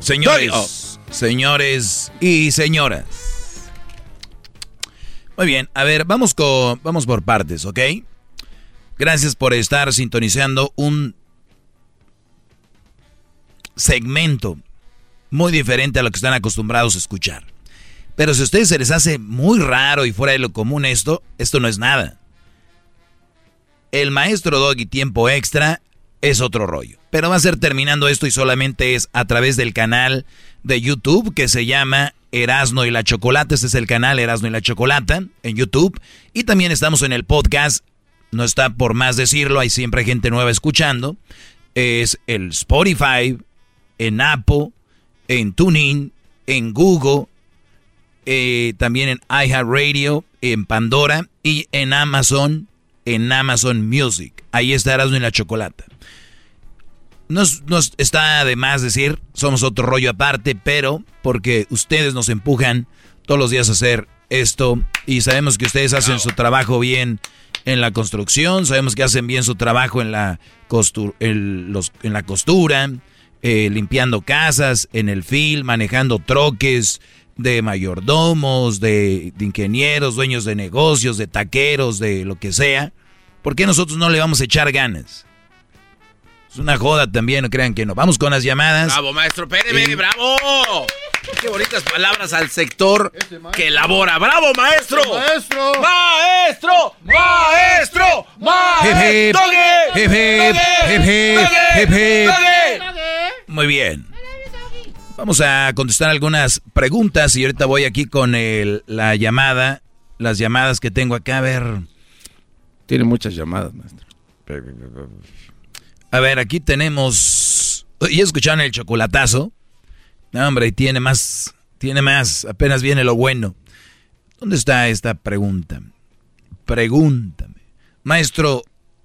Señores, señores y señoras. Muy bien, a ver, vamos, con, vamos por partes, ¿ok? Gracias por estar sintonizando un segmento muy diferente a lo que están acostumbrados a escuchar. Pero si a ustedes se les hace muy raro y fuera de lo común esto, esto no es nada. El maestro Doggy tiempo extra es otro rollo. Pero va a ser terminando esto y solamente es a través del canal de YouTube que se llama Erasno y la Chocolata. Este es el canal Erasno y la Chocolata en YouTube. Y también estamos en el podcast. No está por más decirlo, hay siempre gente nueva escuchando. Es el Spotify, en Apple, en TuneIn, en Google, eh, también en iHeartRadio, en Pandora y en Amazon, en Amazon Music. Ahí está Erasmo y la Chocolata. Nos, nos está de más decir, somos otro rollo aparte, pero porque ustedes nos empujan todos los días a hacer esto y sabemos que ustedes hacen su trabajo bien en la construcción, sabemos que hacen bien su trabajo en la, costura, en los, en la costura, eh, limpiando casas, en el film, manejando troques de mayordomos, de, de ingenieros, dueños de negocios, de taqueros, de lo que sea. ¿Por qué nosotros no le vamos a echar ganas? Es una joda también, no crean que no. Vamos con las llamadas. Bravo, maestro, espéreme, bravo. Qué bonitas palabras al sector que elabora. ¡Bravo, maestro! ¡Maestro! ¡Maestro! ¡Maestro! ¡Maestro! Muy bien. Vamos a contestar algunas preguntas y ahorita voy aquí con el, la llamada, las llamadas que tengo acá. A ver. Tiene muchas llamadas, maestro. A ver, aquí tenemos. ¿Y escucharon el chocolatazo? No, hombre, tiene más. Tiene más. Apenas viene lo bueno. ¿Dónde está esta pregunta? Pregúntame. Maestro,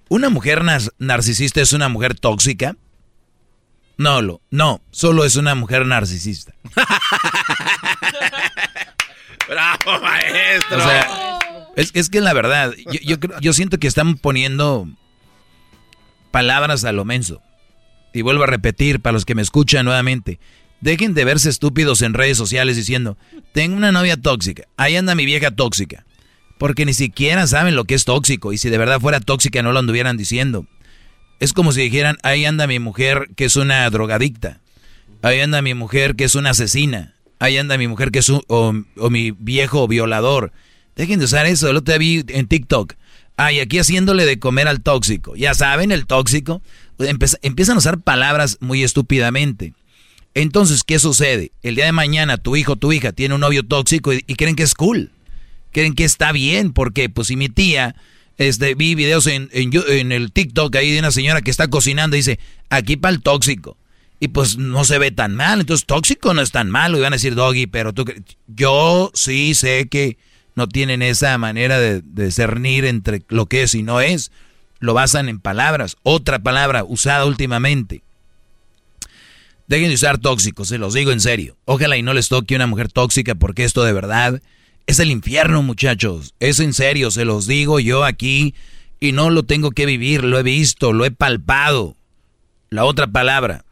¿una mujer narcisista es una mujer tóxica? No, lo, no, solo es una mujer narcisista. ¡Bravo, maestro! O sea, es, es que la verdad, yo, yo, yo siento que están poniendo palabras a lo menso. Y vuelvo a repetir para los que me escuchan nuevamente. Dejen de verse estúpidos en redes sociales diciendo, tengo una novia tóxica, ahí anda mi vieja tóxica. Porque ni siquiera saben lo que es tóxico y si de verdad fuera tóxica no lo anduvieran diciendo. Es como si dijeran, ahí anda mi mujer que es una drogadicta. Ahí anda mi mujer que es una asesina. Ahí anda mi mujer que es un, o, mi viejo violador. Dejen de usar eso. El otro día vi en TikTok. Ay, aquí haciéndole de comer al tóxico. Ya saben, el tóxico. empiezan a usar palabras muy estúpidamente. Entonces, ¿qué sucede? El día de mañana tu hijo tu hija tiene un novio tóxico y, y creen que es cool. Creen que está bien. porque Pues si mi tía este, vi videos en, en, el TikTok ahí de una señora que está cocinando y dice, aquí para el tóxico. Y pues no se ve tan mal, entonces tóxico no es tan malo, y van a decir doggy, pero tú, yo sí sé que no tienen esa manera de, de cernir entre lo que es y no es. Lo basan en palabras. Otra palabra usada últimamente. Dejen de usar tóxicos, se los digo en serio. Ojalá y no les toque una mujer tóxica porque esto de verdad es el infierno, muchachos. Es en serio, se los digo yo aquí y no lo tengo que vivir, lo he visto, lo he palpado. La otra palabra,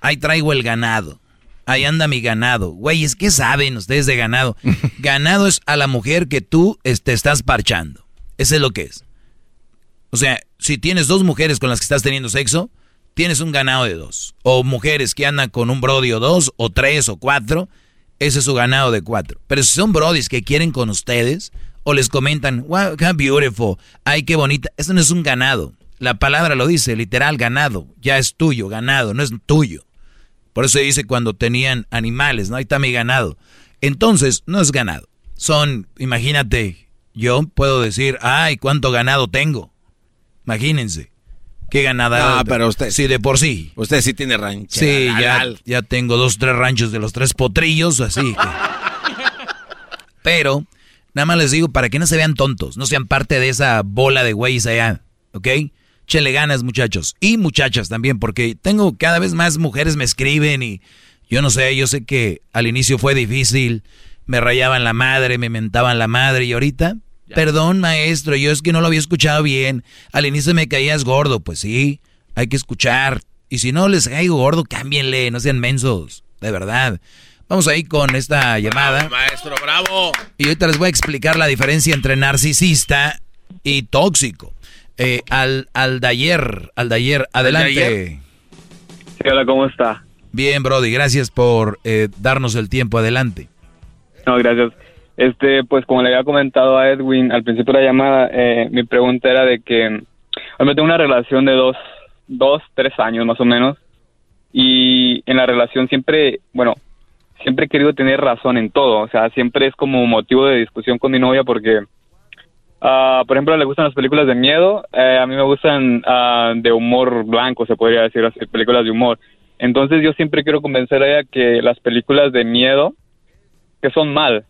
ahí traigo el ganado. Ahí anda mi ganado. Güey, es que saben ustedes de ganado. ganado es a la mujer que tú te este, estás parchando. Ese es lo que es. O sea, si tienes dos mujeres con las que estás teniendo sexo, tienes un ganado de dos. O mujeres que andan con un brodio dos, o tres, o cuatro, ese es su ganado de cuatro. Pero si son brodis que quieren con ustedes o les comentan, wow, qué beautiful, ay, qué bonita, eso no es un ganado. La palabra lo dice, literal, ganado. Ya es tuyo, ganado, no es tuyo. Por eso dice cuando tenían animales, ¿no? Ahí está mi ganado. Entonces, no es ganado. Son, imagínate, yo puedo decir, ay, cuánto ganado tengo. Imagínense. ¿Qué ganada? Ah, pero usted. Sí, de por sí. Usted sí tiene rancho. Sí, ya, ya tengo dos, tres ranchos de los tres potrillos, así Pero, nada más les digo, para que no se vean tontos, no sean parte de esa bola de güeyes allá, ¿ok? Chele ganas, muchachos. Y muchachas también, porque tengo cada vez más mujeres me escriben y yo no sé, yo sé que al inicio fue difícil, me rayaban la madre, me mentaban la madre y ahorita Perdón, maestro, yo es que no lo había escuchado bien. Al inicio me caías gordo. Pues sí, hay que escuchar. Y si no les caigo gordo, cámbienle, no sean mensos. De verdad. Vamos ahí con esta llamada. maestro, bravo. Y ahorita les voy a explicar la diferencia entre narcisista y tóxico. Eh, al, al de ayer, al de ayer, adelante. Sí, hola, ¿cómo está? Bien, Brody, gracias por eh, darnos el tiempo, adelante. No, gracias. Este, pues como le había comentado a Edwin al principio de la llamada, eh, mi pregunta era de que me tengo una relación de dos, dos, tres años más o menos, y en la relación siempre, bueno, siempre he querido tener razón en todo, o sea, siempre es como motivo de discusión con mi novia porque, uh, por ejemplo, le gustan las películas de miedo, eh, a mí me gustan uh, de humor blanco, se podría decir películas de humor. Entonces yo siempre quiero convencer a ella que las películas de miedo, que son mal,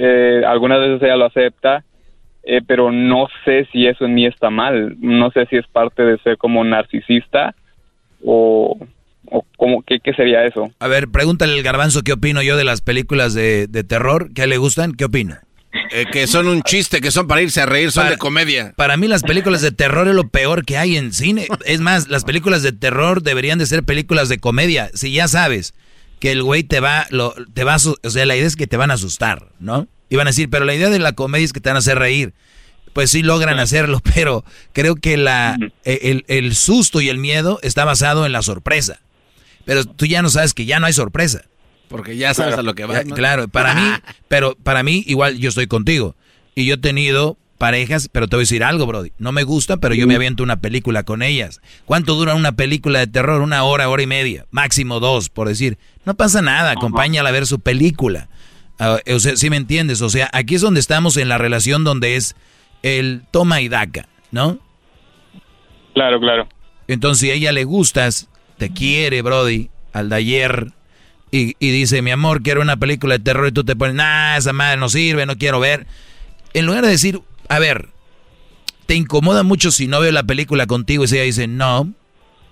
eh, algunas veces ella lo acepta, eh, pero no sé si eso en mí está mal, no sé si es parte de ser como narcisista o, o como, ¿qué, ¿qué, sería eso? A ver, pregúntale al garbanzo qué opino yo de las películas de, de terror, ¿qué le gustan? ¿Qué opina? Eh, que son un chiste, que son para irse a reír, son de comedia. Para mí las películas de terror es lo peor que hay en cine. Es más, las películas de terror deberían de ser películas de comedia. Si ya sabes que el güey te va, lo, te va o sea, la idea es que te van a asustar, ¿no? Y van a decir, pero la idea de la comedia es que te van a hacer reír. Pues sí logran hacerlo, pero creo que la, e, el, susto y el miedo está basado en la sorpresa. Pero tú ya no sabes que ya no hay sorpresa. Porque ya sabes a lo que vas. Ya, Claro, para mí, pero para mí igual yo estoy contigo. Y yo he tenido parejas, pero te voy a decir algo, Brody. No me gusta, pero yo me aviento una película con ellas. ¿Cuánto dura una película de terror? Una hora, hora y media. Máximo dos, por decir. No pasa nada, acompáñala a ver su película. Ah, o sea, si me entiendes? O sea, aquí es donde estamos en la relación donde es el toma y daca, ¿no? Claro, claro. Entonces, si a ella le gustas, te quiere, Brody, al de ayer, y, y dice, mi amor, quiero una película de terror, y tú te pones, nah, esa madre no sirve, no quiero ver. En lugar de decir, a ver, ¿te incomoda mucho si no veo la película contigo? Y si ella dice, no,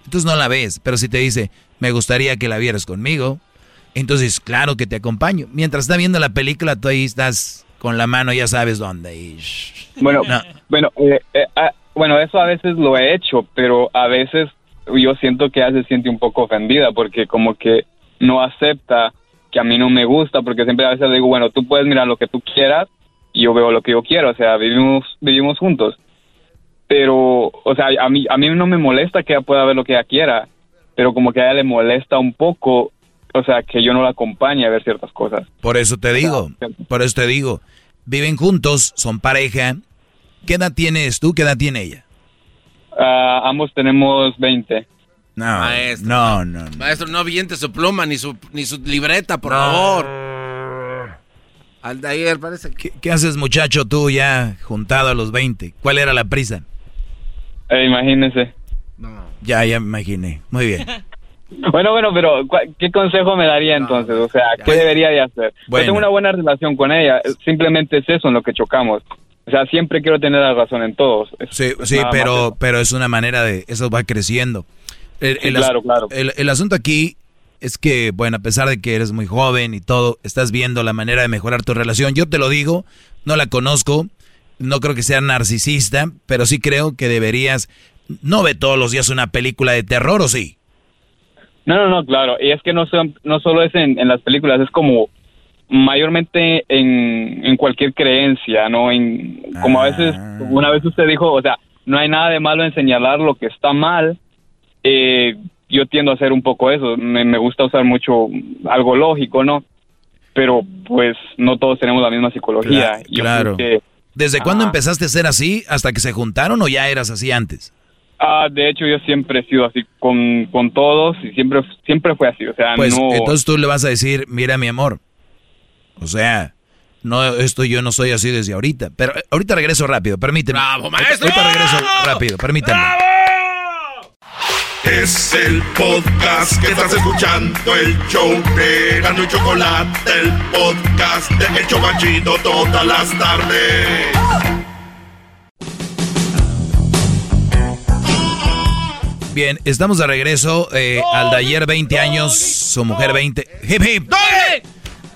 entonces no la ves. Pero si te dice, me gustaría que la vieras conmigo, entonces claro que te acompaño. Mientras está viendo la película, tú ahí estás con la mano, ya sabes dónde. Y... Bueno, No. bueno, eh, eh, ah, bueno, eso a veces lo he hecho, pero a veces yo siento que ella se siente un poco ofendida porque como que no acepta que a mí no me gusta, porque siempre a veces le digo, bueno, tú puedes mirar lo que tú quieras yo veo lo que yo quiero, o sea, vivimos vivimos juntos. Pero, o sea, a mí a mí no me molesta que ella pueda ver lo que ella quiera, pero como que a ella le molesta un poco, o sea, que yo no la acompañe a ver ciertas cosas. Por eso te digo, por eso te digo, viven juntos, son pareja. ¿Qué edad tienes tú? ¿Qué edad tiene ella? Ah, ambos tenemos 20. No, Maestro. no, no. no. Maestro, no aviente su pluma ni su, ni su libreta, por favor. Aldair, parece que... ¿Qué, qué haces, muchacho, tú ya juntado a los 20? ¿Cuál era la prisa? Eh, imagínense. Ya, ya me imaginé. Muy bien. Bueno, bueno, pero ¿cuál- ¿qué consejo me daría entonces? O sea, ¿qué debería de hacer? Yo tengo una buena relación con ella, simplemente es eso en lo que chocamos. O sea, siempre quiero tener la razón en todos. Es- Sí, es sí, pero, pero es una manera de... Eso va creciendo. El, Sí, el as- claro, claro. El, el asunto aquí es que, bueno, a pesar de que eres muy joven y todo, estás viendo la manera de mejorar tu relación. Yo te lo digo, no la conozco, no creo que sea narcisista, pero sí creo que deberías... No ve todos los días una película de terror, ¿o sí? No, no, no, claro. Y es que no, son, no solo es en, en las películas, es como mayormente en, en cualquier creencia, ¿no? En, como a veces, como una vez usted dijo, o sea, no hay nada de malo en señalar lo que está mal. Eh, yo tiendo a hacer un poco eso. Me, me gusta usar mucho algo lógico, ¿no? Pero pues no todos tenemos la misma psicología. Claro. que- ¿Desde cuándo empezaste a ser así? ¿Hasta que se juntaron o ya eras así antes? Ah, de hecho, yo siempre he sido así con, con todos y siempre, siempre fue así. O sea, Pues no. entonces tú le vas a decir, mira mi amor, o sea, no, esto yo no soy así desde ahorita, pero ahorita regreso rápido, permíteme. ¡Bravo, maestro! Ahorita regreso rápido, permítame. Es el podcast que estás escuchando, el show de Gano y Chocolate, el podcast de El Chobachito todas las tardes. Bien, estamos de regreso eh, al de ayer 20 años, su mujer 20. Hip hip.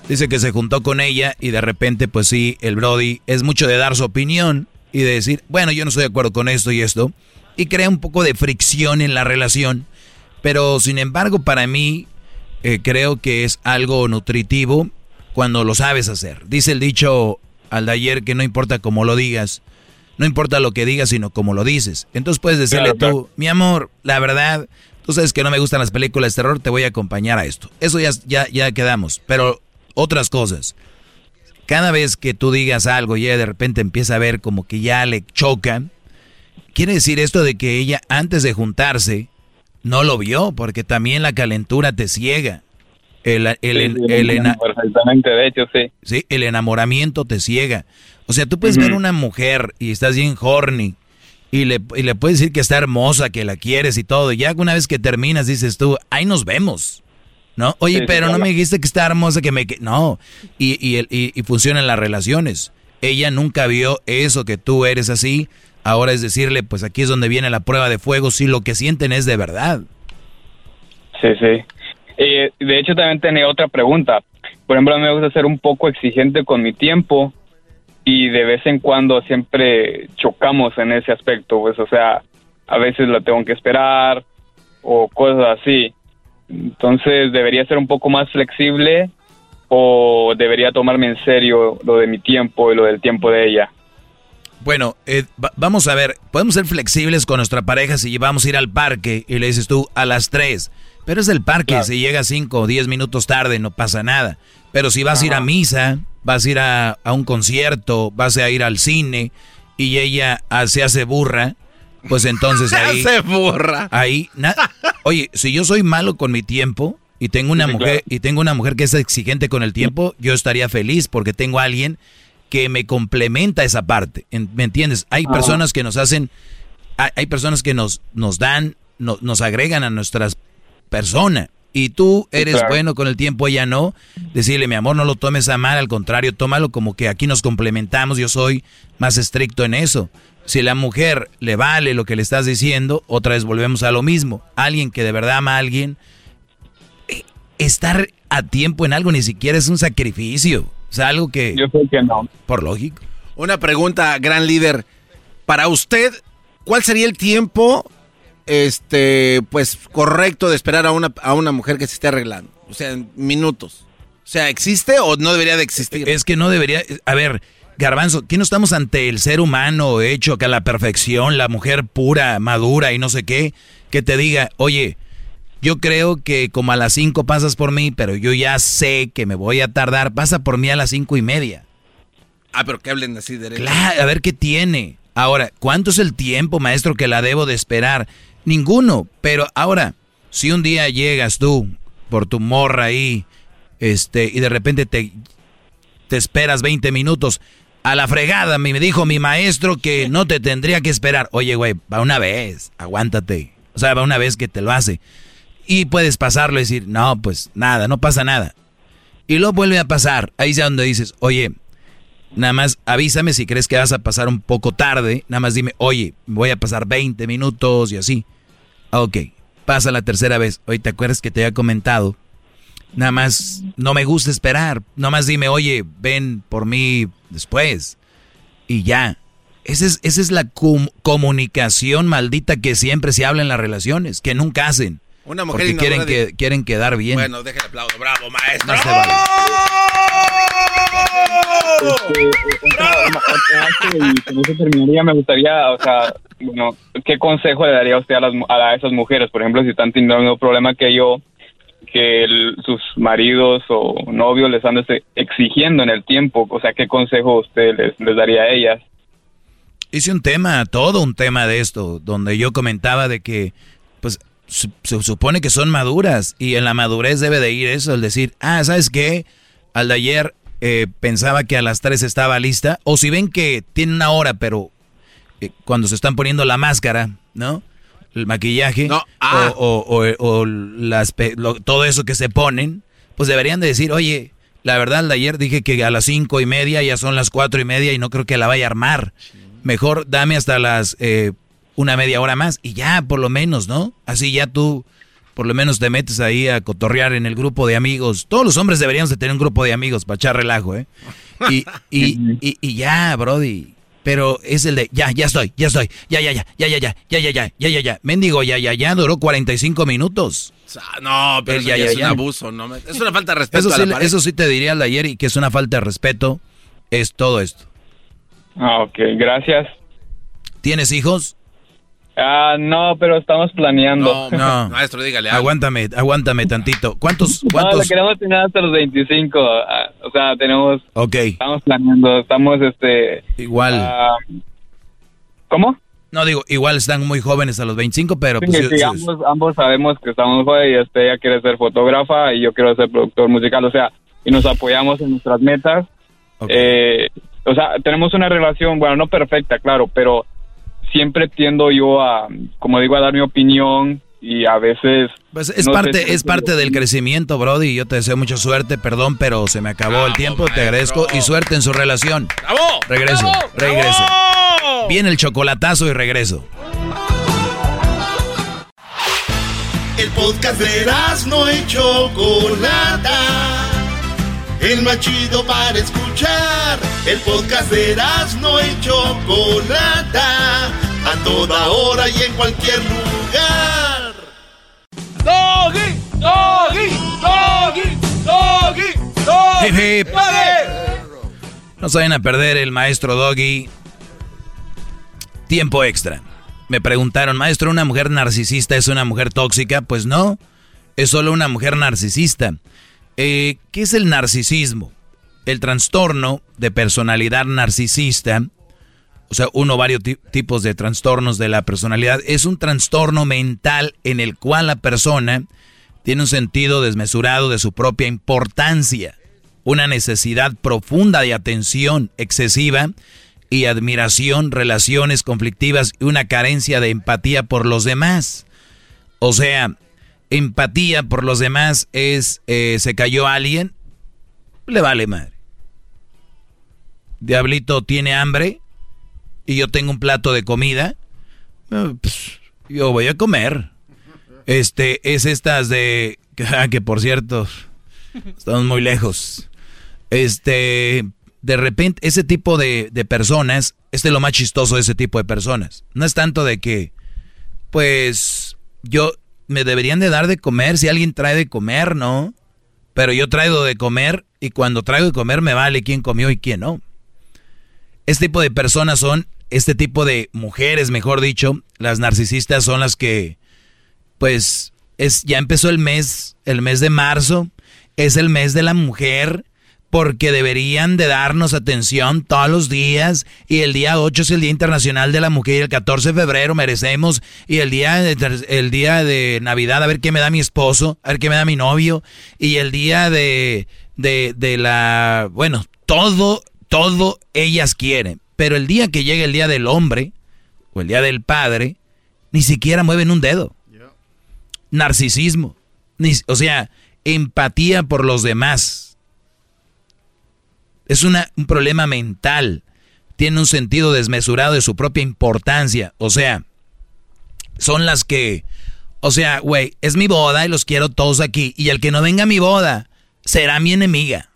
Dice que se juntó con ella y de repente, pues sí, el Brody es mucho de dar su opinión y de decir, bueno, yo no estoy de acuerdo con esto y esto. Y crea un poco de fricción en la relación. Pero sin embargo, para mí, eh, creo que es algo nutritivo cuando lo sabes hacer. Dice el dicho al de ayer que no importa cómo lo digas, no importa lo que digas, sino cómo lo dices. Entonces puedes decirle Claro, tú, mi amor, la verdad, tú sabes que no me gustan las películas de terror, te voy a acompañar a esto. Eso ya, ya, ya quedamos. Pero otras cosas. Cada vez que tú digas algo y ella de repente empieza a ver como que ya le choca, quiere decir esto de que ella antes de juntarse no lo vio, porque también la calentura te ciega. El, el, el- el ena- perfectamente, de hecho, sí. Sí, el enamoramiento te ciega. O sea, tú puedes ver una mujer y estás bien horny y le, y le puedes decir que está hermosa, que la quieres y todo. Y ya una vez que terminas dices tú, ahí nos vemos. ¿No? Oye, pero no me dijiste que está hermosa, que me... que-". No, y, y, y, y funcionan las relaciones. Ella nunca vio eso, que tú eres así. Ahora es decirle, pues aquí es donde viene la prueba de fuego, si lo que sienten es de verdad. Sí, sí. Eh, de hecho, también tenía otra pregunta. Por ejemplo, a mí me gusta ser un poco exigente con mi tiempo y de vez en cuando siempre chocamos en ese aspecto. Pues, o sea, a veces la tengo que esperar o cosas así. Entonces, ¿debería ser un poco más flexible o debería tomarme en serio lo de mi tiempo y lo del tiempo de ella? Bueno, eh, va- vamos a ver, podemos ser flexibles con nuestra pareja si vamos a ir al parque y le dices tú a las 3, Pero es el parque, si llega 5 o 10 minutos tarde no pasa nada. Pero si vas a ir a misa, vas a ir a, un concierto, vas a ir al cine y ella se hace burra, pues entonces ahí... se hace burra. Ahí, oye, si yo soy malo con mi tiempo y tengo una mujer y tengo una mujer que es exigente con el tiempo, yo estaría feliz porque tengo a alguien que me complementa esa parte. ¿Me entiendes? Hay personas que nos hacen, hay, personas que nos, nos dan, nos agregan a nuestras personas. Y tú eres bueno con el tiempo, ella no. Decirle, mi amor, no lo tomes a mal, al contrario, tómalo como que aquí nos complementamos, yo soy más estricto en eso. Si la mujer le vale lo que le estás diciendo, otra vez volvemos a lo mismo. Alguien que de verdad ama a alguien, eh, estar a tiempo en algo ni siquiera es un sacrificio. O sea, algo que... Yo sé que no. Por lógico. Una pregunta, gran líder. Para usted, ¿cuál sería el tiempo este, pues, correcto de esperar a una, a una mujer que se esté arreglando? O sea, en minutos. O sea, ¿existe o no debería de existir? Es que no debería, a ver, Garbanzo, ¿qué no estamos ante el ser humano hecho que a la perfección, la mujer pura, madura y no sé qué, que te diga, oye, yo creo que como a las cinco pasas por mí, pero yo ya sé que me voy a tardar, pasa por mí a las cinco y media. Ah, pero que hablen así derecho. Claro, a ver qué tiene. Ahora, ¿cuánto es el tiempo, maestro, que la debo de esperar? Ninguno. Pero ahora, si un día llegas tú por tu morra ahí, este, y de repente te, te esperas 20 minutos, a la fregada, me dijo mi maestro que no te tendría que esperar. Oye, güey, va una vez, aguántate. O sea, va una vez que te lo hace. Y puedes pasarlo y decir, no, pues nada, no pasa nada. Y luego vuelve a pasar. Ahí es donde dices, oye, nada más avísame si crees que vas a pasar un poco tarde. Nada más dime, oye, voy a pasar 20 minutos y así. Ok, pasa la tercera vez. Oye, ¿te acuerdas que te había comentado? Nada más, no me gusta esperar. Nada más dime, oye, ven por mí después. Y ya. Esa es, esa es la comunicación maldita que siempre se habla en las relaciones, que nunca hacen. Una mujer porque quieren, que, quieren quedar bien. Bueno, déjale aplauso. Bravo, maestro. y terminaría, me gustaría, o sea, bueno, ¿qué consejo le daría usted a, las, a esas mujeres? Por ejemplo, si están teniendo el mismo problema que yo, que sus maridos o novios les han exigiendo en el tiempo, o sea, ¿qué consejo usted les, les daría a ellas? Hice un tema, todo un tema de esto, donde yo comentaba de que, se, supone que son maduras y en la madurez debe de ir eso, el decir, ah, ¿sabes qué? Al de ayer eh, pensaba que a las 3 estaba lista, o si ven que tiene una hora, pero eh, cuando se están poniendo la máscara, ¿no? El maquillaje, ah. o, las, todo eso que se ponen, pues deberían de decir, oye, la verdad, al de ayer dije que a las cinco y media, ya son las cuatro y media y no creo que la vaya a armar. Mejor dame hasta las eh, una media hora más y ya, por lo menos, ¿no? Así ya tú por lo menos te metes ahí a cotorrear en el grupo de amigos. Todos los hombres deberíamos de tener un grupo de amigos para echar relajo, ¿eh? Y, y, y, y ya, Brody. Pero es el de, ya, ya estoy, ya estoy, ya, ya, ya, ya, ya, ya, ya, ya, ya, ya, ya, ya. Mendigo, ya, ya, ya, duró 45 minutos. No, pero eso ya, es un abuso, ¿no? Es una falta de respeto eso, sí, eso sí te diría el de ayer y que es una falta de respeto, es todo esto. Ah, ok, gracias. ¿Tienes hijos? Ah, no, pero estamos planeando. No, no. maestro, dígale. Aguántame, aguántame tantito. ¿Cuántos? cuántos? No, queremos tener hasta los 25. Ah, o sea, tenemos. Ok. Estamos planeando, estamos este. Igual. Ah, ¿Cómo? No, digo, igual están muy jóvenes a los 25, pero. Sí, pues, sí, ambos, ambos, sabemos que estamos jóvenes y este, ella quiere ser fotógrafa y yo quiero ser productor musical, o sea, y nos apoyamos en nuestras metas. Eh, o sea, tenemos una relación, bueno, no perfecta, claro, pero siempre tiendo yo a, como digo, a dar mi opinión y a veces... Pues es parte, es parte del crecimiento, Brody. Yo te deseo mucha suerte, perdón, pero se me acabó el tiempo. Te agradezco y suerte en su relación. ¡Bravo! Regreso, regreso. Viene el chocolatazo y regreso. El podcast de no hecho Chocolata el más chido para escuchar. El podcast de no y Chocolata, a toda hora y en cualquier lugar. Doggy, doggy, doggy, doggy, doggy. No se vayan a perder el maestro Doggy. Tiempo extra. Me preguntaron, maestro, ¿una mujer narcisista es una mujer tóxica? Pues no. es solo una mujer narcisista. Eh, ¿Qué es el narcisismo? El trastorno de personalidad narcisista, o sea, uno o varios tipos de trastornos de la personalidad, es un trastorno mental en el cual la persona tiene un sentido desmesurado de su propia importancia, una necesidad profunda de atención excesiva y admiración, relaciones conflictivas y una carencia de empatía por los demás. O sea, empatía por los demás es, eh, se cayó alguien, le vale madre. Diablito tiene hambre y yo tengo un plato de comida, eh, pues, yo voy a comer. Este, es estas de, ah, que por cierto, estamos muy lejos. Este, de repente, ese tipo de, de personas, este es lo más chistoso de ese tipo de personas. No es tanto de que, pues, yo, me deberían de dar de comer si alguien trae de comer, ¿no? Pero yo traigo de comer y cuando traigo de comer me vale quién comió y quién no. Este tipo de personas son, este tipo de mujeres, mejor dicho, las narcisistas son las que, pues, es, ya empezó el mes, el mes de marzo, es el mes de la mujer, porque deberían de darnos atención todos los días y el día 8 es el Día Internacional de la Mujer y el 14 de febrero merecemos y el día de, el día de Navidad a ver qué me da mi esposo, a ver qué me da mi novio y el día de, de, de la, bueno, todo, todo ellas quieren, pero el día que llegue el Día del Hombre o el Día del Padre, ni siquiera mueven un dedo. Narcisismo, ni, o sea, empatía por los demás es un problema mental. Tiene un sentido desmesurado de su propia importancia. O sea, son las que... O sea, güey, es mi boda y los quiero todos aquí. Y el que no venga a mi boda será mi enemiga.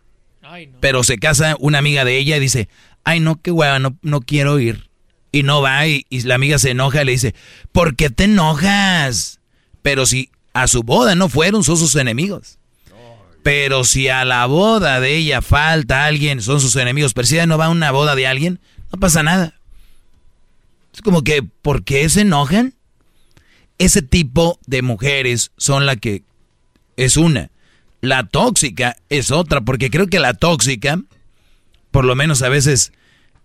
Pero se casa una amiga de ella y dice, ay no, qué hueva, no, no quiero ir. Y no va y, la amiga se enoja y le dice, ¿por qué te enojas? Pero si a su boda no fueron, son sus enemigos. Pero si a la boda de ella falta alguien, son sus enemigos, pero si ella no va a una boda de alguien, no pasa nada. Es como que, ¿por qué se enojan? Ese tipo de mujeres son la que es una. La tóxica es otra, porque creo que la tóxica, por lo menos a veces,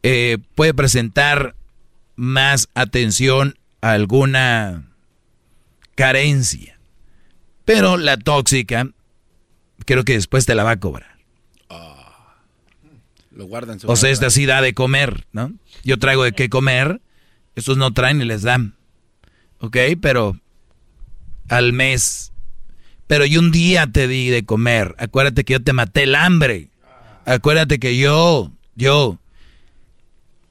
eh, puede presentar más atención a alguna carencia. Pero la tóxica creo que después te la va a cobrar. Lo guardan o sea, esta sí da de comer, ¿no? Yo traigo de qué comer, estos no traen y les dan. ¿Ok? Pero al mes. Pero yo un día te di de comer. Acuérdate que yo te maté el hambre. Acuérdate que yo, yo.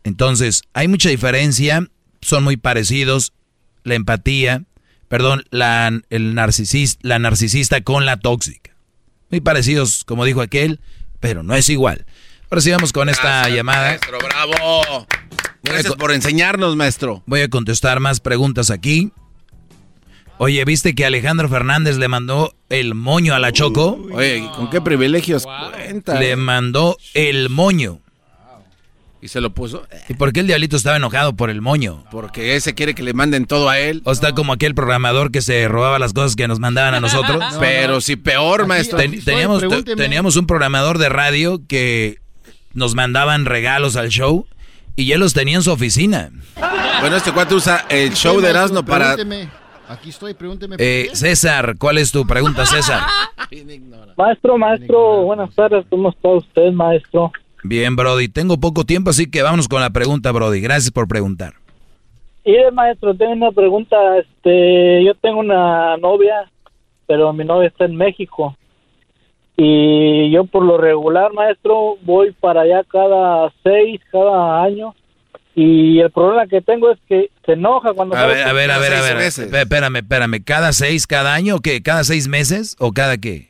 Entonces, hay mucha diferencia. Son muy parecidos. La empatía, perdón, la, el narcisista, la narcisista con la tóxica. Muy parecidos, como dijo aquel, pero no es igual. Ahora sí vamos con esta llamada. Maestro, bravo. Gracias por enseñarnos, maestro. Voy a contestar más preguntas aquí. Oye, ¿viste que Alejandro Fernández le mandó el moño a la Choco? Oye, ¿con qué privilegios cuenta? Le mandó el moño. ¿Y se lo puso? ¿Y por qué el diablito estaba enojado por el moño? Porque ese quiere que le manden todo a él. O está como aquel programador que se robaba las cosas que nos mandaban a nosotros. Pero si peor, maestro. teníamos, teníamos un programador de radio que nos mandaban regalos al show y él los tenía en su oficina. Bueno, este cuate usa el show de Erasmo para... Aquí estoy, pregúnteme. Eh, César, ¿cuál es tu pregunta, César? maestro, maestro, buenas tardes. ¿Cómo está usted, maestro? Bien, Brody. Tengo poco tiempo, así que vámonos con la pregunta, Brody. Gracias por preguntar. Y maestro, tengo una pregunta. Este, yo tengo una novia, pero mi novia está en México. Y yo por lo regular, maestro, voy para allá cada seis, cada año. Y el problema que tengo es que se enoja cuando... A ver, a ver, a ver, a ver. Espérame, espérame. ¿Cada seis, cada año o qué? ¿Cada seis meses o cada qué?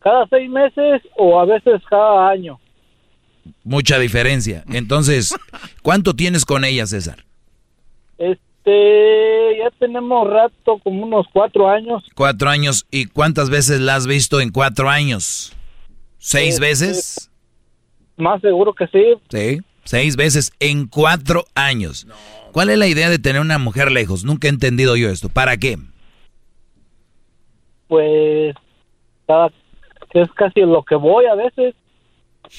Cada seis meses o a veces cada año mucha diferencia. Entonces, ¿cuánto tienes con ella, César? Este, ya tenemos rato, como unos cuatro años. Cuatro años. ¿Y cuántas veces la has visto en cuatro años? ¿Seis este, veces? Más seguro que sí. Sí, seis veces en cuatro años. ¿Cuál es la idea de tener una mujer lejos? Nunca he entendido yo esto. ¿Para qué? pues cada es casi lo que voy a veces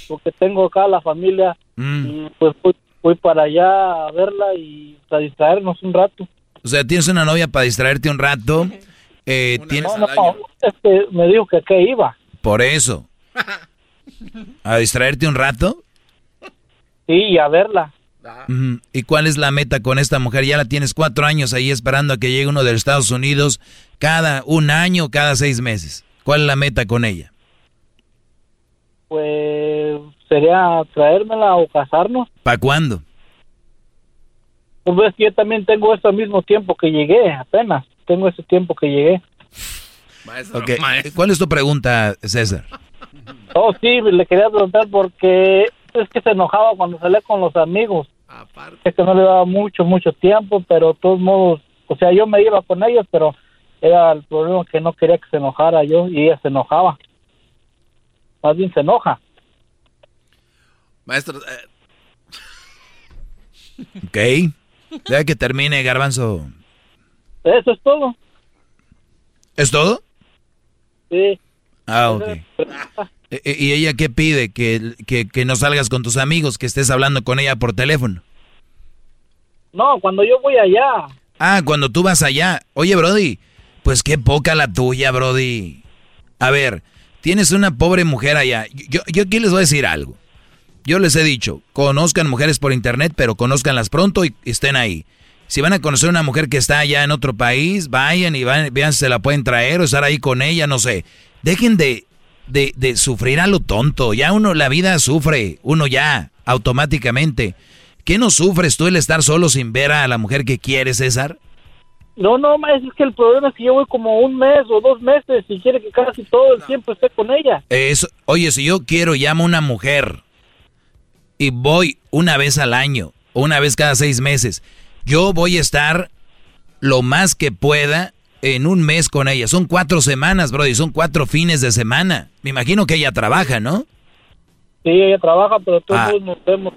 porque tengo acá la familia Mm. y pues voy, voy para allá a verla y a distraernos un rato. O sea, tienes una novia para distraerte un rato. Eh, tienes, No, no, es que me dijo que qué iba. por eso. ¿A distraerte un rato? Sí, y a verla. ¿Y cuál es la meta con esta mujer? Ya la tienes cuatro años ahí esperando a que llegue uno de los Estados Unidos cada un año, cada seis meses. ¿Cuál es la meta con ella? Pues sería traérmela o casarnos. ¿Para cuándo? Pues ves que yo también tengo ese mismo tiempo que llegué, apenas. Tengo ese tiempo que llegué. Ok, ¿Cuál es tu pregunta, César? Oh, sí, le quería preguntar porque es que se enojaba cuando salía con los amigos. Es que no le daba mucho, mucho tiempo, pero de todos modos, o sea, yo me iba con ellos, pero era el problema que no quería que se enojara yo y ella se enojaba. Más bien se enoja. Maestro, eh, Ok. Deja que termine, Garbanzo. Eso es todo. ¿Es todo? Sí. Ah, ok. E- e- ¿Y ella qué pide? Que, que, que no salgas con tus amigos, que estés hablando con ella por teléfono. No, cuando yo voy allá. Ah, cuando tú vas allá. Oye, Brody, pues qué poca la tuya, Brody. A ver, tienes una pobre mujer allá. Yo, yo aquí les voy a decir algo. Yo les he dicho, conozcan mujeres por internet, pero conózcanlas pronto y estén ahí. Si van a conocer una mujer que está allá en otro país, vayan y van, vean si se la pueden traer o estar ahí con ella, no sé. Dejen de, de, de sufrir a lo tonto. Ya uno, la vida sufre, uno ya, automáticamente. ¿Qué no sufres tú el estar solo sin ver a la mujer que quieres, César? No, no, es que el problema es que yo voy como un mes o dos meses y quiere que casi todo el tiempo esté con ella. Eso, oye, si yo quiero, llamo a una mujer y voy una vez al año o una vez cada seis meses, yo voy a estar lo más que pueda en un mes con ella. Son cuatro semanas, bro, y son cuatro fines de semana. Me imagino que ella trabaja, ¿no? Sí, ella trabaja, pero todos Ah. nos vemos.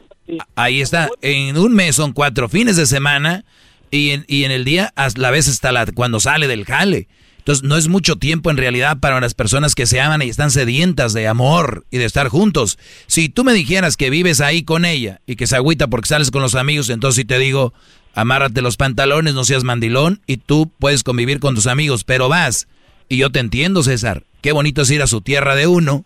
Ahí está. En un mes son cuatro fines de semana y en, y en el día a la vez hasta la, cuando sale del jale. Entonces no es mucho tiempo en realidad para las personas que se aman y están sedientas de amor y de estar juntos. Si tú me dijeras que vives ahí con ella y que se agüita porque sales con los amigos, entonces sí te digo, amárrate los pantalones, no seas mandilón y tú puedes convivir con tus amigos, pero vas. Y yo te entiendo, César. Qué bonito es ir a su tierra de uno.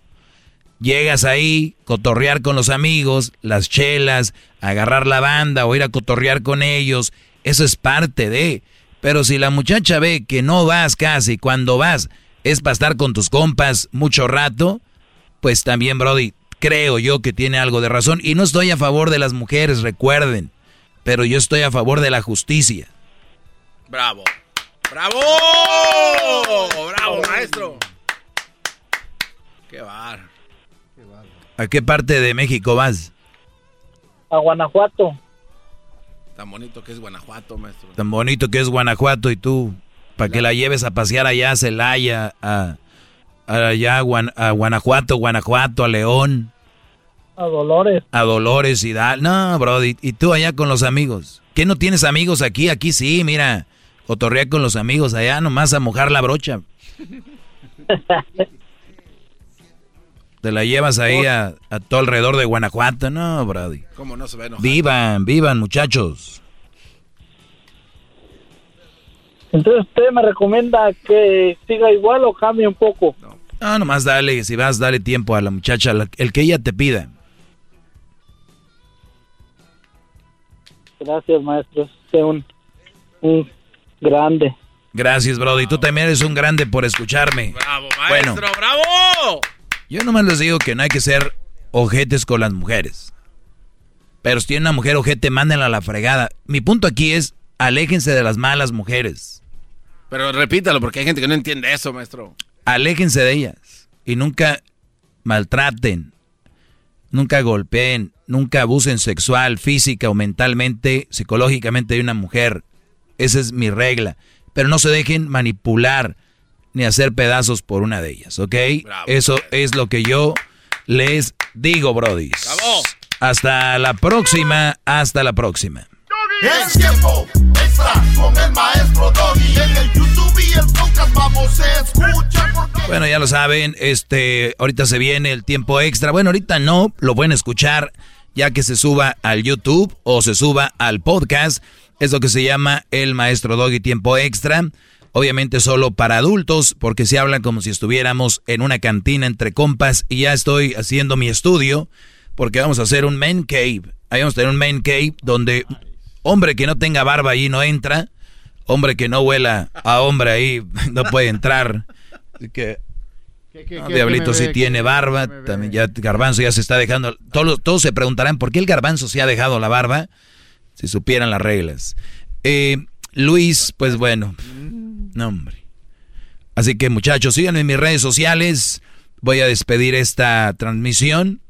Llegas ahí, cotorrear con los amigos, las chelas, agarrar la banda o ir a cotorrear con ellos. Eso es parte de. Pero si la muchacha ve que no vas casi, cuando vas es para estar con tus compas mucho rato, pues también, Brody, creo yo que tiene algo de razón. Y no estoy a favor de las mujeres, recuerden, pero yo estoy a favor de la justicia. bravo. ¡Bravo! ¡Bravo, maestro! ¡Qué bar! ¿A qué parte de México vas? A Guanajuato. Tan bonito que es Guanajuato, maestro. Tan bonito que es Guanajuato y tú, para que la lleves a pasear allá a Celaya, a, a allá a, Guan- a Guanajuato, Guanajuato, a León, A Dolores. a Dolores y Dal. No, Brody, y tú allá con los amigos. ¿Qué no tienes amigos aquí? Aquí sí, mira, cotorrea con los amigos allá, nomás a mojar la brocha. Te la llevas ahí a, a todo alrededor de Guanajuato, no, Brody. ¿Cómo no se ve enojar? Vivan, vivan, muchachos. Entonces, ¿usted me recomienda que siga igual o cambie un poco? Ah, nomás dale, si vas, dale tiempo a la muchacha, la- el que ella te pida. Gracias, maestro. Es un, un grande. Gracias, Brody. Tú también eres un grande por escucharme. ¡Bravo, Bueno. maestro! ¡Bravo! Yo nomás les digo que no hay que ser ojetes con las mujeres. Pero si tiene una mujer ojete, mándenla a la fregada. Mi punto aquí es, aléjense de las malas mujeres. Pero repítalo, porque hay gente que no entiende eso, maestro. Aléjense de ellas. Y nunca maltraten. Nunca golpeen. Nunca abusen sexual, física o mentalmente, psicológicamente de una mujer. Esa es mi regla. Pero no se dejen manipular ni hacer pedazos por una de ellas, ¿ok? Eso es lo que yo les digo, brodis. Hasta la próxima, hasta la próxima. Es tiempo con el maestro Doggy. En el YouTube y el podcast vamos a escuchar Bueno, ya lo saben, este, ahorita se viene el tiempo extra. Bueno, ahorita no, lo pueden escuchar ya que se suba al YouTube o se suba al podcast. Es lo que se llama el Maestro Doggy Tiempo Extra. Obviamente solo para adultos, porque se habla como si estuviéramos en una cantina entre compas y ya estoy haciendo mi estudio, porque vamos a hacer un man cave. Ahí vamos a tener un man cave donde hombre que no tenga barba ahí no entra, hombre que no huela a hombre ahí no puede entrar. Así que Diablito si tiene barba, también ya Garbanzo ya se está dejando. Todos, todos se preguntarán por qué el Garbanzo se ha dejado la barba, si supieran las reglas. Eh, Luis, pues bueno, no hombre. Así que muchachos, síganme en mis redes sociales. Voy a despedir esta transmisión.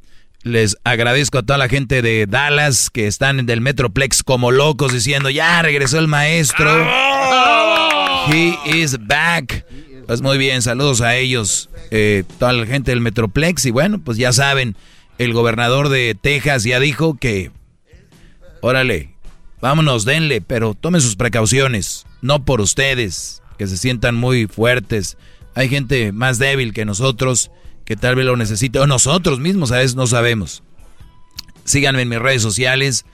Les agradezco a toda la gente de Dallas que están en el Metroplex como locos diciendo, ya regresó el maestro. He is back. Pues muy bien, saludos a ellos, eh, toda la gente del Metroplex. Y bueno, pues ya saben, el gobernador de Texas ya dijo que, órale, vámonos, denle, pero tomen sus precauciones, no por ustedes, que se sientan muy fuertes. Hay gente más débil que nosotros que tal vez lo necesite, o nosotros mismos a veces no sabemos. Síganme en mis redes sociales,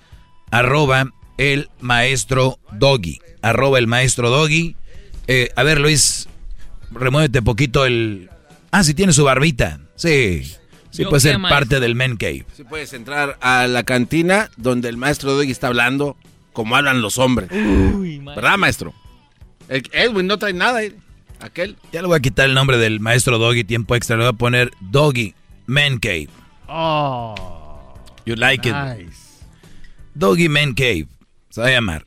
arroba el maestro Doggy, arroba el maestro Doggy. Eh, a ver, Luis, remuévete poquito el... Ah, si tiene su barbita. Sí. Sí puede ser parte del men cave. Sí puedes entrar a la cantina donde el maestro Doggy está hablando como hablan los hombres. ¿Verdad, maestro? Edwin no trae nada. Eh. Aquel. Ya le voy a quitar el nombre del maestro Doggy tiempo extra. Le voy a poner Doggy Man Cave. Oh. You like nice. it. Doggy Man Cave. Se va a llamar.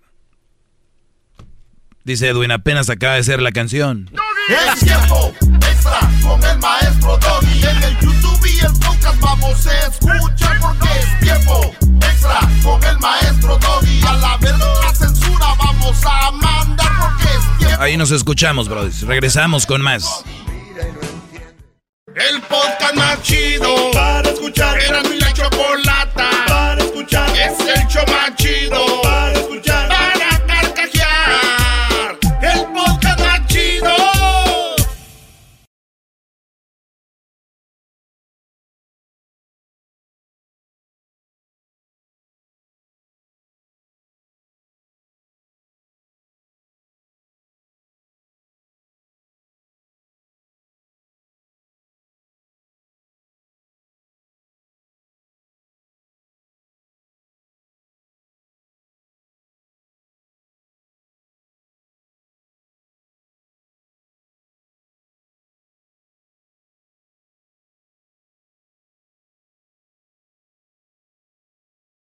Dice Edwin, apenas acaba de ser la canción. Es tiempo extra con el maestro Doggy. En el YouTube y el podcast vamos a escuchar porque es tiempo extra con el maestro Doggy. A la verdad la censura vamos a mandar porque es tiempo. Ahí nos escuchamos, brothers. Regresamos con más. El podcast más chido para escuchar. Era mi la chocolata para escuchar. Es el show